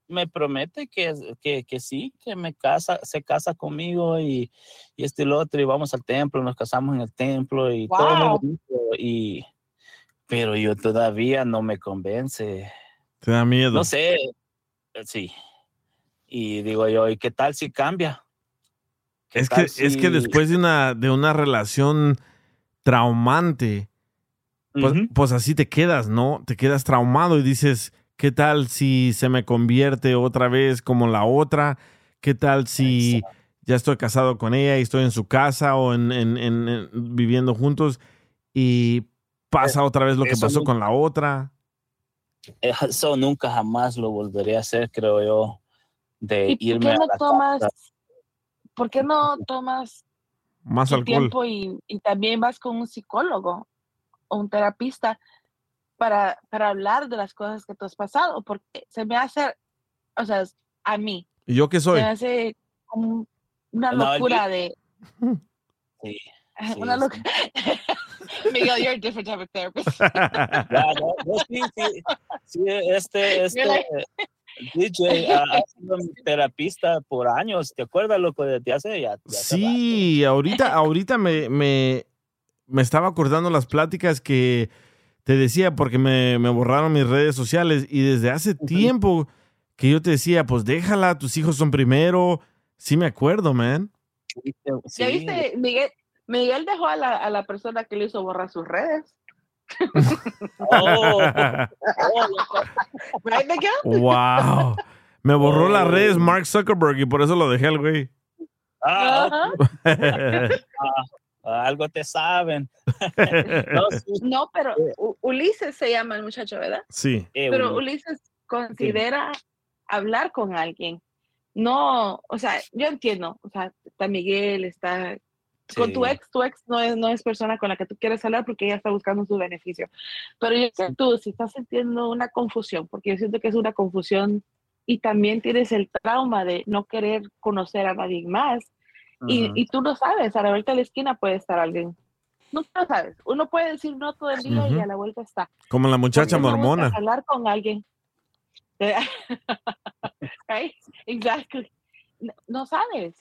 me promete que, que, que sí, que me casa, se casa conmigo y, y este y lo otro, y vamos al templo, nos casamos en el templo y todo muy Wow. bonito, y pero yo todavía no me convence. Te da miedo. No sé, eh, sí. Y digo yo, ¿y qué tal si cambia? ¿Qué Es que, es que después de una, de una relación traumante, pues, pues así te quedas, ¿no? Te quedas traumado y dices, ¿qué tal si se me convierte otra vez como la otra? ¿Qué tal si ya estoy casado con ella y estoy en su casa o en, en- en- en- viviendo juntos y pasa otra vez lo que pasó con la otra? Eso nunca jamás lo volveré a hacer, creo yo, de ¿Y por irme qué a la tomas, casa. Por qué no tomas Más tu alcohol. tiempo y, y también vas con un psicólogo o un terapista para, para hablar de las cosas que tú has pasado? Porque se me hace, o sea, a mí, ¿Y yo qué soy? se me hace como una No, locura de... Sí, una sí. locura. Miguel, you're a different type of therapist. Ya, no, no, sí, sí, sí, este, este like- DJ ha, sido mi terapista por años. ¿Te acuerdas lo que desde hace ya? ya Sí, ahorita, ahorita me, me, me estaba acordando las pláticas que te decía porque me, me borraron mis redes sociales y desde hace tiempo que yo te decía, pues déjala, tus hijos son primero. Sí me acuerdo, man. ¿Ya viste? Miguel, Miguel dejó a la, a la persona que le hizo borrar sus redes. Oh, wow. Me borró las redes Mark Zuckerberg y por eso lo dejé al güey. Ah, ah, algo te saben. No, pero Ulises se llama el muchacho, ¿verdad? sí. eh, Pero Uli, Ulises considera hablar con alguien. No, o sea, yo entiendo, o sea, está Miguel, está con tu ex, tu ex no es, no es persona con la que tú quieres hablar porque ella está buscando su beneficio. Pero yo sé tú, si estás sintiendo una confusión, porque yo siento que es una confusión y también tienes el trauma de no querer conocer a nadie más. y, Ujú. y tú no sabes, a la vuelta de la esquina puede estar alguien. No, no sabes. Uno puede decir no todo el día y a la vuelta está. Como la muchacha mormona. Hablar con alguien. right? Exactly. No, no sabes.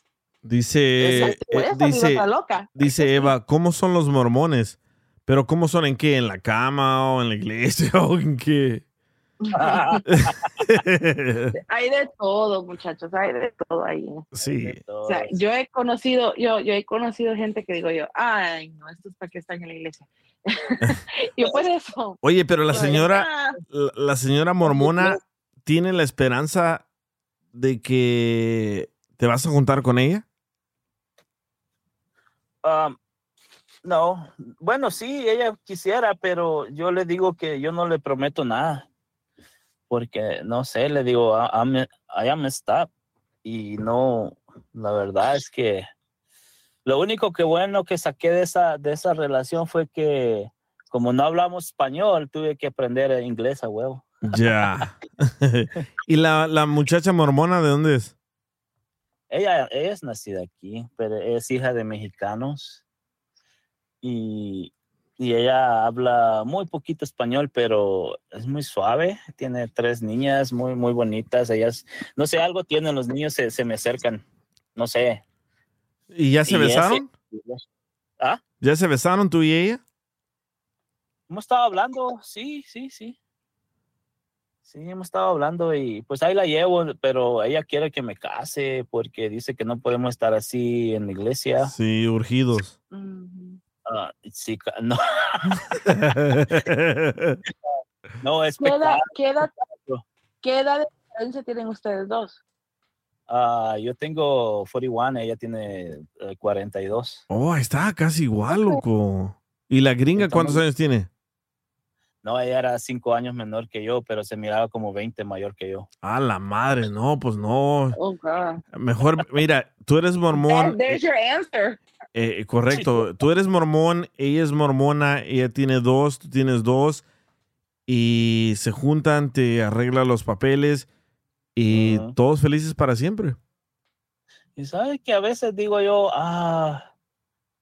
Dice, eh, dice, loca. dice Eva, ¿cómo son los mormones? Pero ¿cómo son en qué? ¿En la cama o en la iglesia o en qué? hay de todo, muchachos, hay de todo ahí. sí. O sea, yo he conocido, yo, yo he conocido gente que digo yo, ay, no, esto es para que están en la iglesia. yo por eso. Oye, pero la Pues, señora, ah. la, la señora mormona tiene la esperanza de que te vas a juntar con ella. Um, no, bueno, sí, ella quisiera, pero yo le digo que yo no le prometo nada. Porque, no sé, le digo, "I- I'm, I am stop. Y no, la verdad es que lo único que bueno que saqué de esa, de esa relación fue que como no hablamos español, tuve que aprender inglés a huevo. Ya. ¿Y la, la muchacha mormona de dónde es? Ella, ella es nacida aquí, pero es hija de mexicanos. Y, y ella habla muy poquito español, pero es muy suave. Tiene tres niñas muy, muy bonitas. Ellas, no sé, algo tienen los niños, se, se me acercan. No sé. ¿Y ya se Y ese- besaron? ¿Ah? ¿Ya se besaron tú y ella? Hemos estado hablando, sí, sí, sí. Sí, hemos estado hablando y pues ahí la llevo, pero ella quiere que me case porque dice que no podemos estar así en la iglesia. Sí, urgidos. Ah, sí, ca- no. no, es ¿Qué edad, qué, edad, ¿Qué edad de diferencia tienen ustedes dos? Ah, yo tengo 41, ella tiene eh, 42. Oh, ahí está casi igual, loco. ¿Y la gringa cuántos años tiene? No, ella era 5 años menor que yo, pero se miraba como 20 mayor que yo. Ah, la madre, no, pues no. Oh, God. Mejor, mira, tú eres mormón. There's your answer. Eh, correcto. Tú eres mormón, ella es mormona, ella tiene dos, tú tienes dos. Y se juntan, te arreglan los papeles y todos felices para siempre. Y sabes que a veces digo yo, ah,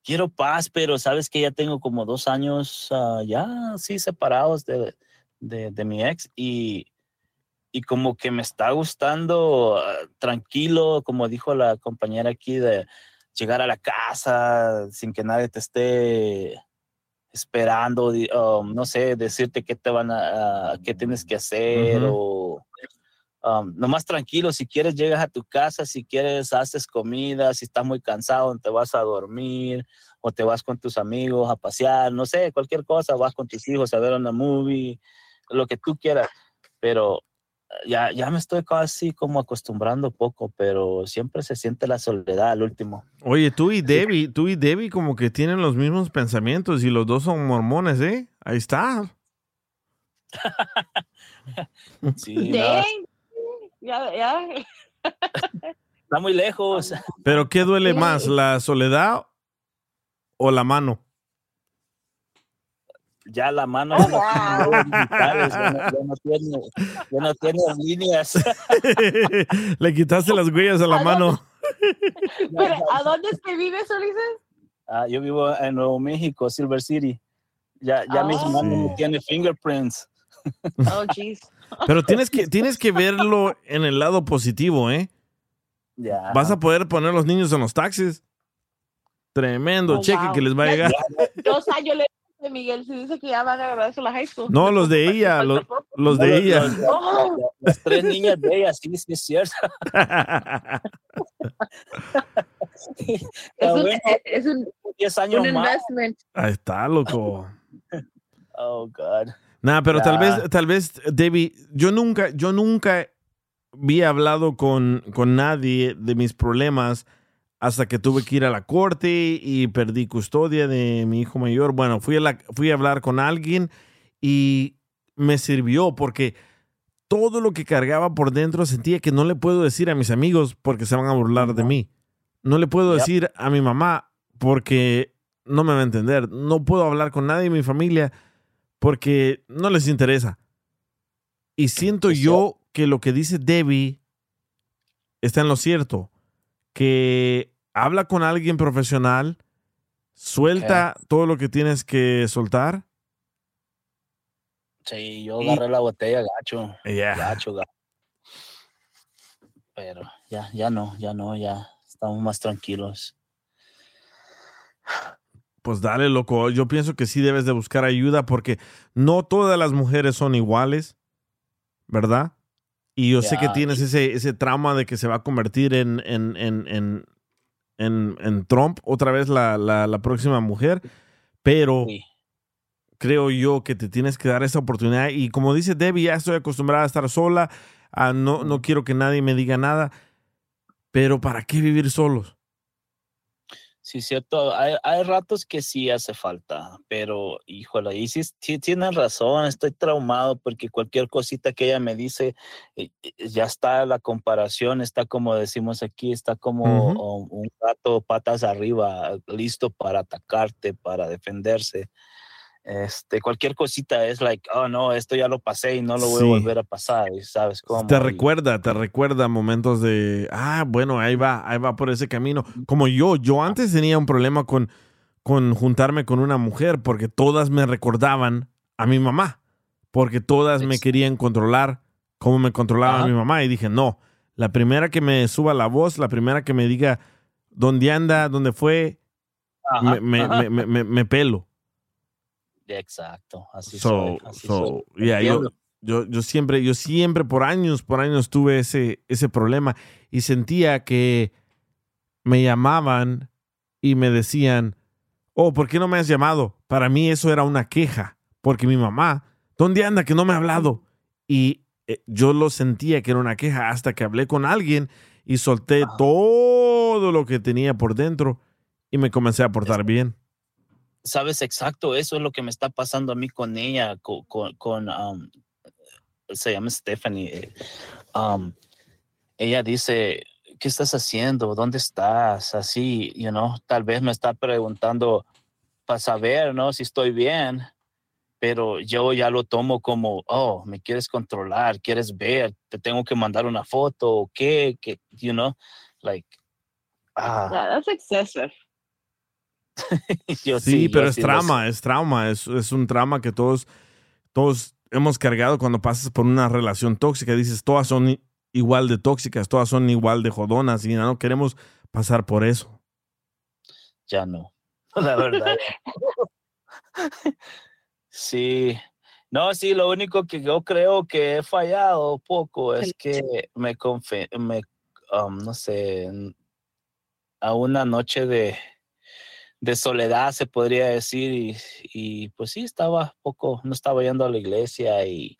quiero paz, pero sabes que ya tengo como dos años ah, ya así separados de, de, de mi ex y, y como que me está gustando ah, tranquilo, como dijo la compañera aquí, de llegar a la casa sin que nadie te esté esperando, um, no sé, decirte qué te van a, a- qué tienes que hacer o um, nomás tranquilo, si quieres llegas a tu casa, si quieres haces comida, si estás muy cansado te vas a dormir o te vas con tus amigos a pasear, no sé, cualquier cosa, vas con tus hijos a ver una movie, lo que tú quieras, pero eh, ya, ya me estoy casi como acostumbrando poco, pero siempre se siente la soledad al último. Oye, tú y Debbie, tú y Debbie como que tienen los mismos pensamientos y los dos son mormones, ¿eh? Ahí está. Sí, no. Ya, ya. está muy lejos. Pero ¿qué duele más, la soledad o la mano? Ya la mano Oh, ya tiene ya no- ya no tiene, ya no tiene líneas. Le quitaste las huellas a la mano. Pero, ¿a dónde es que vives, Ulises? Ah, yo vivo en Nuevo México, Silver City. Ya, ya mis Ah. manos no tienen fingerprints. Oh, jeez. Pero tienes que, tienes que verlo en el lado positivo, ¿eh? Ya. Vas a poder poner los niños en los taxis. Tremendo Oh, cheque wow. que les va a llegar. Dos años le de Miguel se dice que ya van a graduarse a la high school. No, los de ella, los, los No, de ella. los- Oh. Las tres niñas de ella, sí, sí, es cierto. Es un, bueno, es un, 10 años un más. investment. Ahí está, loco. Oh, God. Nada, pero tal vez, tal vez, Debbie, yo nunca, yo nunca había hablado con, con nadie de mis problemas hasta que tuve que ir a la corte y perdí custodia de mi hijo mayor. Bueno, fui a, la- fui a hablar con alguien y me sirvió porque todo lo que cargaba por dentro sentía que no le puedo decir a mis amigos porque se van a burlar de mí. No le puedo Yep. decir a mi mamá porque no me va a entender. No puedo hablar con nadie de mi familia porque no les interesa. Y siento yo que lo que dice Debbie está en lo cierto, que habla con alguien profesional, suelta todo lo que tienes que soltar. Sí, yo Y- agarré la botella, gacho. Yeah. Gacho, gacho. Pero ya, ya no, ya no, ya estamos más tranquilos. Pues dale, loco. Yo pienso que sí debes de buscar ayuda porque no todas las mujeres son iguales, ¿verdad? Y yo sé que tienes ese, ese trauma de que se va a convertir en, en, en, en, en- Trump, otra vez la, la- la próxima mujer, pero creo yo que te tienes que dar esa oportunidad. Y como dice Debbie, ya estoy acostumbrada a estar sola, a no, no quiero que nadie me diga nada, pero ¿para qué vivir solos? Sí, cierto. Hay, hay ratos que sí hace falta, pero híjole, y sí, sí tienes razón, estoy traumado porque cualquier cosita que ella me dice, eh, eh, ya está la comparación, está como decimos aquí, está como un gato patas arriba, listo para atacarte, para defenderse. Este, cualquier cosita es like, oh no, esto ya lo pasé y no lo voy Sí. a volver a pasar, y sabes cómo. Te recuerda, te recuerda momentos de, ah, bueno, ahí va, ahí va por ese camino. Como yo, yo antes tenía un problema con, con juntarme con una mujer porque todas me recordaban a mi mamá, porque todas me querían controlar como me controlaba Ajá. mi mamá. Y dije, no, la primera que me suba la voz, la primera que me diga dónde anda, dónde fue, Ajá, me, me- ajá. me- me- me- me pelo. Exacto, así So, soy, así so, soy. yeah, yo, Entiendo. yo, yo siempre, yo siempre por años, por años tuve ese, ese problema y sentía que me llamaban y me decían, oh, ¿por qué no me has llamado? Para mí eso era una queja, porque mi mamá, ¿dónde anda que no me ha hablado? Y eh, yo lo sentía que era una queja hasta que hablé con alguien y solté todo lo que tenía por dentro y me comencé a portar bien. Sabes exacto, eso es lo que me está pasando a mí con ella, co- con, con, um, se llama Stephanie. eh, ella dice, ¿qué estás haciendo? ¿Dónde estás? Así, you know, tal vez me está preguntando para saber, ¿no? Si estoy bien, pero yo ya lo tomo como, oh, me quieres controlar, quieres ver, te tengo que mandar una foto, o qué, que, you know, like, ah, that's excessive. yo sí, sí, pero yo es sí lo trauma, es trauma, es, es un trauma que todos, todos hemos cargado cuando pasas por una relación tóxica. Dices, todas son igual de tóxicas, todas son igual de jodonas y no queremos pasar por eso. ya no, la verdad. sí, no, sí, lo único que yo creo que he fallado poco es que me confe me, um, no sé, a una noche de, de soledad se podría decir y, pues sí, estaba poco, no estaba yendo a la iglesia y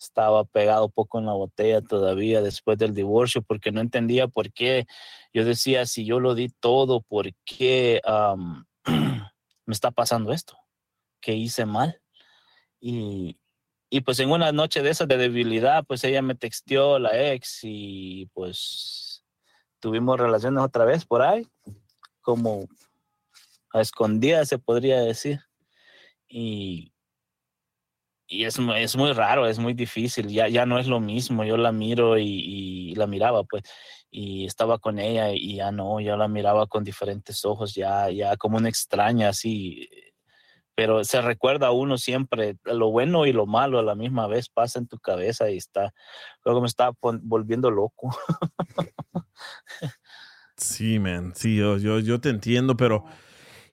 estaba pegado poco en la botella todavía después del divorcio porque no entendía por qué. Yo decía, si yo lo di todo, ¿por qué me está pasando esto? ¿Qué hice mal? Y, y pues en una noche de esas de debilidad, pues ella me texteó la ex y pues tuvimos relaciones otra vez por ahí, como a escondidas se podría decir. Y, y es, es muy raro, es muy difícil, ya, ya no es lo mismo, yo la miro y, y la miraba pues, y estaba con ella y ya no, yo la miraba con diferentes ojos, ya, ya como una extraña así, pero se recuerda a uno siempre, lo bueno y lo malo a la misma vez pasa en tu cabeza y está, luego me estaba volviendo loco. Sí, man, sí, yo, yo, yo te entiendo, pero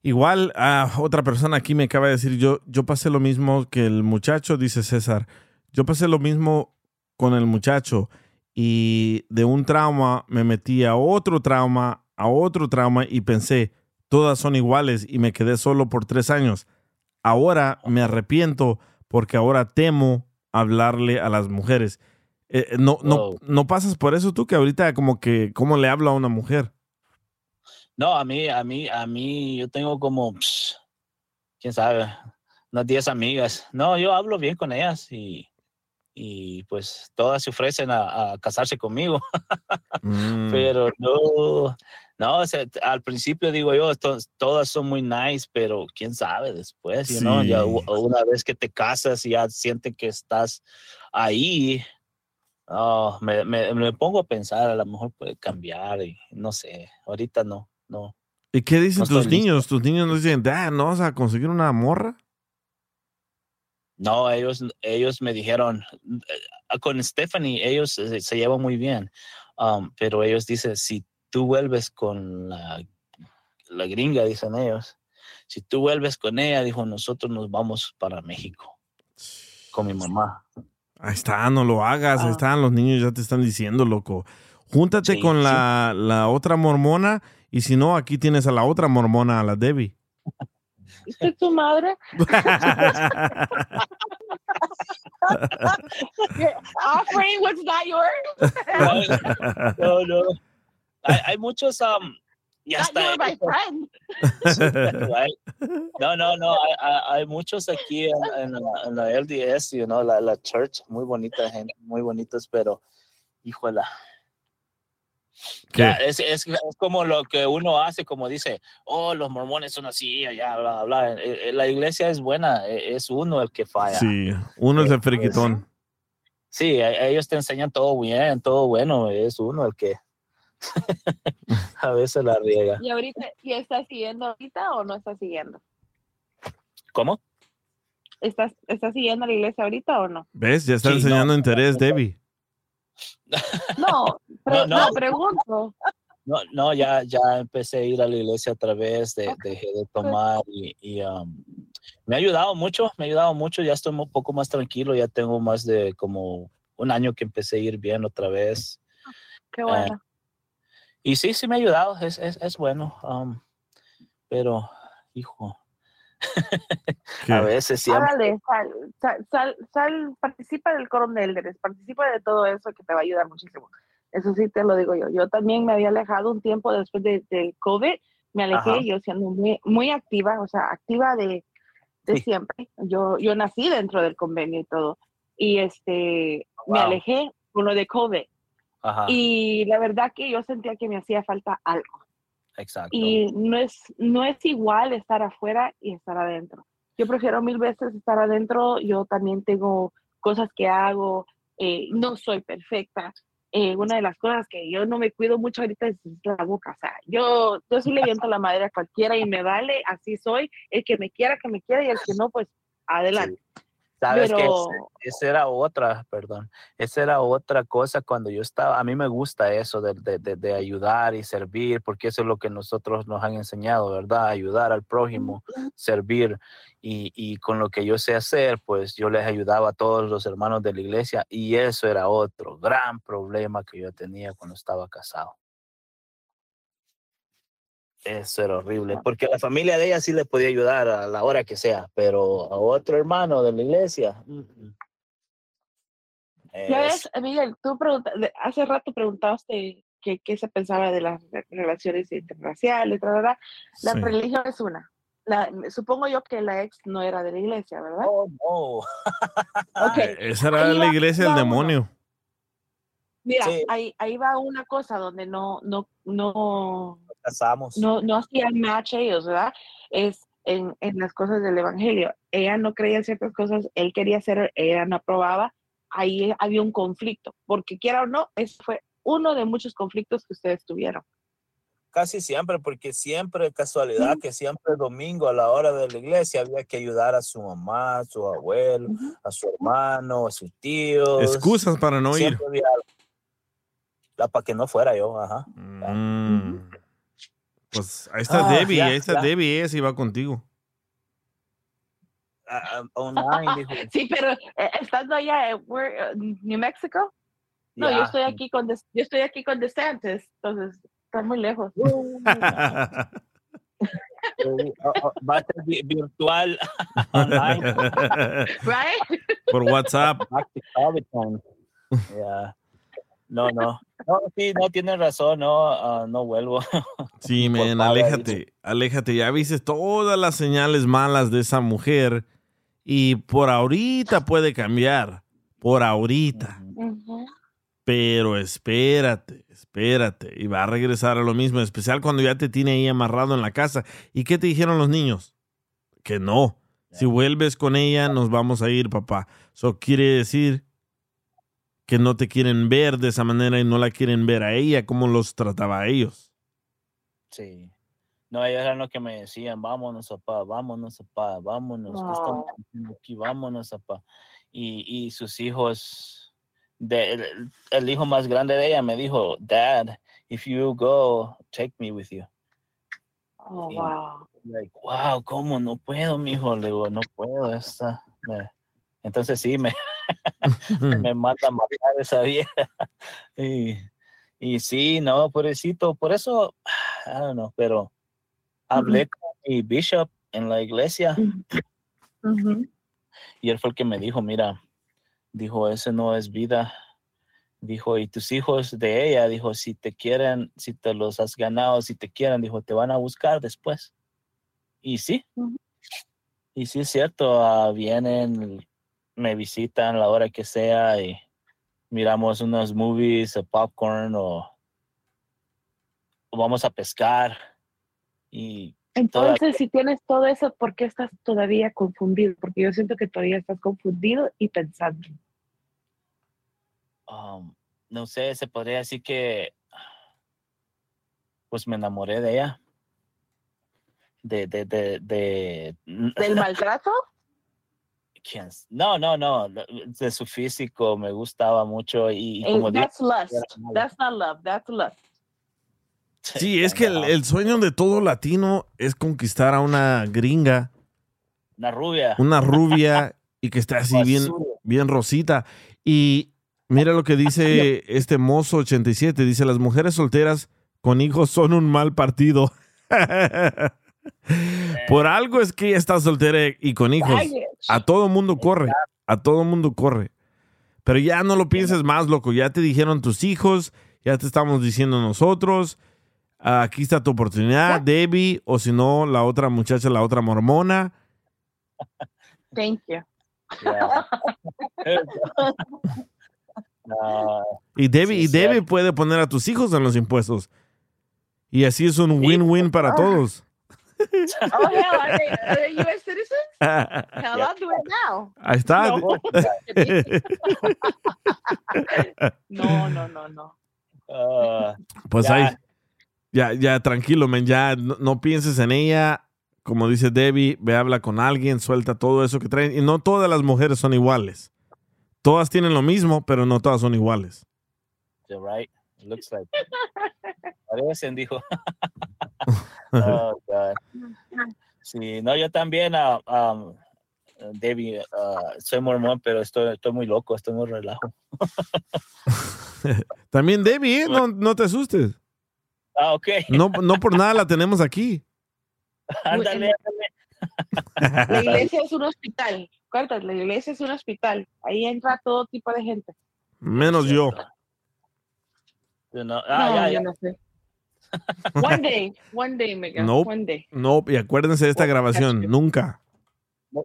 igual ah, otra persona aquí me acaba de decir, yo, yo pasé lo mismo que el muchacho, dice César, yo pasé lo mismo con el muchacho y de un trauma me metí a otro trauma, a otro trauma y pensé, todas son iguales y me quedé solo por tres años. Ahora me arrepiento porque ahora temo hablarle a las mujeres. Eh, eh, no, no, Wow. no pasas por eso tú que ahorita como que, ¿cómo le habla a una mujer? No, a mí, a mí, a mí, yo tengo como, pss, quién sabe, unas 10 amigas. No, yo hablo bien con ellas y, y pues todas se ofrecen a, a casarse conmigo. Mm. Pero no, no, o sea, al principio digo yo, to- todas son muy nice, pero quién sabe después, you know, ya Sí. una vez que te casas y ya sienten que estás ahí, Oh, me, me, me pongo a pensar, a lo mejor puede cambiar y no sé, ahorita no, no. ¿Y qué dicen No tus listo. niños? ¿Tus niños no dicen, Dad, no vas a conseguir una morra? No, ellos, ellos me dijeron, eh, con Stephanie, ellos se, se llevan muy bien, um, pero ellos dicen, si tú vuelves con la, la gringa, dicen ellos, si tú vuelves con ella, dijo, nosotros nos vamos para México con mi mamá. Ahí está, no lo hagas. Ahí están, los niños ya te están diciendo, loco. Júntate Sí, con sí. la, la otra mormona y si no, aquí tienes a la otra mormona, a la Debbie. ¿Esta es tu madre? Offering was not yours. No, no. Hay, hay muchos, um, y Not hasta you were my friend. No, no, no. Hay, hay- hay muchos aquí en, en la, en la LDS, you know, la, la church, muy bonita gente, muy bonitos, pero, híjola. Ya, es, es, es como lo que uno hace, como dice, oh, los mormones son así, allá, bla, bla, bla. Eh, eh, La iglesia es buena, eh, es uno el que falla. Sí, uno es el friquitón. Sí, e- ellos te enseñan todo bien, todo bueno, es uno el que a veces la riega. ¿Y ahorita, y estás siguiendo ahorita o no estás siguiendo? ¿Cómo? ¿Estás, estás siguiendo a la iglesia ahorita o no? ¿Ves? Ya está Sí, no. enseñando interés, Debbie. No, No, no. no, pregunto. No, no, ya, ya empecé a ir a la iglesia otra vez, de, dejé de tomar y, y, um, me ha ayudado mucho, me ha ayudado mucho, ya estoy un poco más tranquilo, ya tengo más de como un año que empecé a ir bien otra vez. Qué bueno. Y sí, sí me ha ayudado, es, es, es bueno, um, pero, hijo, a veces. Árale, sal, sal, sal, sal, participa del coro de elders, participa de todo eso que te va a ayudar muchísimo. Eso sí te lo digo yo. Yo también me había alejado un tiempo después de- del COVID, me alejé Ajá. yo siendo muy, muy activa, o sea, activa de, de siempre. Yo, yo nací dentro del convenio y todo. Y este, me alejé con lo de COVID. Ajá, Y la verdad que yo sentía que me hacía falta algo. Exacto. Y no es, no es igual estar afuera y estar adentro. Yo prefiero mil veces estar adentro. Yo también tengo cosas que hago. eh, no soy perfecta. Eh, una de las cosas que yo no me cuido mucho ahorita es la boca. O sea, yo, yo sí le viento la madre a cualquiera y me vale, así soy. El que me quiera, que me quiera y el que no, pues adelante. Sabes que Pero- ese- esa era otra, perdón, esa era otra cosa cuando yo estaba, a mí me gusta eso de, de- de- de ayudar y servir, porque eso es lo que nosotros nos han enseñado, ¿verdad? Ayudar al prójimo, servir. Y, y con lo que yo sé hacer, pues yo les ayudaba a todos los hermanos de la iglesia y eso era otro gran problema que yo tenía cuando estaba casado. Eso era horrible, porque la familia de ella sí le podía ayudar a la hora que sea, pero a otro hermano de la iglesia. Ya Es- ves, Miguel, tú hace rato preguntaste que- qué se pensaba de las re- relaciones tra, tra. La Sí. religión es una. La- supongo yo que la ex no era de la iglesia, ¿verdad? Oh, no. Ok, Esa era ahí la va- iglesia del uno. demonio. Mira, Sí. ahí, ahí va una cosa donde no, no, no, casamos. no, no hacían match ellos, ¿verdad? Es en, en las cosas del evangelio. Ella no creía en ciertas cosas, él quería hacer, ella no aprobaba. Ahí había un conflicto, porque quiera o no, ese fue uno de muchos conflictos que ustedes tuvieron. Casi siempre, porque siempre, casualidad, que siempre domingo a la hora de la iglesia había que ayudar a su mamá, a su abuelo, a su hermano, a sus tíos. Excusas para no ir. Había para que no fuera yo, ajá. Mm. Pues ahí está Ah, Debbie, ya, ahí está ya. Debbie, ella sí va contigo. Ah, online. Sí, pero eh, estando allá en uh, New Mexico, no, yo Ya. estoy aquí con yo estoy aquí con DeSantis, entonces está muy lejos. Eh, oh, Va a ser vi- virtual online. Right? Por WhatsApp. Yeah. No, no. No, sí, no tienes razón, no, ah, no vuelvo. Sí, men, aléjate, aléjate. Ya viste todas las señales malas de esa mujer y por ahorita puede cambiar, por ahorita. Pero espérate, espérate. Y va a regresar a lo mismo, en especial cuando ya te tiene ahí amarrado en la casa. ¿Y qué te dijeron los niños? Que no. Si vuelves con ella, nos vamos a ir, papá. Eso quiere decir que no te quieren ver de esa manera y no la quieren ver a ella, cómo los trataba a ellos. Sí. No, ellos eran los que me decían, vámonos, papá, vámonos, papá, vámonos, ¿qué estamos Oh. haciendo aquí? Vámonos, papá. Y, y sus hijos, de, el, el hijo más grande de ella me dijo, Dad, if you go, take me with you. Oh, Y, wow. like, wow, ¿cómo? No puedo, mijo. Le digo, no puedo. Esta. me- Entonces sí, me, me mata matar esa vieja. Y, y sí, no, pobrecito. Por eso, I don't know, pero hablé con mi bishop en la iglesia. Y él fue el que me dijo, mira, dijo, ese no es vida. Dijo, y tus hijos de ella, dijo, si te quieren, si te los has ganado, si te quieren, dijo, te van a buscar después. Y sí, y sí es cierto, ah, vienen, me visitan la hora que sea y miramos unos movies, popcorn o, o vamos a pescar. Y toda- Entonces, si tienes todo eso, ¿por qué estás todavía confundido? Porque yo siento que todavía estás confundido y pensando. um, no sé, se podría decir que pues me enamoré de ella. De, de, de, de, ¿Del maltrato? No, no, no, de su físico me gustaba mucho y, y Eh, como that's digo, lust. That's not love. That's lust. Sí, es que el, el sueño de todo latino es conquistar a una gringa, una rubia. una rubia y que esté así bien, bien rosita. Y mira lo que dice este mozo 87, dice, las mujeres solteras con hijos son un mal partido. Por algo es que ella está soltera y con hijos. A todo mundo corre, a todo mundo corre. Pero ya no lo pienses más, loco. Ya te dijeron tus hijos, ya te estamos diciendo nosotros. Aquí está tu oportunidad, Debbie, o si no, la otra muchacha, la otra mormona. Thank you. Y Debbie, Sí, y Debbie puede poner a tus hijos en los impuestos. Y así es un win-win para todos. Oh, hell, are they, are they U.S. citizens? Hell, I'll do it now. Ahí está. No, no, no, no. ah, Pues Ya. ahí, ya, ya, tranquilo, men, ya no, no pienses en ella. Como dice Debbie, ve, habla con alguien, suelta todo eso que traen. Y no todas las mujeres son iguales. Todas tienen lo mismo, pero no todas son iguales. you're right. It looks like. Parecen, dijo. Oh, God. Sí, no, yo también, um, Debbie, ah, soy mormón, pero estoy, estoy muy loco, estoy muy relajo. También Debbie, ¿eh? no, no te asustes. Ah, ok. No, no por nada la tenemos aquí. Ándale, La iglesia es un hospital. Acuérdate, la iglesia es un hospital. Ahí entra todo tipo de gente. Menos yo. Know, no, ah, ya, yo ya. no sé. One day, one day, Mega. No, One day. no, y acuérdense de esta grabación, nunca.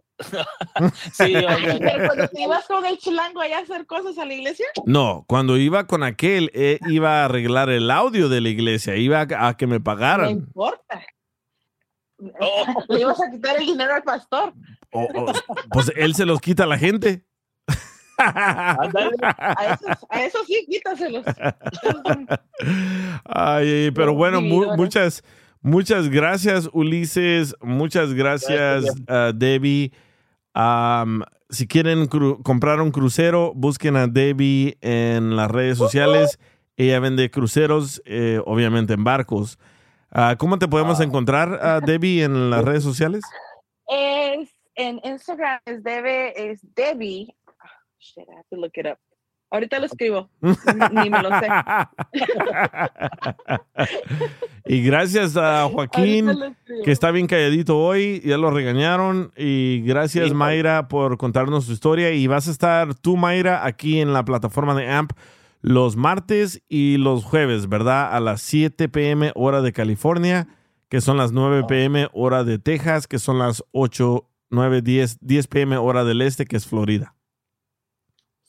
Sí, oye. Pero cuando te ibas con el chilango allá a hacer cosas a la iglesia, No, cuando iba con aquel, eh, iba a arreglar el audio de la iglesia, iba a, a que me no pagaran. importa. Oh. Le ibas a quitar el dinero al pastor. O- o- pues él se los quita a la gente. A esos, a esos sí, quítaselos. Ay, pero bueno, mu- muchas, muchas gracias, Ulises. Muchas gracias, uh, Debbie. Si quieren comprar un crucero, busquen a Debbie en las redes sociales. Ella vende cruceros, eh, obviamente en barcos. Ah, ¿Cómo te podemos encontrar, ah, Debbie, en las redes sociales? Es en Instagram es Debe, es Debbie. Shit, I have to look it up. Ahorita lo escribo. Ni, me lo sé. y gracias a Joaquín, que está bien calladito hoy, ya lo regañaron. Y gracias, Mayra, por contarnos su historia. Y vas a estar tú, Mayra, aquí en la plataforma de AMP los martes y los jueves, ¿verdad? A las 7 p.m. hora de California, que son las 9 p.m. hora de Texas, que son las 8, 9, 10, 10 p.m. hora del este, que es Florida.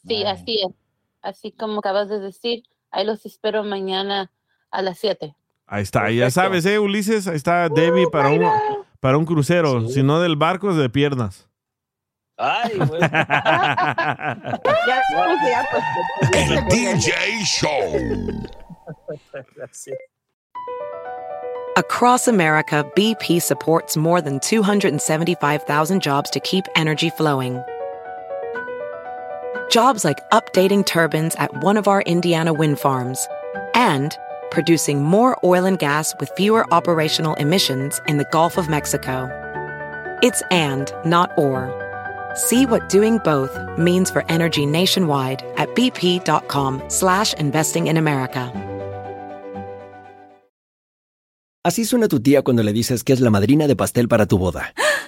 Sí, así es. Así como acabas de decir, ahí los espero mañana a las 7. Ahí está, ya sabes, ¿eh, Ulises? Ahí está Debbie para un, para un crucero. Si no del barco, es de piernas. Ay, güey. Ya, pues, ya, pues, El DJ Show. Across America, BP supports more than 275,000 jobs to keep energy flowing. Jobs like updating turbines at one of our Indiana wind farms and producing more oil and gas with fewer operational emissions in the Gulf of Mexico. It's and, not or. See what doing both means for energy nationwide at bp.com slash investing in America. Así suena tu tía cuando le dices que es la madrina de pastel para tu boda. ¡Ah!